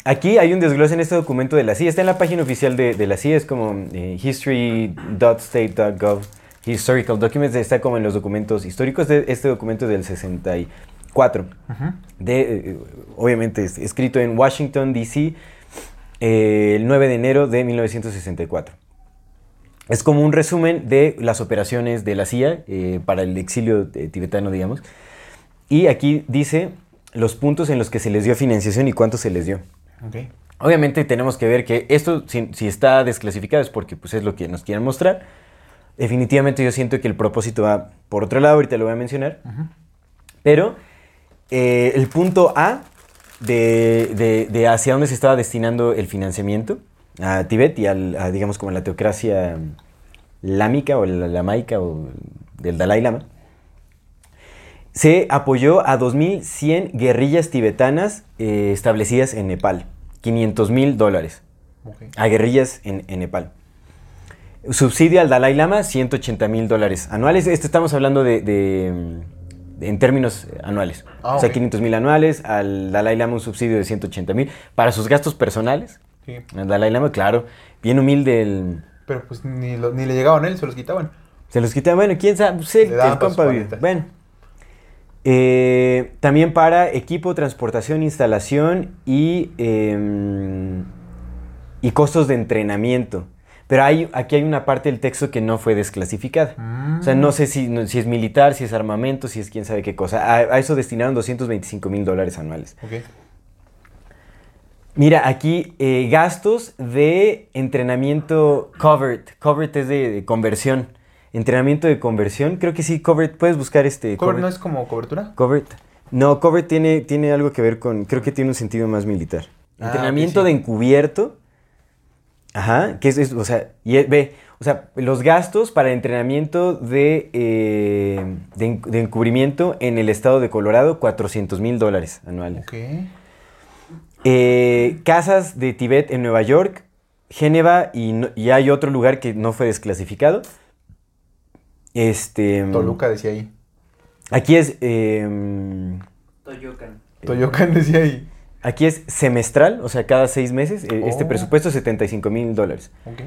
aquí hay un desglose en este documento de la CIA. Está en la página oficial de, de la CIA, es como eh, history.state.gov. Historical Documents está como en los documentos históricos de este documento del 64. De, eh, obviamente es- escrito en Washington, D.C., eh, el 9 de enero de 1964. Es como un resumen de las operaciones de la CIA eh, para el exilio eh, tibetano, digamos. Y aquí dice los puntos en los que se les dio financiación y cuánto se les dio. Obviamente tenemos que ver que esto, si, si está desclasificado, es porque pues, es lo que nos quieren mostrar. Definitivamente yo siento que el propósito va por otro lado, ahorita lo voy a mencionar. Pero eh, el punto A de, de- de hacia dónde se estaba destinando el financiamiento a Tibet y al, a, digamos como la teocracia lámica o la lamaica o del Dalai Lama, se apoyó a 2.100 guerrillas tibetanas eh, establecidas en Nepal, 500 mil dólares a guerrillas en, en Nepal. Subsidio al Dalai Lama, 180 mil dólares anuales. Esto estamos hablando de, de, mm, en términos eh, anuales. Ah, o sea, ok. 500 mil anuales. Al Dalai Lama un subsidio de 180 mil. Para sus gastos personales. Sí. Al Dalai Lama, claro, bien humilde. El, Pero pues ni, lo- ni le llegaban a él, se los quitaban. se los quita, bueno, quién sabe, pues, el, el compa vive. Bueno. Eh, también para equipo, transportación, instalación y, em, y costos de entrenamiento. Pero hay, aquí hay una parte del texto que no fue desclasificada. O sea, no sé si, no- si es militar, si es armamento, si es quién sabe qué cosa. A, a eso destinaron 225 mil dólares anuales. Ok. Mira, aquí eh, gastos de entrenamiento covered. Covered es de, de conversión. Entrenamiento de conversión. Creo que sí, covered. Puedes buscar este. ¿Cover covered. no es como cobertura? Covered. No, covered tiene, tiene algo que ver con. Creo que tiene un sentido más militar. Ah, Entrenamiento sí. de encubierto. Ajá. Que es, es- o sea, y es- ve. O sea, los gastos para entrenamiento de, eh, de, en- de encubrimiento en el estado de Colorado, 400 mil dólares anuales. Ok. Eh, casas de Tibet en Nueva York, Génova y, no- y hay otro lugar que no fue desclasificado. Este. Toluca decía ahí. Aquí es. em, Toyocan. Toyocan decía ahí. aquí es semestral, o sea, cada seis meses. eh, Este Oh. presupuesto es 75 mil dólares. Ok.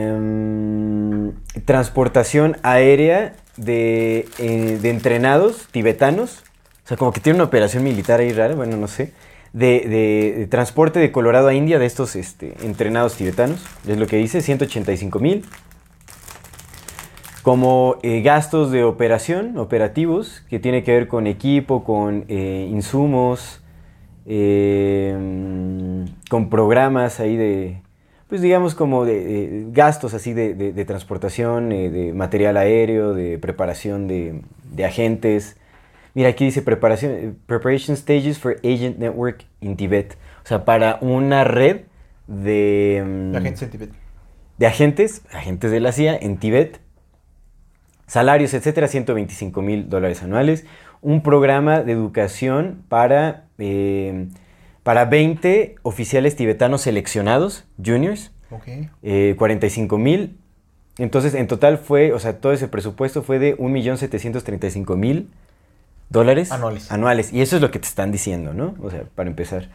Em, transportación aérea de, eh, de entrenados tibetanos. O sea, como que tiene una operación militar ahí rara, bueno, no sé. De, de- de transporte de Colorado a India de estos este, entrenados tibetanos. Es lo que dice, 185 mil. Como eh, gastos de operación, operativos, que tiene que ver con equipo, con eh, insumos, eh, con programas ahí de, pues digamos como de, de gastos así de, de- de transportación, eh, de material aéreo, de preparación de, de agentes, Mira, aquí dice preparación, preparation stages for agent network in Tibet. O sea, para una red de, La gente en Tibet. de agentes, agentes de la CIA en Tibet, salarios, etcétera, 125 mil dólares anuales, un programa de educación para, eh, para 20 oficiales tibetanos seleccionados, juniors, Ok. eh, 45 mil. Entonces, en total fue, o sea, todo ese presupuesto fue de 1.735.000 dólares Anuales. anuales. Y eso es lo que te están diciendo, ¿no? O sea, para empezar.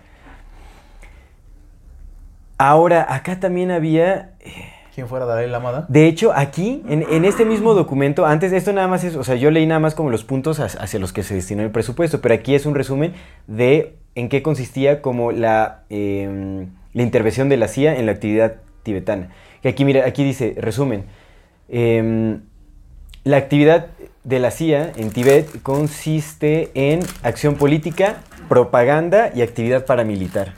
Ahora, acá también había... eh, ¿Quién fuera Dalai Lama? de hecho, aquí, en, en este mismo documento, antes esto nada más es, o sea, yo leí nada más como los puntos hacia, los que se destinó el presupuesto, pero aquí es un resumen de en qué consistía como la, eh, la intervención de la CIA en la actividad tibetana. Que aquí, mira, aquí dice, resumen, em, la actividad de la CIA en Tibet consiste en acción política, propaganda y actividad paramilitar.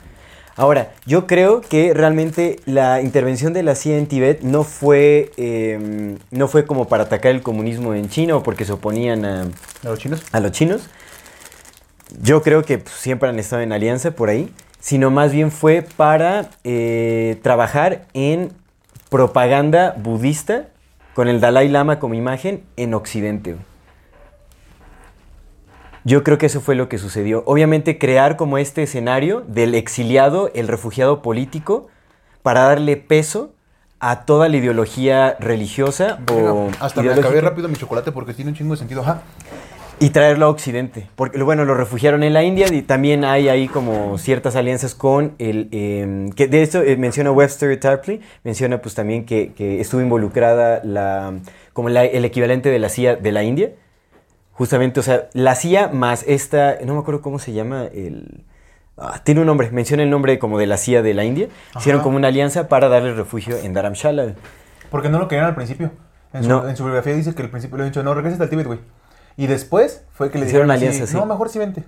Ahora, yo creo que realmente la intervención de la CIA en Tibet no fue, eh, no fue como para atacar el comunismo en China o porque se oponían a, ¿A los chinos? a los chinos. Yo creo que pues, siempre han estado en alianza por ahí, sino más bien fue para eh, trabajar en propaganda budista con el Dalai Lama como imagen en Occidente. Yo creo que eso fue lo que sucedió. Obviamente crear como este escenario del exiliado, el refugiado político, para darle peso a toda la ideología religiosa o Hasta me acabé rápido mi chocolate porque tiene un chingo de sentido. Ajá. Y traerlo a Occidente. Porque, bueno, lo refugiaron en la India y también hay ahí como ciertas alianzas con el... eh, que de esto eh, menciona Webster Tarpley, menciona pues también que, que estuvo involucrada la, como la- el equivalente de la CIA de la India. Justamente, o sea, la CIA más esta, no me acuerdo cómo se llama, el... ah, tiene un nombre, menciona el nombre como de la CIA de la India. Hicieron como una alianza para darle refugio en Dharamshala. Porque no lo querían al principio. En su, No. en su biografía dice que al principio le han dicho, no, regresa al Tíbet, güey. Y después fue que le Hicieron dijeron alianza, sí. No, mejor sí vente.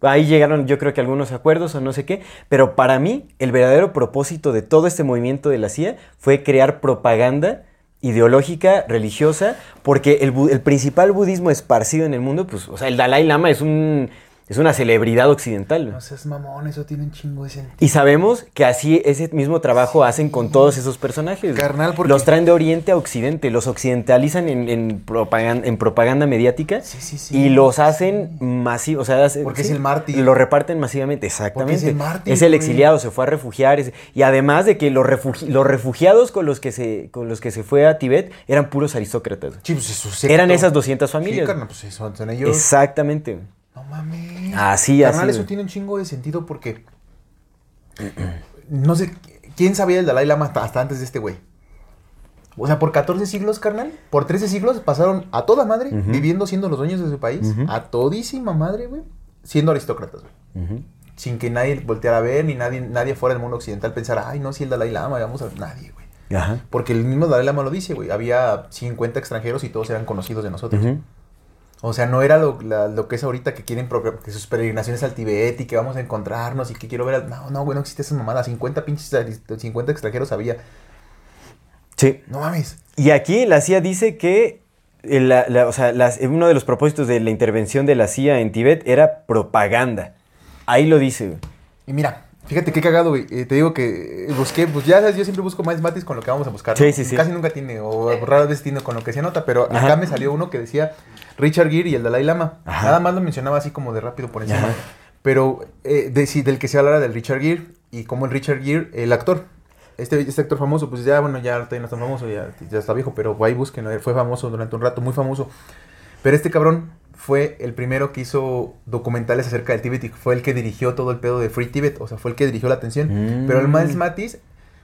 Ahí llegaron yo creo que algunos acuerdos o no sé qué, pero para mí el verdadero propósito de todo este movimiento de la CIA fue crear propaganda ideológica, religiosa, porque el, el principal budismo esparcido en el mundo, pues, o sea, el Dalai Lama es un es una celebridad occidental. No seas mamón, eso tiene un chingo de sentido. Y sabemos que así ese mismo trabajo hacen con todos esos personajes. Carnal, porque- Los traen de Oriente a Occidente, los occidentalizan en, en propaganda, en propaganda mediática Sí, sí, sí. y los hacen masivos. O sea, Porque es el mártir. Lo reparten masivamente, exactamente. Porque es el mártir, Es el güey. exiliado, se fue a refugiar. es- y además de que los, refugi- los refugiados con los, que se, con los que se fue a Tibet eran puros aristócratas. Sí, pues eso. Eran esas 200 familias. Sí, carnal, pues eso, son ellos. Exactamente. Mames. Así, Carnal, así, eso tiene un chingo de sentido porque. no sé, ¿quién sabía del Dalai Lama hasta, hasta antes de este güey? O sea, por 14 siglos, carnal, por 13 siglos pasaron a toda madre viviendo siendo los dueños de su país, a todísima madre, güey, siendo aristócratas, güey. Sin que nadie volteara a ver, ni nadie, nadie fuera del mundo occidental pensara, ay, no, si el Dalai Lama, vamos a nadie, güey. Ajá. Porque el mismo Dalai Lama lo dice, güey. Había 50 extranjeros y todos eran conocidos de nosotros. O sea, no era lo, la- lo que es ahorita que quieren que sus peregrinaciones al Tibet y que vamos a encontrarnos y que quiero ver. al- No, no, güey, no existe esa mamada. 50 pinches, aris- 50 extranjeros había. Sí. No mames. Y aquí la CIA dice que eh, la- la- o sea, las- uno de los propósitos de la intervención de la CIA en Tibet era propaganda. Ahí lo dice. güey. Y mira, fíjate qué cagado, güey. Eh, te digo que eh, busqué, pues ya sabes, yo siempre busco más matis con lo que vamos a buscar. Sí, sí, sí. Casi nunca tiene, o raras veces tiene con lo que se anota, pero Ajá. acá me salió uno que decía Richard Gere y el Dalai Lama. Ajá. Nada más lo mencionaba así como de rápido por encima. Ajá. Pero eh, de, sí, del que se hablara del Richard Gere y como el Richard Gere, el actor. Este, este actor famoso, pues ya, bueno, ya no es tan famoso, ya, ya está viejo, pero ahí busquen, él fue famoso durante un rato, muy famoso. Pero este cabrón fue el primero que hizo documentales acerca del Tíbet y fue el que dirigió todo el pedo de Free Tibet, o sea, fue el que dirigió la atención. Mm. Pero el Miles Matis,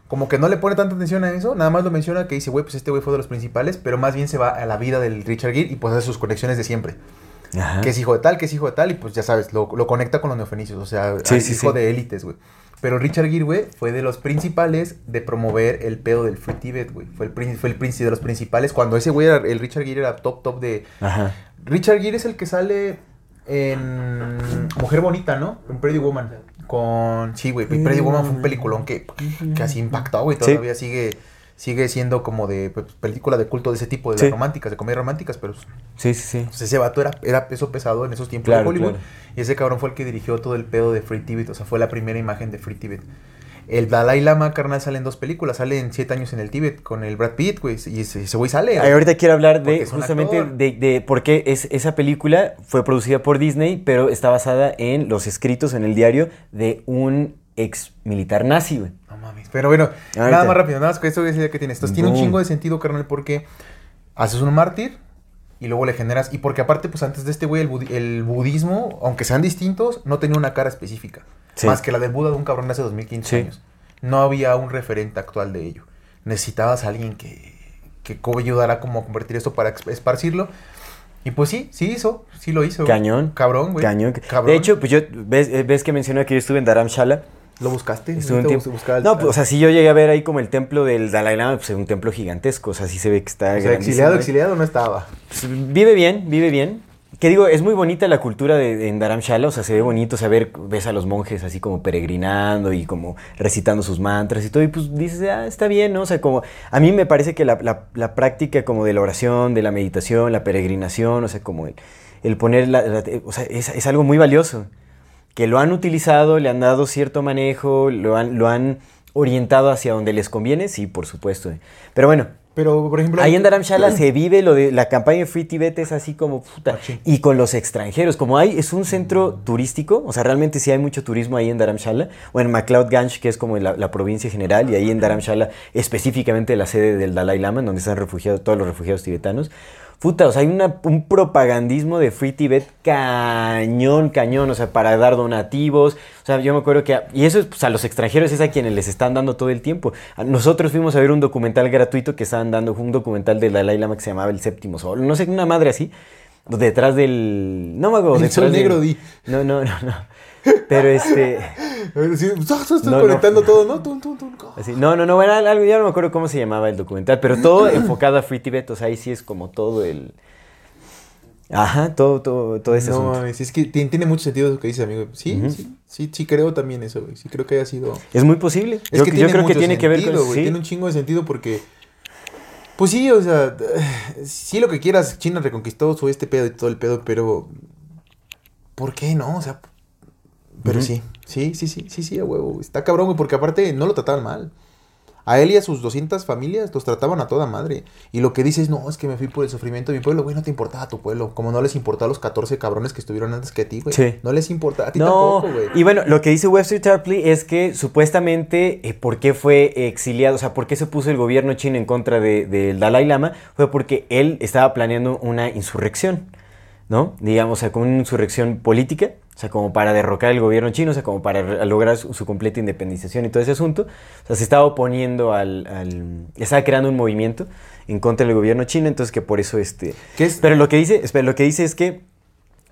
como que no le pone tanta atención a eso, nada más lo menciona que dice, güey, pues este güey fue de los principales, pero más bien se va a la vida del Richard Gere y pues hace sus conexiones de siempre. Ajá. Que es hijo de tal, que es hijo de tal, y pues ya sabes, lo, lo conecta con los neofenicios, o sea, Sí, sí, hijo sí. de élites, güey. Pero Richard Gere, güey, fue de los principales de promover el pedo del Free Tibet, güey. Fue el, fue el príncipe de los principales. Cuando ese güey, era, el Richard Gere era top, top de... Ajá. Richard Gere es el que sale en Mujer Bonita, ¿no? En Pretty Woman. Con... Sí, güey, Pretty Woman fue un peliculón que casi impactó, güey. Sí. Todavía sigue... sigue siendo como de pues, película de culto de ese tipo, de Sí. las románticas, de comedias románticas, pero Sí, sí, sí. pues, ese vato era, era peso pesado en esos tiempos Claro, de Hollywood. claro. Y ese cabrón fue el que dirigió todo el pedo de Free Tibet, o sea, fue la primera imagen de Free Tibet. El Dalai Lama, carnal, sale en dos películas. Sale en Siete años en el Tíbet con el Brad Pitt, güey. Y ese ese güey sale. Ay, ahorita quiero hablar de justamente de, de por qué es, esa película fue producida por Disney, pero está basada en los escritos en el diario de un ex militar nazi, güey. No mames. Pero bueno, Ahorita. nada más rápido, nada más que eso es la idea que tienes. Entonces tiene un chingo de sentido, carnal, porque haces un mártir y luego le generas. Y porque aparte, pues antes de este güey, el, budi- el budismo, aunque sean distintos, no tenía una cara específica. Sí. Más que la del Buda de un cabrón de hace 2500 Sí. años. No había un referente actual de ello. Necesitabas a alguien que, que ayudara como a convertir esto para esparcirlo. Y pues sí, sí hizo, sí lo hizo. Cañón. Cabrón, güey. Cañón. Cabrón. De hecho, pues yo, ves, eh, ves que mencioné que yo estuve en Dharamshala. ¿Lo buscaste? Estuve un tiempo. No, pues, o sea, si yo llegué a ver ahí como el templo del Dalai Lama, pues es un templo gigantesco. O sea, sí se ve que está o sea, exiliado, exiliado no estaba. Pues, vive bien, vive bien. Que digo, es muy bonita la cultura de, de- en Dharamshala, o sea, se ve bonito saber, ves a los monjes así como peregrinando y como recitando sus mantras y todo, y pues dices, ah, está bien, ¿no? O sea, como, a mí me parece que la, la- la práctica como de la oración, de la meditación, la peregrinación, o sea, como el, el poner, la, la- o sea, es, es algo muy valioso, que lo han utilizado, le han dado cierto manejo, lo han, lo han orientado hacia donde les conviene, sí, por supuesto. Pero bueno, Pero, por ejemplo... Ahí en Dharamshala se vive lo de la campaña de Free Tibet es así como puta. Y con los extranjeros, como hay, es un centro turístico, o sea, realmente sí hay mucho turismo ahí en Dharamshala, o en MacLeod Ganj, que es como la, la provincia general, y ahí en Dharamshala, específicamente la sede del Dalai Lama, en donde están refugiados todos los refugiados tibetanos. Puta, o sea, hay una- un propagandismo de Free Tibet cañón, cañón, o sea, para dar donativos. O sea, yo me acuerdo que, y eso es, pues, a los extranjeros es a quienes les están dando todo el tiempo. Nosotros fuimos a ver un documental gratuito que estaban dando, un documental del Dalai Lama que se llamaba El Séptimo Sol, no sé, una madre así, detrás del... No me acuerdo. El sol negro, di. No, no, no, no. Pero este... Sí, estás No, no. conectando todo, ¿no? Tum, tum, tum. Así, no, no, no, algo, ya no me acuerdo cómo se llamaba el documental, pero todo enfocado a Free Tibet, o sea, ahí sí es como todo el... Ajá, todo, todo, todo ese No asunto. es que tiene, mucho sentido eso que dices, amigo. Sí, sí, sí, sí creo también eso, güey. Sí creo que haya sido... Es muy posible. Es yo que yo creo que tiene que ver sentido, con güey. sí. Tiene un chingo de sentido porque... Pues sí, o sea, sí lo que quieras, China reconquistó su este pedo y todo el pedo, pero... ¿Por qué no? O sea... Pero sí, sí, sí, sí, sí, sí, a huevo. Está cabrón, güey, porque aparte no lo trataban mal. A él y a sus 200 familias los trataban a toda madre. Y lo que dices, no, es que me fui por el sufrimiento de mi pueblo, güey, no te importaba a tu pueblo. Como no les importaba a los 14 cabrones que estuvieron antes que a ti, güey. Sí. No les importa, a ti No, tampoco, güey. y bueno, lo que dice Webster Tarpley es que supuestamente, eh, ¿por qué fue exiliado? O sea, ¿por qué se puso el gobierno chino en contra de- del Dalai Lama? Fue porque él estaba planeando una insurrección, ¿no? Digamos, o sea, con una insurrección política, o sea, como para derrocar el gobierno chino, o sea, como para lograr su, su completa independización y todo ese asunto. O sea, se estaba oponiendo al, al- Estaba creando un movimiento en contra del gobierno chino, entonces que por eso este... ¿Qué es? Pero lo que dice, espera, lo que dice es que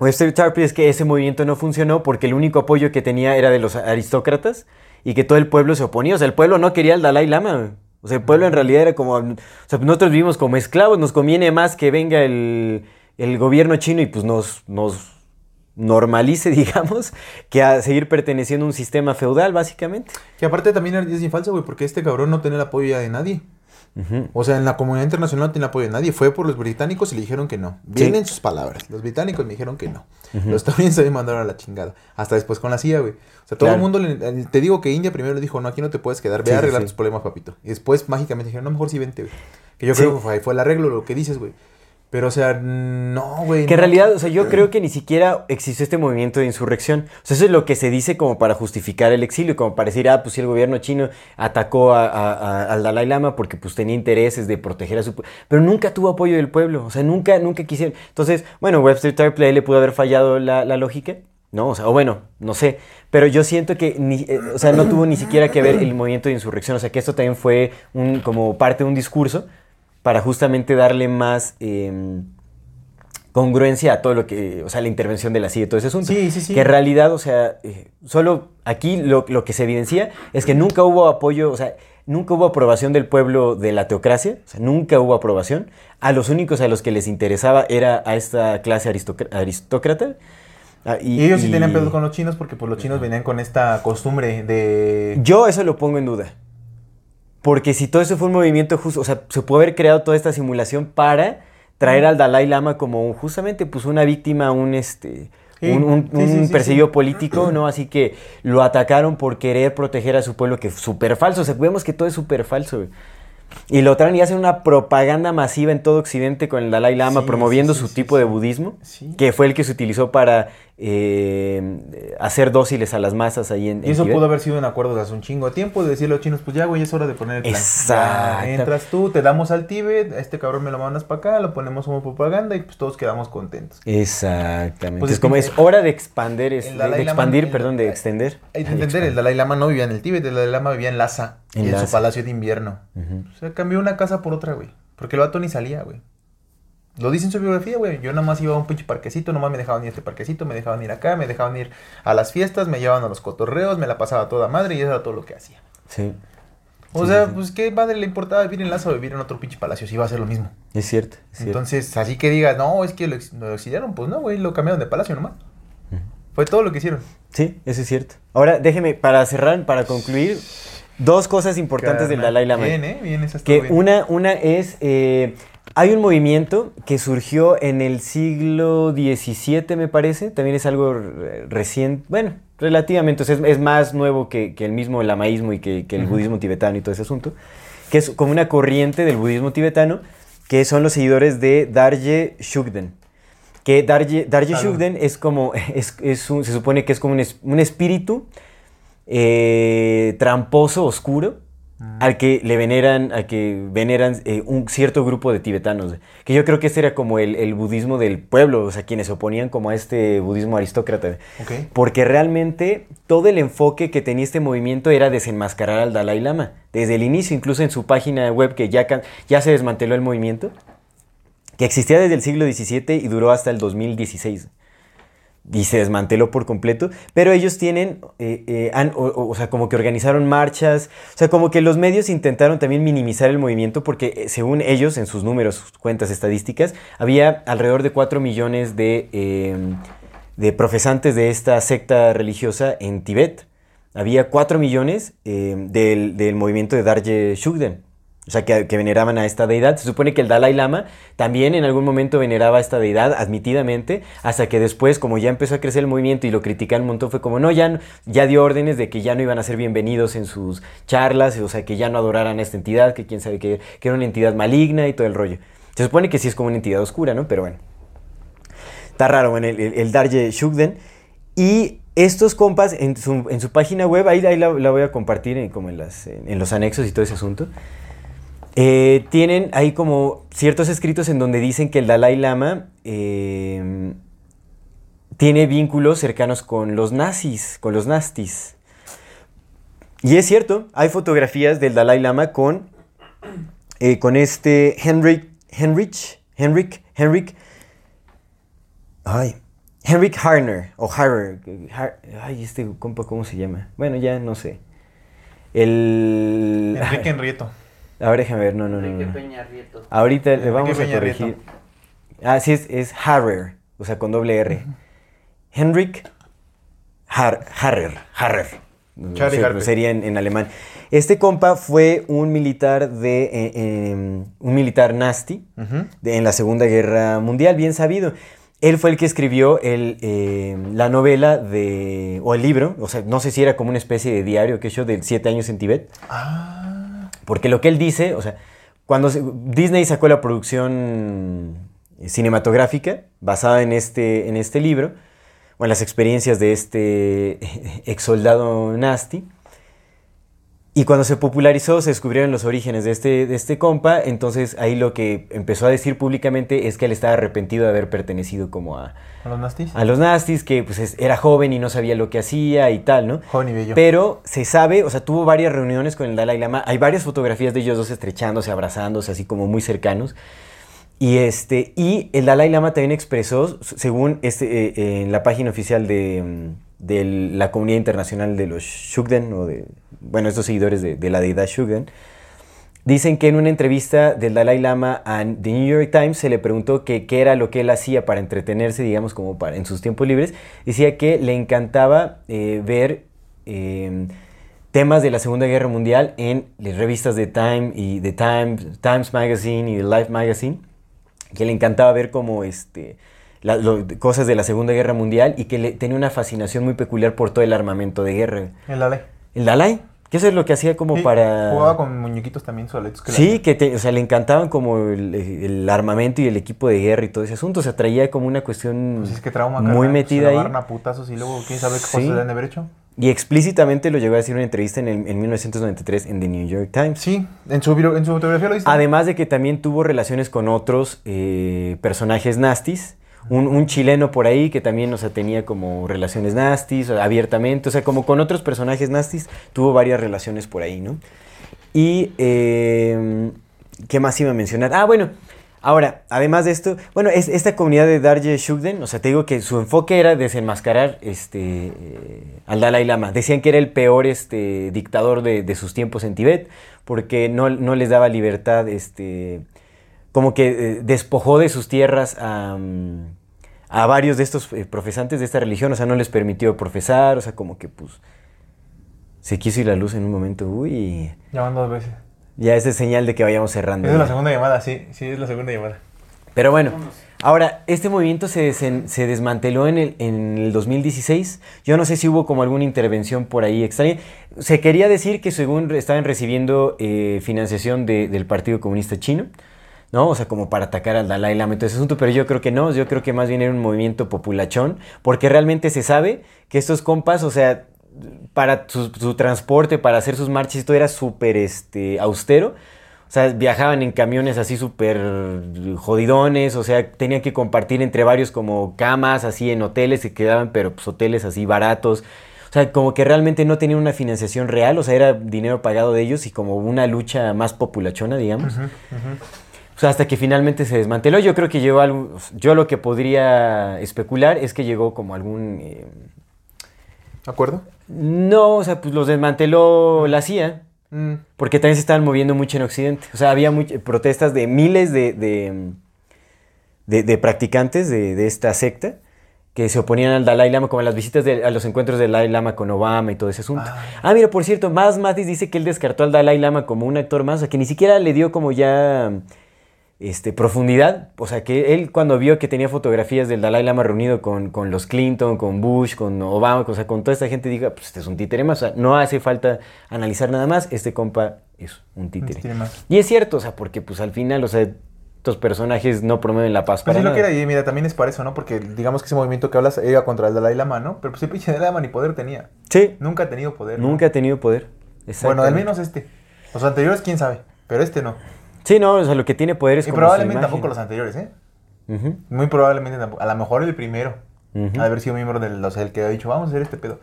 Webster Tarpley es que ese movimiento no funcionó porque el único apoyo que tenía era de los aristócratas y que todo el pueblo se oponía. O sea, el pueblo no quería al Dalai Lama. O sea, el pueblo en realidad era como... O sea, nosotros vivimos como esclavos, nos conviene más que venga el, el gobierno chino y pues nos, nos normalice, digamos, que a seguir perteneciendo a un sistema feudal, básicamente. Que aparte también es bien falso, güey, porque este cabrón no tenía el apoyo ya de nadie. O sea, en la comunidad internacional no tiene apoyo de nadie. Fue por los británicos y le dijeron que no. Vienen sus palabras. Los británicos me dijeron que no. Los estadounidenses me mandaron a la chingada. Hasta después con la CIA, güey. O sea, todo Claro. el mundo, le- te digo que India primero le dijo, no, aquí no te puedes quedar. Ve Sí, a arreglar sí. tus problemas, papito. Y después mágicamente dijeron, no, mejor sí vente, güey. Que yo creo que fue, fue el arreglo, lo que dices, güey. Pero, o sea, no, güey. Que en no. realidad, o sea, yo creo que ni siquiera existió este movimiento de insurrección. O sea, eso es lo que se dice como para justificar el exilio, como para decir, ah, pues si el gobierno chino atacó a- a- a- al Dalai Lama porque pues tenía intereses de proteger a su pueblo. Pero nunca tuvo apoyo del pueblo, o sea, nunca, nunca quisieron. Entonces, bueno, Webster Tarpley le pudo haber fallado la, la lógica, ¿no? O sea, o bueno, no sé. Pero yo siento que, ni, eh, o sea, no tuvo ni siquiera que ver el movimiento de insurrección. O sea, que esto también fue un, como parte de un discurso para justamente darle más... em, congruencia a todo lo que, o sea, la intervención de la CIA y todo ese asunto. Sí, sí, sí. Que en realidad, o sea, eh, solo aquí lo, lo que se evidencia es que nunca hubo apoyo, o sea, nunca hubo aprobación del pueblo de la teocracia, o sea, nunca hubo aprobación. A los únicos a los que les interesaba era a esta clase aristócrata. Ah, Y ellos sí tenían pedos con los chinos porque pues los chinos venían con esta costumbre de... Yo eso lo pongo en duda. Porque si todo eso fue un movimiento justo, o sea, se puede haber creado toda esta simulación para traer al Dalai Lama como justamente pues una víctima, un este Sí, un, un- sí, un sí, sí, perseguido político, ¿no? Así que lo atacaron por querer proteger a su pueblo, que es súper falso. O sea, vemos que todo es súper falso, güey. Y lo traen y hacen una propaganda masiva en todo Occidente con el Dalai Lama, Sí, promoviendo sí, sí, su tipo de budismo, Sí. que fue el que se utilizó para eh, hacer dóciles a las masas ahí en, Y eso pudo haber sido un acuerdo de hace un chingo de tiempo, de decirle a los chinos, pues ya, güey, es hora de poner el plan. Exacto. Ya, entras tú, te damos al Tíbet, a este cabrón me lo mandas para acá, lo ponemos como propaganda y pues todos quedamos contentos. Exactamente. Pues es como es hora de expander, es- de, de Lama- expandir, el- perdón, de extender. Entender, el Dalai Lama no vivía en el Tíbet, el Dalai Lama vivía en Lhasa, En y en su palacio de invierno. O sea, cambió una casa por otra, güey. Porque el vato ni salía, güey. Lo dice en su biografía, güey. Yo nada más iba a un pinche parquecito, nomás me dejaban ir a este parquecito, me dejaban ir acá, me dejaban ir a las fiestas, me llevaban a los cotorreos, me la pasaba toda madre y eso era todo lo que hacía. Sí, O Sí, sea, sí, pues qué madre le importaba vivir en Lhasa o vivir en otro pinche palacio, si iba a ser lo mismo. es cierto. es cierto. Entonces, así que digas, no, es que lo, ex- lo exiliaron, pues no, güey, lo cambiaron de palacio nomás. Fue todo lo que hicieron. Sí, eso es cierto. Ahora, déjeme, para cerrar, para concluir, dos cosas importantes del. Dalai Lama. Bien, ¿eh? Bien, esa Que bien. una, una es, eh, hay un movimiento que surgió en el siglo XVII, me parece, también es algo re- reciente, bueno, relativamente, sea, es, es más nuevo que, que el mismo lamaísmo y que, que el budismo tibetano y todo ese asunto, que es como una corriente del budismo tibetano, que son los seguidores de Darje Shugden. Que Darje, Darje. Shugden es como, es, es un- se supone que es como un, es- un espíritu eh, tramposo, oscuro, al que le veneran, a que veneran eh, un cierto grupo de tibetanos. Que yo creo que este era como el, el budismo del pueblo, o sea, quienes se oponían como a este budismo aristócrata. Porque realmente todo el enfoque que tenía este movimiento era desenmascarar al Dalai Lama. Desde el inicio, incluso en su página web, que ya, ya se desmanteló el movimiento, que existía desde el siglo XVII y duró hasta el 2016 y se desmanteló por completo, pero ellos tienen, eh, eh, han- o, sea, como que organizaron marchas, o sea, como que los medios intentaron también minimizar el movimiento porque eh, según ellos, en sus números, sus cuentas estadísticas, había alrededor de 4 millones de, eh, de profesantes de esta secta religiosa en Tibet. Había 4 millones eh, del, del movimiento de Darje Shugden. O sea, que, veneraban a esta deidad. Se supone que el Dalai Lama también en algún momento veneraba a esta deidad, admitidamente, hasta que después, como ya empezó a crecer el movimiento y lo criticaron un montón, fue como, no, ya, ya dio órdenes de que ya no iban a ser bienvenidos en sus charlas, o sea, que ya no adoraran a esta entidad, que quién sabe que, que era una entidad maligna y todo el rollo. Se supone que sí es como una entidad oscura, ¿no? Pero bueno. Está raro, bueno, el, el, Darje Shugden. Y estos compas en su, en su página web, ahí, la, voy a compartir en, como en, las, en los anexos y todo ese asunto. Eh, tienen ahí como ciertos escritos en donde dicen que el Dalai Lama eh, tiene vínculos cercanos con los nazis, con los nastis. Y es cierto, hay fotografías del Dalai Lama con, eh, con este Henrik, Henrich, Henrik, Henrik, ay, Henrik Harner, o Harrer, Har- ay, este compa, ¿cómo se llama? Bueno, ya no sé. El... Enrique Enrieto. A ver, déjame ver, no, no, no. Ahorita le vamos a corregir. Ah, sí, es, es Harrer, o sea, con doble R. Henrik Har- Harrer, Harrer. No Charlie sé, Harper. sería en, en alemán. Este compa fue un militar de eh, eh, un militar nazi Ujú. de- en la Segunda Guerra Mundial, bien sabido. Él fue el que escribió el, eh, la novela de, o el libro, o sea, no sé si era como una especie de diario que yo de siete años en Tibet. Ah. Porque lo que él dice, o sea, cuando Disney sacó la producción cinematográfica basada en este, en este libro, o en las experiencias de este ex soldado nasty, y cuando se popularizó, se descubrieron los orígenes de este, de este compa, entonces ahí lo que empezó a decir públicamente es que él estaba arrepentido de haber pertenecido como a, ¿A los nastis? a los nastis, que pues es- era joven y no sabía lo que hacía y tal, ¿no? Joven y bello. Pero se sabe, o sea, tuvo varias reuniones con el Dalai Lama. Hay varias fotografías de ellos dos estrechándose, abrazándose, así como muy cercanos. Y, este, y el Dalai Lama también expresó, según este, eh, en la página oficial de, mm, de la comunidad internacional de los Shugden, o de, bueno, estos seguidores de, de la deidad Shugden, dicen que en una entrevista del Dalai Lama a The New York Times se le preguntó que qué era lo que él hacía para entretenerse, digamos, como para, en sus tiempos libres. Decía que le encantaba eh, ver eh, temas de la Segunda Guerra Mundial en las revistas de Time y de Times, Times Magazine y de Life Magazine, que le encantaba ver como este, la- lo- cosas de la Segunda Guerra Mundial y que le, tenía una fascinación muy peculiar por todo el armamento de guerra. El Dalai. El Dalai, que eso es lo que hacía como Sí, para... Jugaba con muñequitos también soletos. que Sí, la- que te- o sea, le encantaban como el, el armamento y el equipo de guerra y todo ese asunto. O sea, traía como una cuestión Pues es que trauma, muy carnal, metida ahí. a putazos y luego quién sabe qué Sí. cosas de haber hecho. Y explícitamente lo llegó a decir en una entrevista en, el- en 1993 en The New York Times. Sí, en su, en su autobiografía lo dice. Además de que también tuvo relaciones con otros eh, personajes nastis. Un, chileno por ahí que también, o sea, tenía como relaciones nastis, abiertamente, o sea, como con otros personajes nastis, tuvo varias relaciones por ahí, ¿no? Y, eh, ¿qué más iba a mencionar? Ah, bueno, ahora, además de esto, bueno, es, esta comunidad de Darje Shugden, o sea, te digo que su enfoque era desenmascarar este, eh, al Dalai Lama. Decían que era el peor este, dictador de, de sus tiempos en Tibet, porque no, no les daba libertad, este, como que eh, despojó de sus tierras a, mm, a varios de estos eh, profesantes de esta religión, o sea, no les permitió profesar, o sea, como que pues se quiso ir la luz en un momento, uy, Llaman dos veces. ya esa es señal de que vayamos cerrando. Esa es la segunda llamada, sí, sí, es la segunda llamada. Pero bueno, ahora, este movimiento se, desen- se desmanteló en el, en el 2016. Yo no sé si hubo como alguna intervención por ahí extraña. Se quería decir que según estaban recibiendo eh, financiación de- del Partido Comunista Chino, ¿no? O sea, como para atacar al Dalai Lama y todo ese asunto, pero yo creo que no, yo creo que más bien era un movimiento populachón, porque realmente se sabe que estos compas, o sea, para su, transporte, para hacer sus marchas, y todo era súper este, austero. O sea, viajaban en camiones así súper jodidones, o sea, tenían que compartir entre varios como camas, así en hoteles, se quedaban, pero pues hoteles así baratos. O sea, como que realmente no tenían una financiación real, o sea, era dinero pagado de ellos y como una lucha más populachona, digamos. O sea, hasta que finalmente se desmanteló. Yo creo que llegó algún. Yo lo que podría especular es que llegó como algún. eh, ¿De acuerdo? no, o sea, pues los desmanteló la CIA. Mm. Porque también se estaban moviendo mucho en Occidente. O sea, había protestas de miles de, de, de- de practicantes de, esta secta que se oponían al Dalai Lama, como a las visitas de- a los encuentros del Dalai Lama con Obama y todo ese asunto. Ah, mira, por cierto, Más Matis dice que él descartó al Dalai Lama como un actor más, o sea, que ni siquiera le dio como ya este, profundidad. O sea, que él cuando vio que tenía fotografías del Dalai Lama reunido con, con los Clinton, con Bush, con Obama, o sea, con toda esta gente, diga, pues este es un títere más. O sea, no hace falta analizar nada más. Este compa es un títere. títere más. Y es cierto, o sea, porque pues al final, o sea, estos personajes no promueven la paz Pues para sí lo nada. que era, y mira, también es para eso, ¿no? Porque digamos que ese movimiento que hablas iba contra el Dalai Lama, ¿no? Pero pues el pinche Dalai Lama ni poder tenía. Sí, Nunca ha tenido poder. ¿no? nunca ha tenido poder. Bueno, al menos este. Los anteriores, quién sabe. Pero este no. Sí, no, o sea, lo que tiene poder es Y como probablemente tampoco los anteriores, ¿eh? Ujú, Muy probablemente tampoco. A lo mejor el primero. De haber sido miembro del, o sea, el que ha dicho, vamos a hacer este pedo.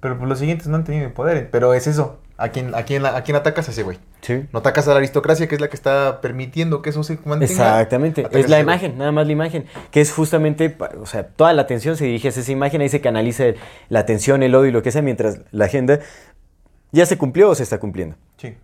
Pero pues los siguientes no han tenido poder. Pero es eso. ¿A quién, a quién, a quién atacas a ese güey? Sí. No atacas a la aristocracia, que es la que está permitiendo que eso se mantenga. Exactamente, Atacas es la a güey. imagen, nada más la imagen, que es justamente, o sea, toda la atención se dirige hacia esa imagen, ahí se canaliza la atención, el odio y lo que sea, mientras la agenda ya se cumplió o se está cumpliendo. Sí,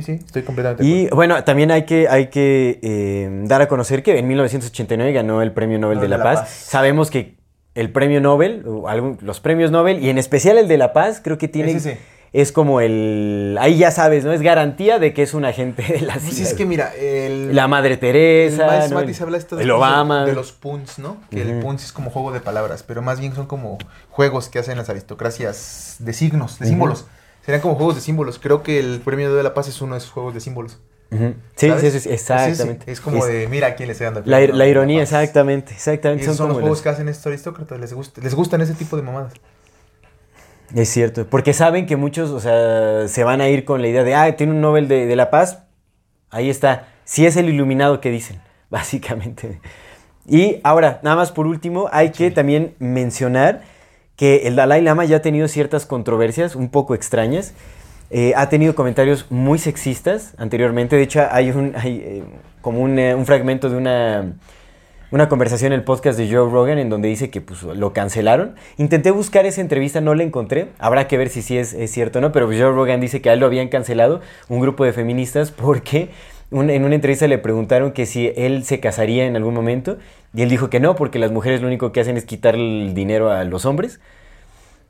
sí, sí, estoy completamente Y bueno, también hay que, hay que eh, dar a conocer que en 1989 ganó el Premio Nobel de la, Paz. Sabemos que el Premio Nobel, o algún- los premios Nobel, y en especial el de la Paz, creo que tiene... Ese sí. Es como el... Ahí ya sabes, ¿no? Es garantía de que es un agente de la Pues CIA. es que mira, el... La Madre el Teresa. Matis habla esto de, el Obama. de los punts, ¿no? Que el Ujú. punts es como juego de palabras, pero más bien son como juegos que hacen las aristocracias de signos, de símbolos. Serían como juegos de símbolos. Creo que el premio de la paz es uno de esos juegos de símbolos. Sí, sí, sí, exactamente. Es, como Es de, mira a quién le estoy dando el la, premio la ironía, exactamente, exactamente. esos son los como juegos que hacen estos aristócratas. Les, gusta, les gustan ese tipo de mamadas. Es cierto, porque saben que muchos, o sea, se van a ir con la idea de, ah, tiene un Nobel de, de la Paz, ahí está, si es el iluminado que dicen, básicamente. Y ahora, nada más por último, hay que también mencionar que el Dalai Lama ya ha tenido ciertas controversias un poco extrañas. Eh, ha tenido comentarios muy sexistas anteriormente. De hecho, hay, un, hay eh, como un, eh, un fragmento de una, una conversación en el podcast de Joe Rogan en donde dice que pues, lo cancelaron. Intenté buscar esa entrevista, no la encontré. Habrá que ver si sí es, es cierto o no, pero Joe Rogan dice que a él lo habían cancelado un grupo de feministas porque en una entrevista le preguntaron que si él se casaría en algún momento y él dijo que no, porque las mujeres lo único que hacen es quitar el dinero a los hombres.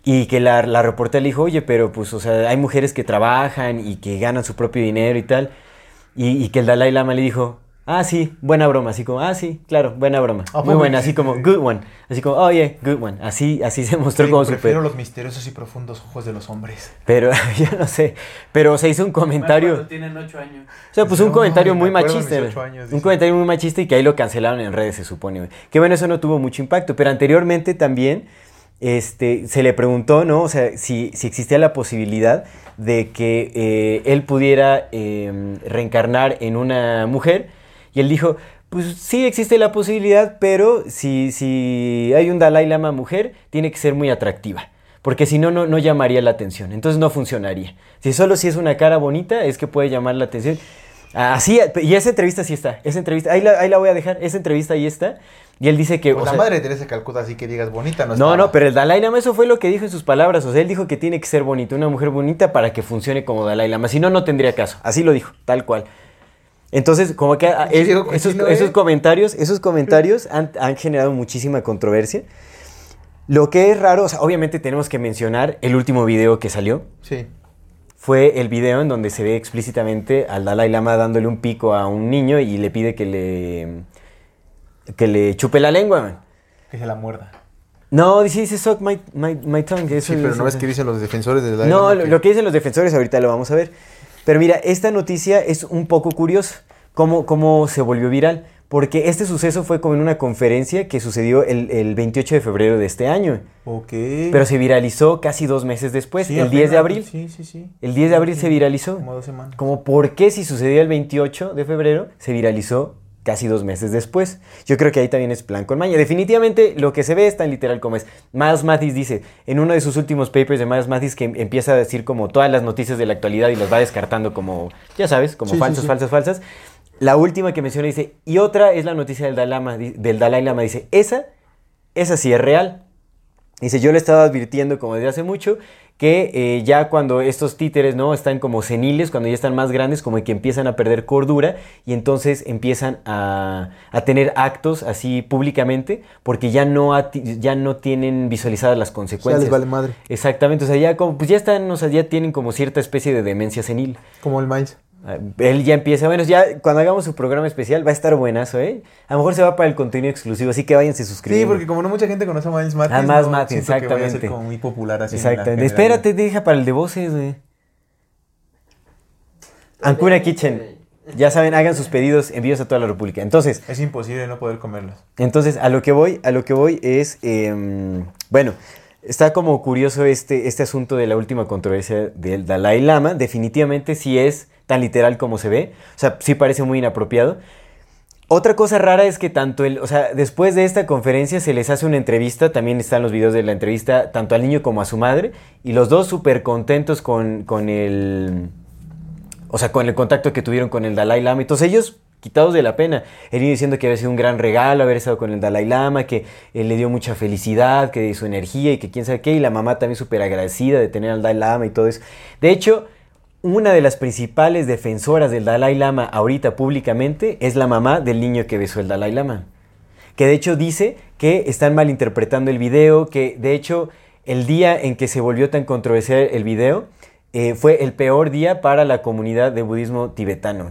Y que la, reportera le dijo, oye, pero pues, o sea, hay mujeres que trabajan y que ganan su propio dinero y tal. Y que el Dalai Lama le dijo, ah, sí, buena broma. Así como, ah, sí, claro, buena broma. Ah, Muy buena, así como, good one. Así como, oh, yeah, good one. Así, así se mostró Sí, como prefiero súper. los misteriosos y profundos ojos de los hombres. Pero, yo no sé. Pero se hizo un comentario. tienen 8 años. O sea, pues un comentario "Ay, muy machista. años", un comentario muy machista y que ahí lo cancelaron en redes, se supone. güey. Que bueno, eso no tuvo mucho impacto. Pero anteriormente también este, se le preguntó, ¿no? O sea, si, si existía la posibilidad de que eh, él pudiera eh, reencarnar en una mujer. Y él dijo, pues sí existe la posibilidad, pero si, si hay un Dalai Lama mujer, tiene que ser muy atractiva. Porque si no, no, no llamaría la atención. Entonces no funcionaría. Si solo si es una cara bonita, es que puede llamar la atención. Así, y esa entrevista sí está. Esa entrevista, ahí la, ahí la voy a dejar. Esa entrevista ahí está. Y él dice que. Pues o la sea, madre Teresa Calcuta, así que digas bonita, no no, estaba. no, pero el Dalai Lama, eso fue lo que dijo en sus palabras. O sea, él dijo que tiene que ser bonita, una mujer bonita para que funcione como Dalai Lama. Si no, no tendría caso. Así lo dijo, tal cual. Entonces, como que es- digo, esos, ¿eh? esos comentarios, esos comentarios han, han generado muchísima controversia. Lo que es raro, o sea, obviamente tenemos que mencionar el último video que salió. Sí. Fue el video en donde se ve explícitamente al Dalai Lama dándole un pico a un niño y le pide que le, que le chupe la lengua. man. Que se la muerda. No, dice, dice, suck my, my, my tongue. Eso Sí, pero es- no ves que dicen los defensores del Dalai No, Lama que- lo que dicen los defensores ahorita lo vamos a ver. Pero mira, esta noticia es un poco curiosa. ¿Cómo, cómo se volvió viral? Porque este suceso fue como en una conferencia que sucedió el, el 28 de febrero de este año. Ok. Pero se viralizó casi dos meses después, Sí, el 10 de abril. Sí, sí, sí. El 10 de abril se viralizó. Como dos semanas. Como por qué si sucedió el 28 de febrero, se viralizó casi dos meses después. Yo creo que ahí también es plan con maña. Definitivamente lo que se ve es tan literal como es. Miles Mathis dice, en uno de sus últimos papers de Miles Mathis, que em- empieza a decir como todas las noticias de la actualidad y las va descartando como, ya sabes, como Sí, sí, falsas, sí. falsas, falsas. La última que menciona dice, y otra es la noticia del Dalai Lama, del Dalai Lama. Dice, esa, esa sí es real. Dice, yo le estaba advirtiendo como desde hace mucho que eh, ya cuando estos títeres no están como seniles, cuando ya están más grandes, como que empiezan a perder cordura y entonces empiezan a, a tener actos así públicamente porque ya no, ya no tienen visualizadas las Ya consecuencias. les vale madre. Exactamente, o sea, ya como, pues ya están, o sea, ya tienen como cierta especie de demencia senil. Como el Miles. Ah, Él ya empieza, bueno, ya cuando hagamos su programa especial va a estar buenazo, ¿eh? A lo mejor se va para el contenido exclusivo, así que váyanse Sí, suscribiendo. porque como no mucha gente conoce a Miles Martin. Ah, no, que vaya a ser exactamente. como muy popular así. en la Exactamente. Espérate, deja para el de voces, güey. Ancuna Kitchen. Ya saben, hagan sus pedidos, envíos a toda la República. Entonces, Es imposible no poder comerlos. entonces a lo que voy, a lo que voy es, em, bueno, está como curioso este, este asunto de la última controversia del Dalai Lama. Definitivamente sí es tan literal como se ve. O sea, sí parece muy inapropiado. Otra cosa rara es que tanto el, o sea, después de esta conferencia se les hace una entrevista, también están los videos de la entrevista, tanto al niño como a su madre, y los dos súper contentos con, con el, o sea, con el contacto que tuvieron con el Dalai Lama, todos ellos quitados de la pena. El niño diciendo que había sido un gran regalo haber estado con el Dalai Lama, que eh, le dio mucha felicidad, que su energía y que quién sabe qué, y la mamá también súper agradecida de tener al Dalai Lama y todo eso. De hecho, una de las principales defensoras del Dalai Lama ahorita públicamente es la mamá del niño que besó el Dalai Lama. Que de hecho dice que están malinterpretando el video, que de hecho el día en que se volvió tan controversial el video eh, fue el peor día para la comunidad de budismo tibetano.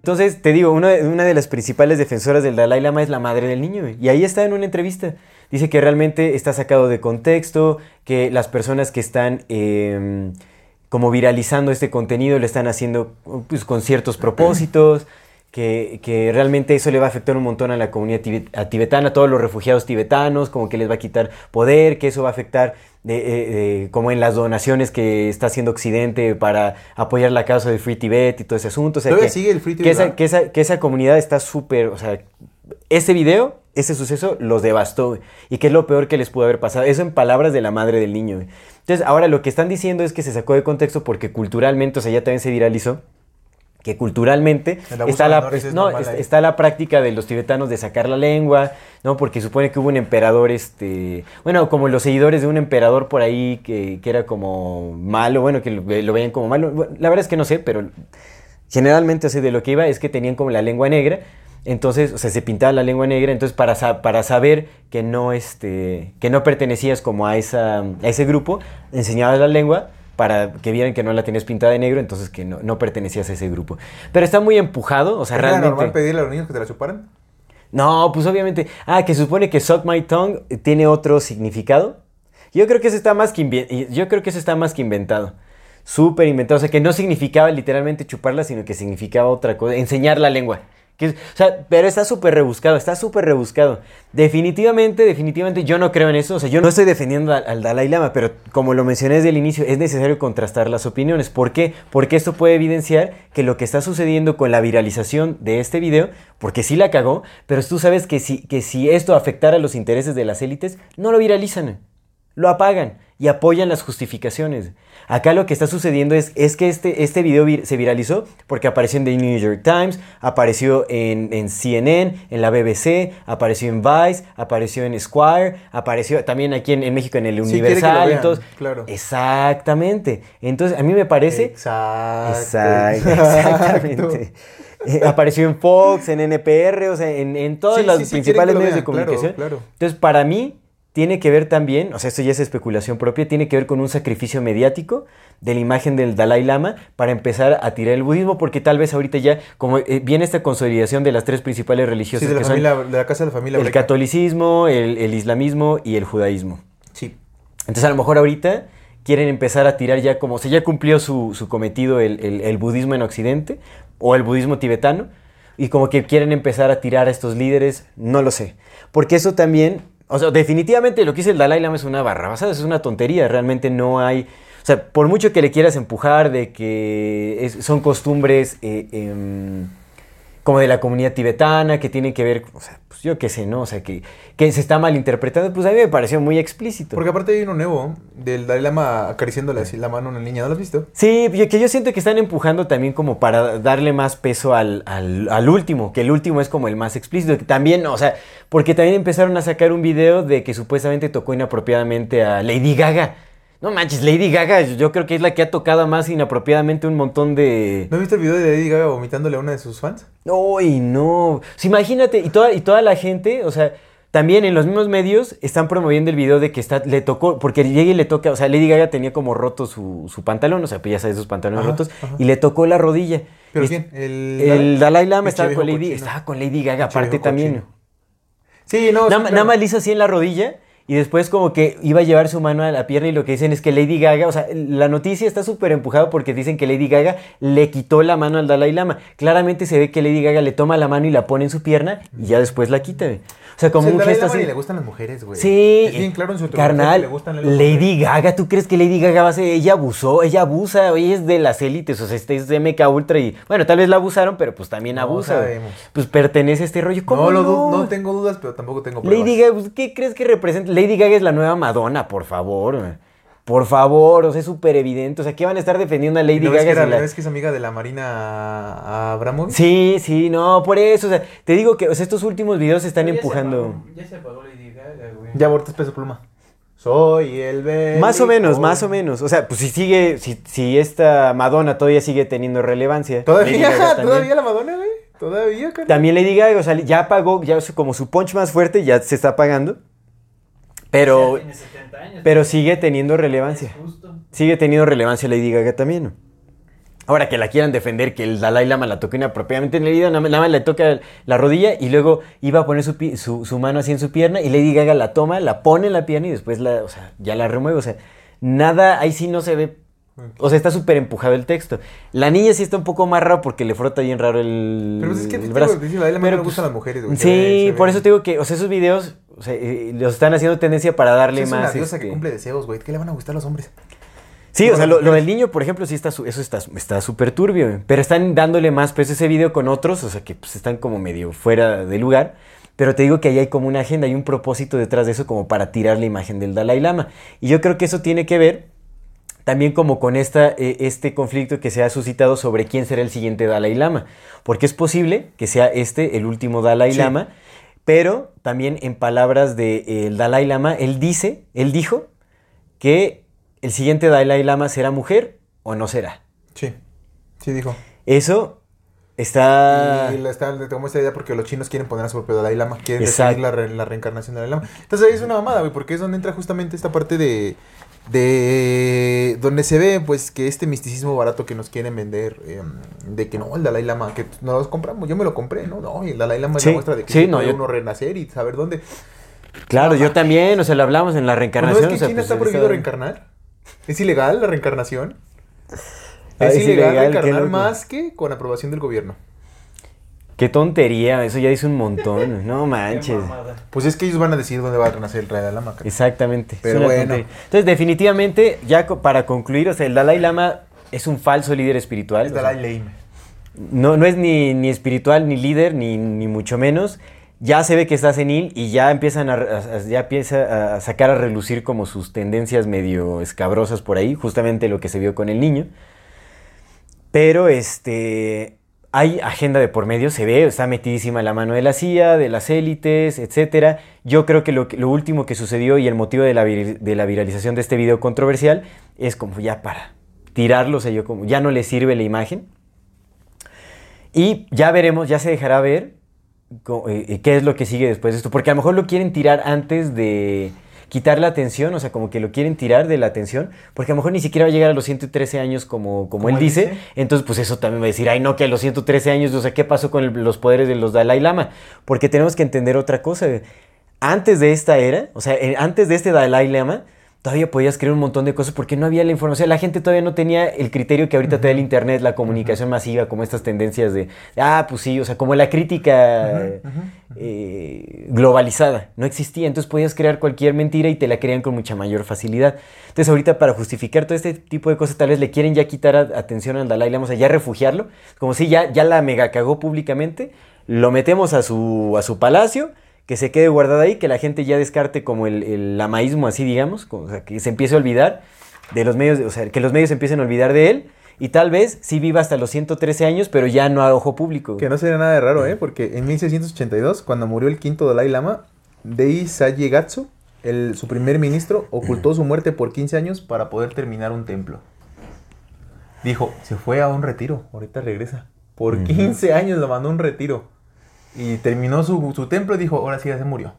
Entonces, te digo, una, de- las principales defensoras del Dalai Lama es la madre del niño. Y ahí está en una entrevista. Dice que realmente está sacado de contexto, que las personas que están eh, como viralizando este contenido lo están haciendo pues, con ciertos propósitos, que, que realmente eso le va a afectar un montón a la comunidad a tibetana, a todos los refugiados tibetanos, como que les va a quitar poder, que eso va a afectar de, eh, de- como en las donaciones que está haciendo Occidente para apoyar la causa de Free Tibet y todo ese asunto. O sea, Todavía que, sigue el Free que Tibet, esa, ¿verdad? que, esa, que esa comunidad está súper, o sea, ese video ese suceso los devastó. Y que es lo peor que les pudo haber pasado. Eso en palabras de la madre del niño. Entonces, ahora lo que están diciendo es que se sacó de contexto porque culturalmente, o sea, ya también se viralizó que culturalmente está la, es no, está la práctica de los tibetanos de sacar la lengua, ¿no? Porque supone que hubo un emperador, este, bueno, como los seguidores de un emperador por ahí que, que era como malo, bueno, que lo, lo veían como malo. Bueno, la verdad es que no sé, pero generalmente, o sea, de lo que iba es que tenían como la lengua negra. Entonces, o sea, se pintaba la lengua negra, entonces para, sa- para saber que no, este, que no pertenecías como a, esa, a ese grupo, enseñabas la lengua para que vieran que no la tenías pintada de negro, entonces que no, no pertenecías a ese grupo. Pero está muy empujado, o sea, ¿Era realmente... normal pedirle a los niños que te la chuparan? No, pues obviamente. Ah, que supone que Suck My Tongue tiene otro significado. Yo creo que eso está más que yo creo que eso está más que inventado. Súper inventado. O sea, que no significaba literalmente chuparla, sino que significaba otra cosa. Enseñar la lengua. Pero está súper rebuscado, está súper rebuscado. Definitivamente, definitivamente yo no creo en eso. O sea, yo no estoy defendiendo al, al Dalai Lama, pero como lo mencioné desde el inicio, es necesario contrastar las opiniones. ¿Por qué? Porque esto puede evidenciar que lo que está sucediendo con la viralización de este video, porque sí la cagó, pero tú sabes que si, que si esto afectara los intereses de las élites, no lo viralizan lo apagan y apoyan las justificaciones. Acá lo que está sucediendo es, es que este, este video vir- se viralizó porque apareció en The New York Times, apareció en, en CNN, en la BBC, apareció en Vice, apareció en Esquire, apareció también aquí en, en México en el Sí, Universal. vean, entonces, claro. Exactamente. Entonces, a mí me parece... Exacto. Exacto, exactamente. Eh, apareció en Fox, en NPR, o sea, en, en todos Sí, los sí, principales medios de vean, claro, comunicación. claro. Entonces, para mí, tiene que ver también, o sea, esto ya es especulación propia, tiene que ver con un sacrificio mediático de la imagen del Dalai Lama para empezar a tirar el budismo, porque tal vez ahorita ya, como eh, viene esta consolidación de las tres principales religiosas Sí, de la, que son familia, de la casa de la familia el Breca. catolicismo, el, el islamismo y el judaísmo. Sí. Entonces a lo mejor ahorita quieren empezar a tirar ya como, o sea, ya cumplió su, su cometido el, el- el budismo en Occidente o el budismo tibetano y como que quieren empezar a tirar a estos líderes, no lo sé. Porque eso también, o sea, definitivamente lo que dice el Dalai Lama es una barrabasada, es una tontería, realmente no hay... O sea, por mucho que le quieras empujar de que son costumbres eh, em, como de la comunidad tibetana, que tienen que ver, o sea, pues yo qué sé, ¿no? O sea, que, que se está malinterpretando, pues a mí me pareció muy explícito. Porque aparte hay uno nuevo del Dalai Lama acariciándole así la mano a una niña. ¿No lo has visto? Sí, yo- que yo siento que están empujando también como para darle más peso al, al- al último, que el último es como el más explícito. que También, o sea, porque también empezaron a sacar un video de que supuestamente tocó inapropiadamente a Lady Gaga. No manches, Lady Gaga, yo creo que es la que ha tocado más inapropiadamente un montón de... ¿No has visto el video de Lady Gaga vomitándole a una de sus fans? Uy, no. Sea, imagínate, y toda, y toda la gente, o sea, también en los mismos medios están promoviendo el video de que está, le tocó, porque llega y le toca, o sea, Lady Gaga tenía como roto su, su pantalón, o sea, pues ya sabes, sus pantalones Ajá, rotos, ajá. y le tocó la rodilla. ¿Pero Y- quién? El, El Dalai Lama estaba con, Lady, estaba con Lady Gaga, aparte también. cochino. Sí, no. Nada, claro. nada más le hizo así en la rodilla y después como que iba a llevar su mano a la pierna y lo que dicen es que Lady Gaga, o sea, la noticia está súper empujada porque dicen que Lady Gaga le quitó la mano al Dalai Lama. Claramente se ve que Lady Gaga le toma la mano y la pone en su pierna y ya después la quita. O sea, como O sea, el un gesto así. le gustan las mujeres, güey. Sí, Es bien claro en su carnal, que le gustan las Lady mujeres. Gaga, ¿tú crees que Lady Gaga va a ser? Ella abusó, ella abusa, ella es de las élites, o sea, este es de MK Ultra y, bueno, tal vez la abusaron, pero pues también No abusa. sabemos. Pues pertenece a este rollo. ¿Cómo No, lo no? no tengo dudas, pero tampoco tengo pruebas. Lady Gaga, pues, ¿qué crees que representa? Lady Gaga es la nueva Madonna, por favor. Por favor, o sea, es súper evidente. O sea, ¿qué van a estar defendiendo a Lady ¿No ves, Gaga? que era- la- ¿no ves que es amiga de la Marina Abramovic? Sí, sí, no, por eso. O sea, te digo que o sea, estos últimos videos se están se empujando. apagó, Ya se apagó Lady Gaga, güey. Ya abortas peso pluma. Soy el bélico. Más o menos, más o menos. O sea, pues si sigue, si, si esta Madonna todavía sigue teniendo relevancia. ¿Todavía? Gaga también. ¿Todavía la Madonna, güey? ¿Todavía, carnal? También Lady Gaga, o sea, ya apagó, ya como su punch más fuerte ya se está apagando. Pero, Ya tiene 70 años. pero sigue teniendo relevancia. Sigue teniendo relevancia Lady Gaga también. ¿no? Ahora que la quieran defender, que el Dalai Lama la tocó inapropiadamente en el video, nada más- le toca la rodilla y luego iba a poner su, su, su mano así en su pierna y Lady Gaga la toma, la pone en la pierna y después la, o sea, ya la remueve. O sea, nada, ahí sí no se ve. O sea, está súper empujado el texto. La niña sí está un poco más raro porque le frota bien raro el, Pero pues es que el brazo. digo, a él Pero, le pues, gustan las mujeres, güey. Sí, ve- por eso te digo que, o sea, esos videos o sea, eh, los están haciendo tendencia para darle Es una más. diosa que este, cumple deseos, güey. ¿Qué le van a gustar a los hombres? Sí, o sea, lo, lo del niño, por ejemplo, sí está, su- eso está está súper turbio, pero están dándole más peso a ese video con otros, o sea, que pues, están como medio fuera de lugar, pero te digo que ahí hay como una agenda, hay un propósito detrás de eso como para tirar la imagen del Dalai Lama. Y yo creo que eso tiene que ver también como con esta, eh, este conflicto que se ha suscitado sobre quién será el siguiente Dalai Lama, porque es posible que sea este el último Dalai Sí. Lama, pero también en palabras del Dalai Lama, él dice, él dijo que el siguiente Dalai Lama será mujer o no será. Sí, sí dijo. Eso está... Y la, está, tomó esta idea porque los chinos quieren poner a su propio Dalai Lama, quieren definir la, re- la reencarnación del Dalai Lama. Entonces ahí es una mamada, güey, porque es donde entra justamente esta parte de, de donde se ve pues que este misticismo barato que nos quieren vender, eh, de que no, el Dalai Lama, que no los compramos, yo me lo compré, ¿no? No, y el Dalai Lama es la muestra de que sí, no, puede yo- uno renacer y saber dónde. Claro, yo también, o sea, lo hablamos en la ¿No reencarnación. es que o sea, en China pues, está prohibido reencarnar? ¿Es ilegal la reencarnación? Ah, Es, es ilegal, reencarnar más que con aprobación del gobierno. Qué tontería, eso ya dice un montón. No manches. Pues es que ellos van a decidir dónde va a renacer el Dalai Lama. cara. Exactamente. Pero bueno. tontería. Entonces, definitivamente, ya para concluir, o sea, el Dalai Lama es un falso líder espiritual. Es sea, Dalai Lama. no, no es ni, ni espiritual, ni líder, ni, ni mucho menos. Ya se ve que está senil y ya empiezan a- a- ya empieza a sacar a relucir como sus tendencias medio escabrosas por ahí, justamente lo que se vio con el niño. Pero este hay agenda de por medio, se ve, está metidísima la mano de la CIA, de las élites, etcétera. Yo creo que lo, último que sucedió y el motivo de la, viralización de este video controversial es como ya para tirarlo, o yo como ya no le sirve la imagen. Y ya veremos, ya se dejará ver eh, eh, qué es lo que sigue después de esto. Porque a lo mejor lo quieren tirar antes de quitar la atención, o sea, como que lo quieren tirar de la atención, porque a lo mejor ni siquiera va a llegar a los 113 años como, como, él dice. dice. Entonces, pues eso también va a decir, ay, no, que a los 113 años, o sea, ¿qué pasó con el- los poderes de los Dalai Lama? Porque tenemos que entender otra cosa. Antes de esta era, o sea, antes de este Dalai Lama, todavía podías creer un montón de cosas porque no había la información. La gente todavía no tenía el criterio que ahorita te da el Internet, la comunicación masiva, como estas tendencias de, ah, pues sí, o sea, como la crítica eh, globalizada. No existía, entonces podías crear cualquier mentira y te la creían con mucha mayor facilidad. Entonces ahorita para justificar todo este tipo de cosas, tal vez le quieren ya quitar a- atención al Dalai Lama, o sea, ya refugiarlo, como si ya, ya la mega cagó públicamente, lo metemos a su, a su palacio que se quede guardada ahí, que la gente ya descarte como el, el lamaísmo, así digamos, como, o sea, que se empiece a olvidar de los medios, o sea, que los medios empiecen a olvidar de él, y tal vez sí viva hasta los 113 años, pero ya no a ojo público. Que no sería nada de raro, ¿eh? Porque en 1682, cuando murió el quinto Dalai Lama, Dei Sayegatsu, el, su primer ministro, ocultó su muerte por 15 años para poder terminar un templo. Dijo, se fue a un retiro, ahorita regresa. Por 15 años lo mandó a un retiro. Y terminó su, su templo y dijo, ahora sí ya se murió.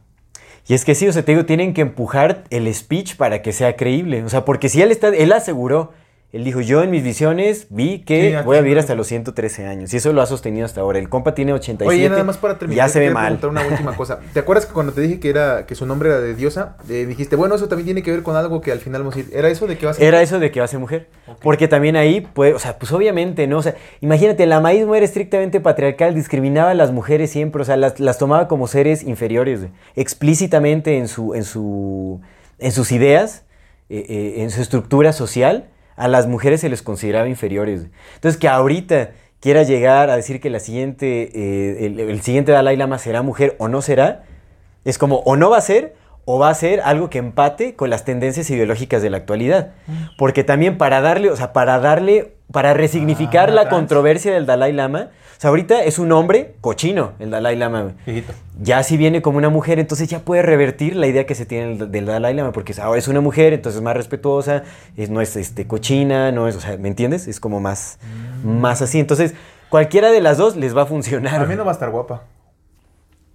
Y es que sí, o sea, te digo, tienen que empujar el speech para que sea creíble. O sea, porque si él está, él aseguró, él dijo, yo en mis visiones vi que Sí, voy a vivir hasta los 113 años. Y eso lo ha sostenido hasta ahora. El compa tiene 87. Oye, nada más para terminar. Ya se ve mal. preguntar una última cosa. ¿Te acuerdas que cuando te dije que era que su nombre era de diosa, eh, dijiste, bueno, eso también tiene que ver con algo que al final vamos a ir. ¿Era eso de que vas a Era eso de que va a ser mujer. Porque también ahí, pues, o sea, pues obviamente, ¿no? O sea, imagínate, el amaísmo era estrictamente patriarcal, discriminaba a las mujeres siempre, o sea, las, las tomaba como seres inferiores, explícitamente en, su, en, su, en sus ideas, eh, eh, en su estructura social, a las mujeres se les consideraba inferiores. Entonces, que ahorita quiera llegar a decir que la siguiente, eh, el, el siguiente Dalai Lama será mujer o no será, es como o no va a ser o va a ser algo que empate con las tendencias ideológicas de la actualidad. Porque también para darle, o sea, para darle, para resignificar Ah, la trans. controversia del Dalai Lama, sea, ahorita es un hombre cochino, el Dalai Lama. Viejito. Ya si viene como una mujer, entonces ya puede revertir la idea que se tiene del, Dalai Lama, porque ahora es una mujer, entonces es más respetuosa, es, no es este, cochina, no es, o sea, ¿me entiendes? Es como más, más así. Entonces, cualquiera de las dos les va a funcionar. A mí no va a estar guapa.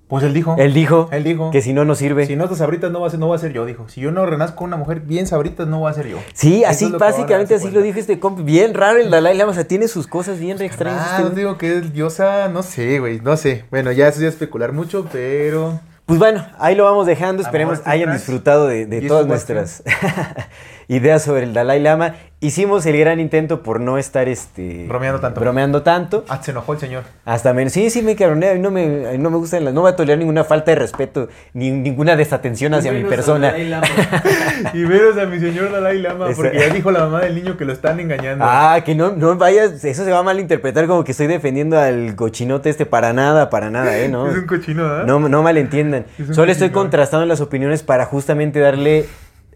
Pues él dijo. Él dijo, Él dijo. que si no, no sirve. Si no estás sabritas no va a ser, no va a ser yo, dijo. Si yo no renazco una mujer bien sabritas, no va a ser yo. Sí, Eso así básicamente así lo dijo este compa. Bien raro el Dalai Lama, o sea, tiene sus cosas bien re extrañas. Ah, este no güey. digo que es diosa, no sé, güey, no sé. Bueno, ya es especular mucho, pero... Pues bueno, ahí lo vamos dejando. Esperemos este hayan disfrutado de, todas este nuestras. ideas sobre el Dalai Lama. Hicimos el gran intento por no estar este, Bromeando tanto. bromeando tanto. Ah, se enojó el señor. Hasta menos. Sí, sí, me cabronea. A mí no me, a mí no me gusta. No voy a tolerar ninguna falta de respeto, ni ninguna desatención hacia mi Menos persona. Dalai Lama. Y veros a mi señor Dalai Lama, Esa- porque ya dijo la mamá del niño que lo están engañando. Ah, que no, no vayas. Eso se va a malinterpretar como que estoy defendiendo al cochinote este. Para nada, para nada, ¿eh? No. Es un cochino. No, no malentiendan. Solo estoy cochino. contrastando las opiniones para justamente darle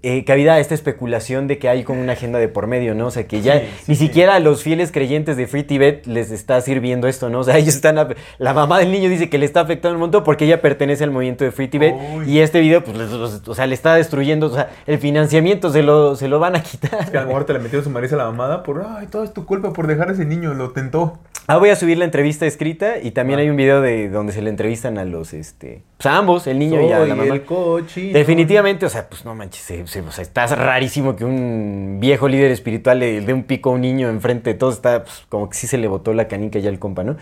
eh, cabida a esta especulación de que hay como una agenda de por medio, ¿no? O sea, que ya Sí, sí, ni sí. siquiera a los fieles creyentes de Free Tibet les está sirviendo esto, ¿no? O sea, ellos están... ap- La mamá del niño dice que le está afectando un montón porque ella pertenece al movimiento de Free Tibet Uy. y este video, pues, los- o sea, le está destruyendo, o sea, el financiamiento se lo, se lo van a quitar. Que a lo mejor te le metieron su marido a la mamada por, ay, todo es tu culpa por dejar a ese niño, lo tentó. Ah, voy a subir la entrevista escrita y también hay un video de donde se le entrevistan a los, este, pues a ambos, el niño y a la mamá. el cochino. Definitivamente, o sea, pues no manches, se- se- o sea, está rarísimo que un viejo líder espiritual le dé un pico a un niño enfrente de todos, está pues, como que sí se le botó la canica ya al compa, ¿no?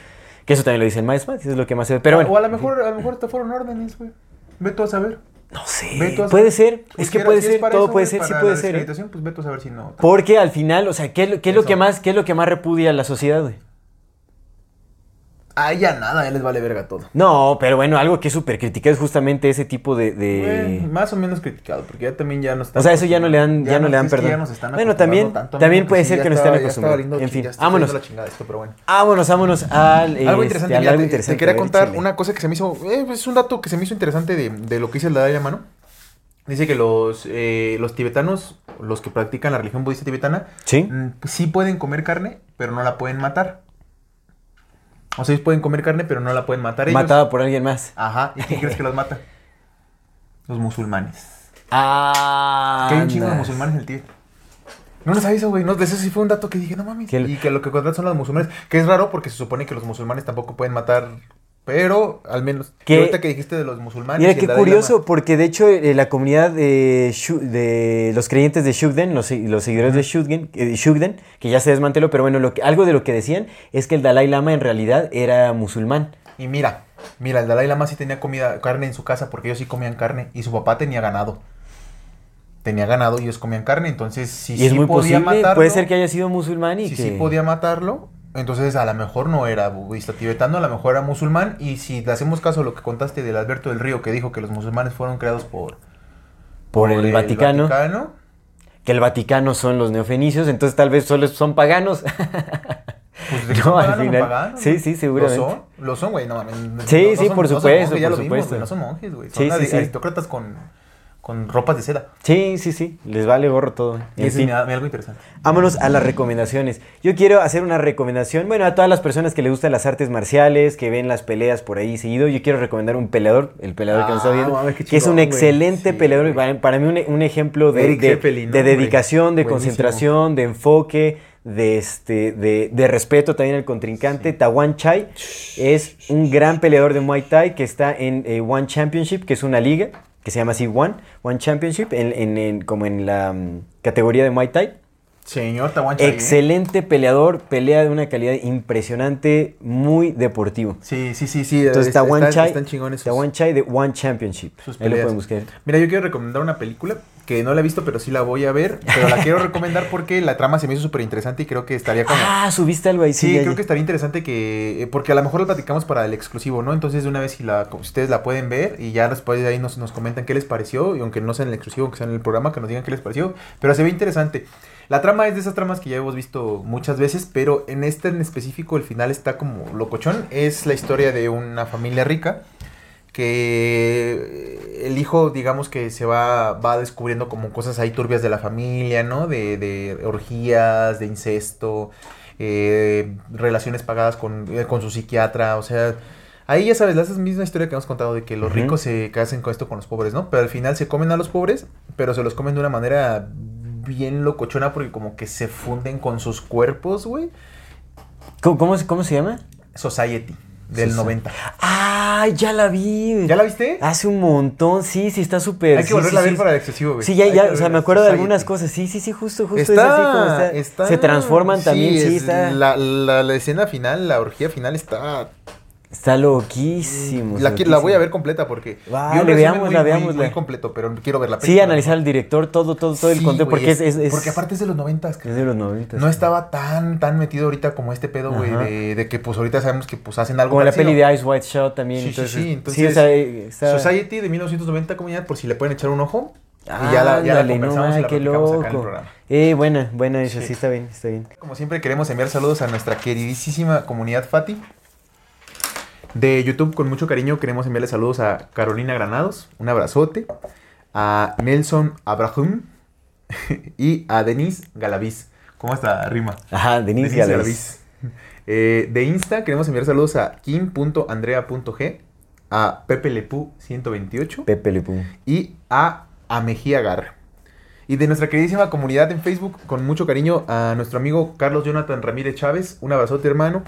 Que eso también lo dice el maestro, es lo que más se ve. Pero bueno, O a lo mejor, a lo mejor te fueron órdenes, güey. Ve tú a saber. no sé, puede ser, Pues es que puede si ser, todo eso, puede ser, sí puede ser. Pues a saber si no. Porque al final, o sea, ¿qué, es lo- qué es lo Eso. que más, qué es lo que más repudia a la sociedad, güey? Ah, ya nada, ya les vale verga todo. No, pero bueno, algo que es súper criticado es justamente ese tipo de... de- Bueno, más o menos criticado, porque ya también ya nos están O sea, eso ya no le dan, ya, no le dan perdón. ya nos están bueno, también, tanto, también puede ser ya que estaba- estén ya valiendo En fin, ya vámonos. yendo la chingada esto, pero bueno. Vámonos, vámonos al... Algo este, interesante, al algo te- interesante. te quería A ver, contar una cosa que se me hizo, eh, es un dato que se me hizo interesante de, de lo que dice el Dalai Lama, ¿no? Dice que los, eh, los tibetanos, los que practican la religión budista tibetana, Sí. mm, sí pueden comer carne, pero no la pueden matar. O sea, ellos pueden comer carne, pero no la pueden matar ellos. Matada por alguien más. Ajá, ¿y quién crees que los mata? Los musulmanes. Ah. Que hay un chingo de musulmanes en el Tíbet. No lo sabía eso, güey. No, de eso sí fue un dato que dije, no mames. Que el- Y que lo que contratan son los musulmanes. Que es raro porque se supone que los musulmanes tampoco pueden matar. Pero al menos. Que- ahorita que dijiste de los musulmanes. Mira qué curioso, Lama, porque de hecho eh, la comunidad de, los creyentes de Shugden, los, se- los seguidores de Shugden, eh, Shugden, que ya se desmanteló, pero bueno, lo que, algo de lo que decían es que el Dalai Lama en realidad era musulmán. Y mira, mira, el Dalai Lama sí tenía comida, carne en su casa porque ellos sí comían carne. Y su papá tenía ganado. Tenía ganado y ellos comían carne. Entonces, si y es sí muy podía posible, matarlo. puede ser que haya sido musulmán y si que... sí podía matarlo, entonces a lo mejor no era budista tibetano, a lo mejor era musulmán. Y si le hacemos caso a lo que contaste del Alberto del Río, que dijo que los musulmanes fueron creados por, por el, Vaticano, Vaticano, que el Vaticano son los neofenicios, entonces tal vez solo son paganos. pues No, al final. paganos, Sí, ¿no? sí, seguramente. Lo son, lo son, güey, no mames. Sí, no- no sí, son- por no son monjes, por vimos, supuesto. güey, no son monjes, güey. Son Sí, sí. aristócratas con, con ropas de seda. sí, sí, sí, les vale gorro todo. Y eso da algo interesante. Vámonos a las recomendaciones. Yo quiero hacer una recomendación, bueno, a todas las personas que les gustan las artes marciales, que ven las peleas por ahí seguido, yo quiero recomendar un peleador, el peleador que nos está Ah, viendo, que es un excelente Sí, peleador, para, para mí un, un ejemplo de, de- dedicación, de Buenísimo. concentración, de enfoque, de, este, de, de respeto también al contrincante. Tawan Chai es un gran peleador de Muay Thai que está en eh, One Championship, que es una liga que se llama así One, One Championship, en, en- en- como en la mm, categoría de Muay Thai. Señor Tawan Chai, ¿eh? Excelente peleador, pelea de una calidad impresionante, muy deportivo. Sí, sí, sí, sí. Entonces Tawan Chai, Están chingones Tawan Chai de One Championship. sus Ahí lo pueden buscar. Mira, yo quiero recomendar una película que no la he visto, pero sí la voy a ver. Pero la quiero recomendar porque la trama se me hizo súper interesante y creo que estaría como... Ah, subiste algo ahí. Sí, Sí, creo ya. que estaría interesante que... eh, Porque a lo mejor la platicamos para el exclusivo, ¿no? Entonces, de una vez, si la, si ustedes la pueden ver y ya después de ahí nos, nos comentan qué les pareció, y aunque no sea en el exclusivo, aunque sea en el programa, que nos digan qué les pareció, pero se ve interesante. La trama es de esas tramas que ya hemos visto muchas veces, pero en este en específico el final está como locochón. Es la historia de una familia rica que el hijo, digamos que se va, va descubriendo como cosas ahí turbias de la familia, ¿no? De, de orgías, de incesto, eh, relaciones pagadas con, eh, con su psiquiatra, o sea... Ahí ya sabes, la misma historia que hemos contado de que los ricos se casen con esto con los pobres, ¿no? Pero al final se comen a los pobres, pero se los comen de una manera bien locochona porque como que se funden con sus cuerpos, güey. ¿Cómo, cómo cómo se llama? Society, del Society. 90. Ah, ya la vi. ¿Ya la viste? Hace un montón, sí, sí, está súper. Hay que sí, volverla sí, a ver para el excesivo, güey. Sí, ya, Hay ya, o sea, me acuerdo de algunas cosas. Sí, sí, sí, justo, justo Está, es así como está. está- Se transforman también, sí, es- está. La, la, la escena final, la orgía final está Está loquísimo. La, la voy a ver completa porque Vale, un resumen veámosla, muy, muy- muy completo, pero quiero ver la Sí, película. analizar al director, todo, todo, todo el Sí, contenido, porque es, es- es- Porque aparte es de los noventas. es de los 90. No estaba tan, tan metido ahorita como este pedo, güey, de, de que pues ahorita sabemos que pues hacen algo Como la peli de Ice White Shot también. Sí, sí, entonces, sí, entonces, o sea, eh, está- Society de 1990, comunidad, por si le pueden echar un ojo. Ah, y ya la, ya la no, y ay, la qué platicamos acá en el loco. programa. Eh, buena, buena esa, Sí. sí está bien, está bien. Como siempre queremos enviar saludos a nuestra queridísima comunidad Fati. De YouTube, con mucho cariño, queremos enviarle saludos a Carolina Granados, un abrazote, a Nelson Abraham y a Denise Galaviz. ¿Cómo está rima? Ajá, Denise, Galaviz. Galaviz. Eh, de Insta queremos enviar saludos a kim.andrea.g, a Pepe Lepú 128 Pepe Le Pew. y a, a Mejía Garra. Y de nuestra queridísima comunidad en Facebook, con mucho cariño, a nuestro amigo Carlos Jonathan Ramírez Chávez, un abrazote hermano,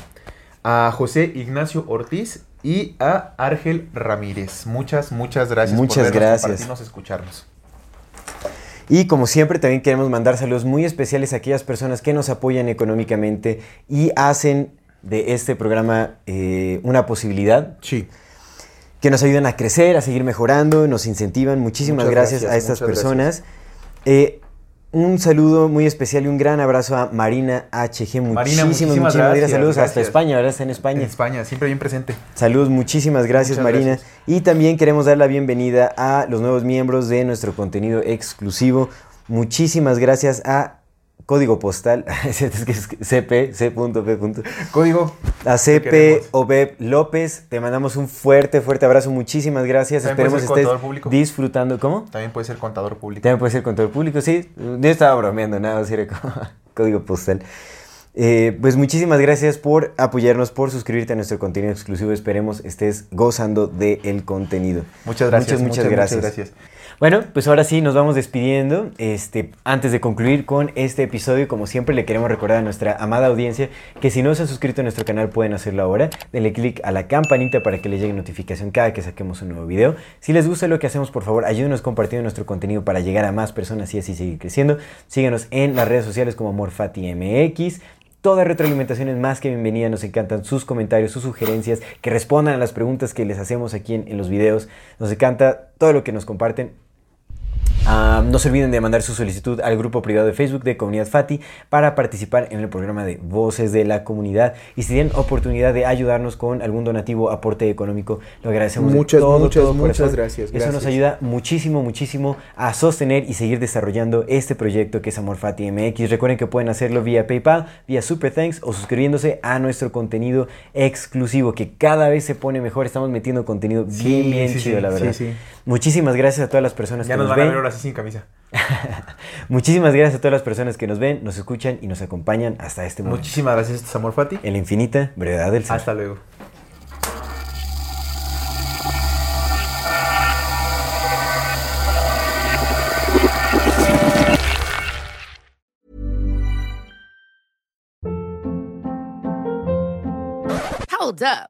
a José Ignacio Ortiz y a Argel Ramírez. Muchas, muchas gracias Muchas por vernos, gracias. escucharnos. Y como siempre, también queremos mandar saludos muy especiales a aquellas personas que nos apoyan económicamente y hacen de este programa eh, una posibilidad, Sí. que nos ayudan a crecer, a seguir mejorando, nos incentivan. Muchísimas gracias, gracias, a estas personas. Eh, un saludo muy especial y un gran abrazo a Marina HG. Muchísimas, Marina, muchísimas, muchísimas gracias, saludos hasta. España, ¿verdad? Está en En España. España, siempre bien presente. Saludos, muchísimas gracias Muchas Marina. gracias. Y también queremos dar la bienvenida a los nuevos miembros de nuestro contenido exclusivo. Muchísimas gracias a Código Postal, es que es CP, C.P. Código. A CP. Obeb López, te mandamos un fuerte, fuerte abrazo. Muchísimas gracias. También puede Esperemos ser estés público. disfrutando. ¿Cómo? También puede ser contador público. También puede ser contador público, sí. Yo estaba bromeando, nada, así era como código postal. Eh, pues muchísimas gracias por apoyarnos, por suscribirte a nuestro contenido exclusivo. Esperemos estés gozando del contenido. Muchas gracias. Muchas, muchas gracias. Muchas gracias. Bueno, pues ahora sí nos vamos despidiendo. Este, antes de concluir con este episodio, como siempre, le queremos recordar a nuestra amada audiencia que si no se han suscrito a nuestro canal pueden hacerlo ahora. Denle click a la campanita para que les llegue notificación cada que saquemos un nuevo video. Si les gusta lo que hacemos, por favor, ayúdenos compartiendo nuestro contenido para llegar a más personas y así seguir creciendo. Síganos en las redes sociales como AmorFatiMX. Toda retroalimentación es más que bienvenida, nos encantan sus comentarios, sus sugerencias, que respondan a las preguntas que les hacemos aquí en los videos. Nos encanta todo lo que nos comparten. Ah, no se olviden de mandar su solicitud al grupo privado de Facebook de Comunidad Fati para participar en el programa de Voces de la Comunidad. Y si tienen oportunidad de ayudarnos con algún donativo, aporte económico, lo agradecemos Muchas, de todo, muchas, todo muchas corazón. gracias, Eso nos ayuda muchísimo, muchísimo a sostener y seguir desarrollando este proyecto que es Amor Fati MX. Recuerden que pueden hacerlo vía PayPal, vía Super Thanks o suscribiéndose a nuestro contenido exclusivo que cada vez se pone mejor. Estamos metiendo contenido Sí, bien, bien sí, chido, sí, la verdad. Muchísimas gracias a todas las personas Ya que nos nos, van a ven. ver ahora sí sin camisa. Muchísimas gracias a todas las personas que nos ven, nos escuchan y nos acompañan hasta este momento. Muchísimas gracias, esto es Amor Fati. En la infinita brevedad del ser. Hasta luego. Hold up.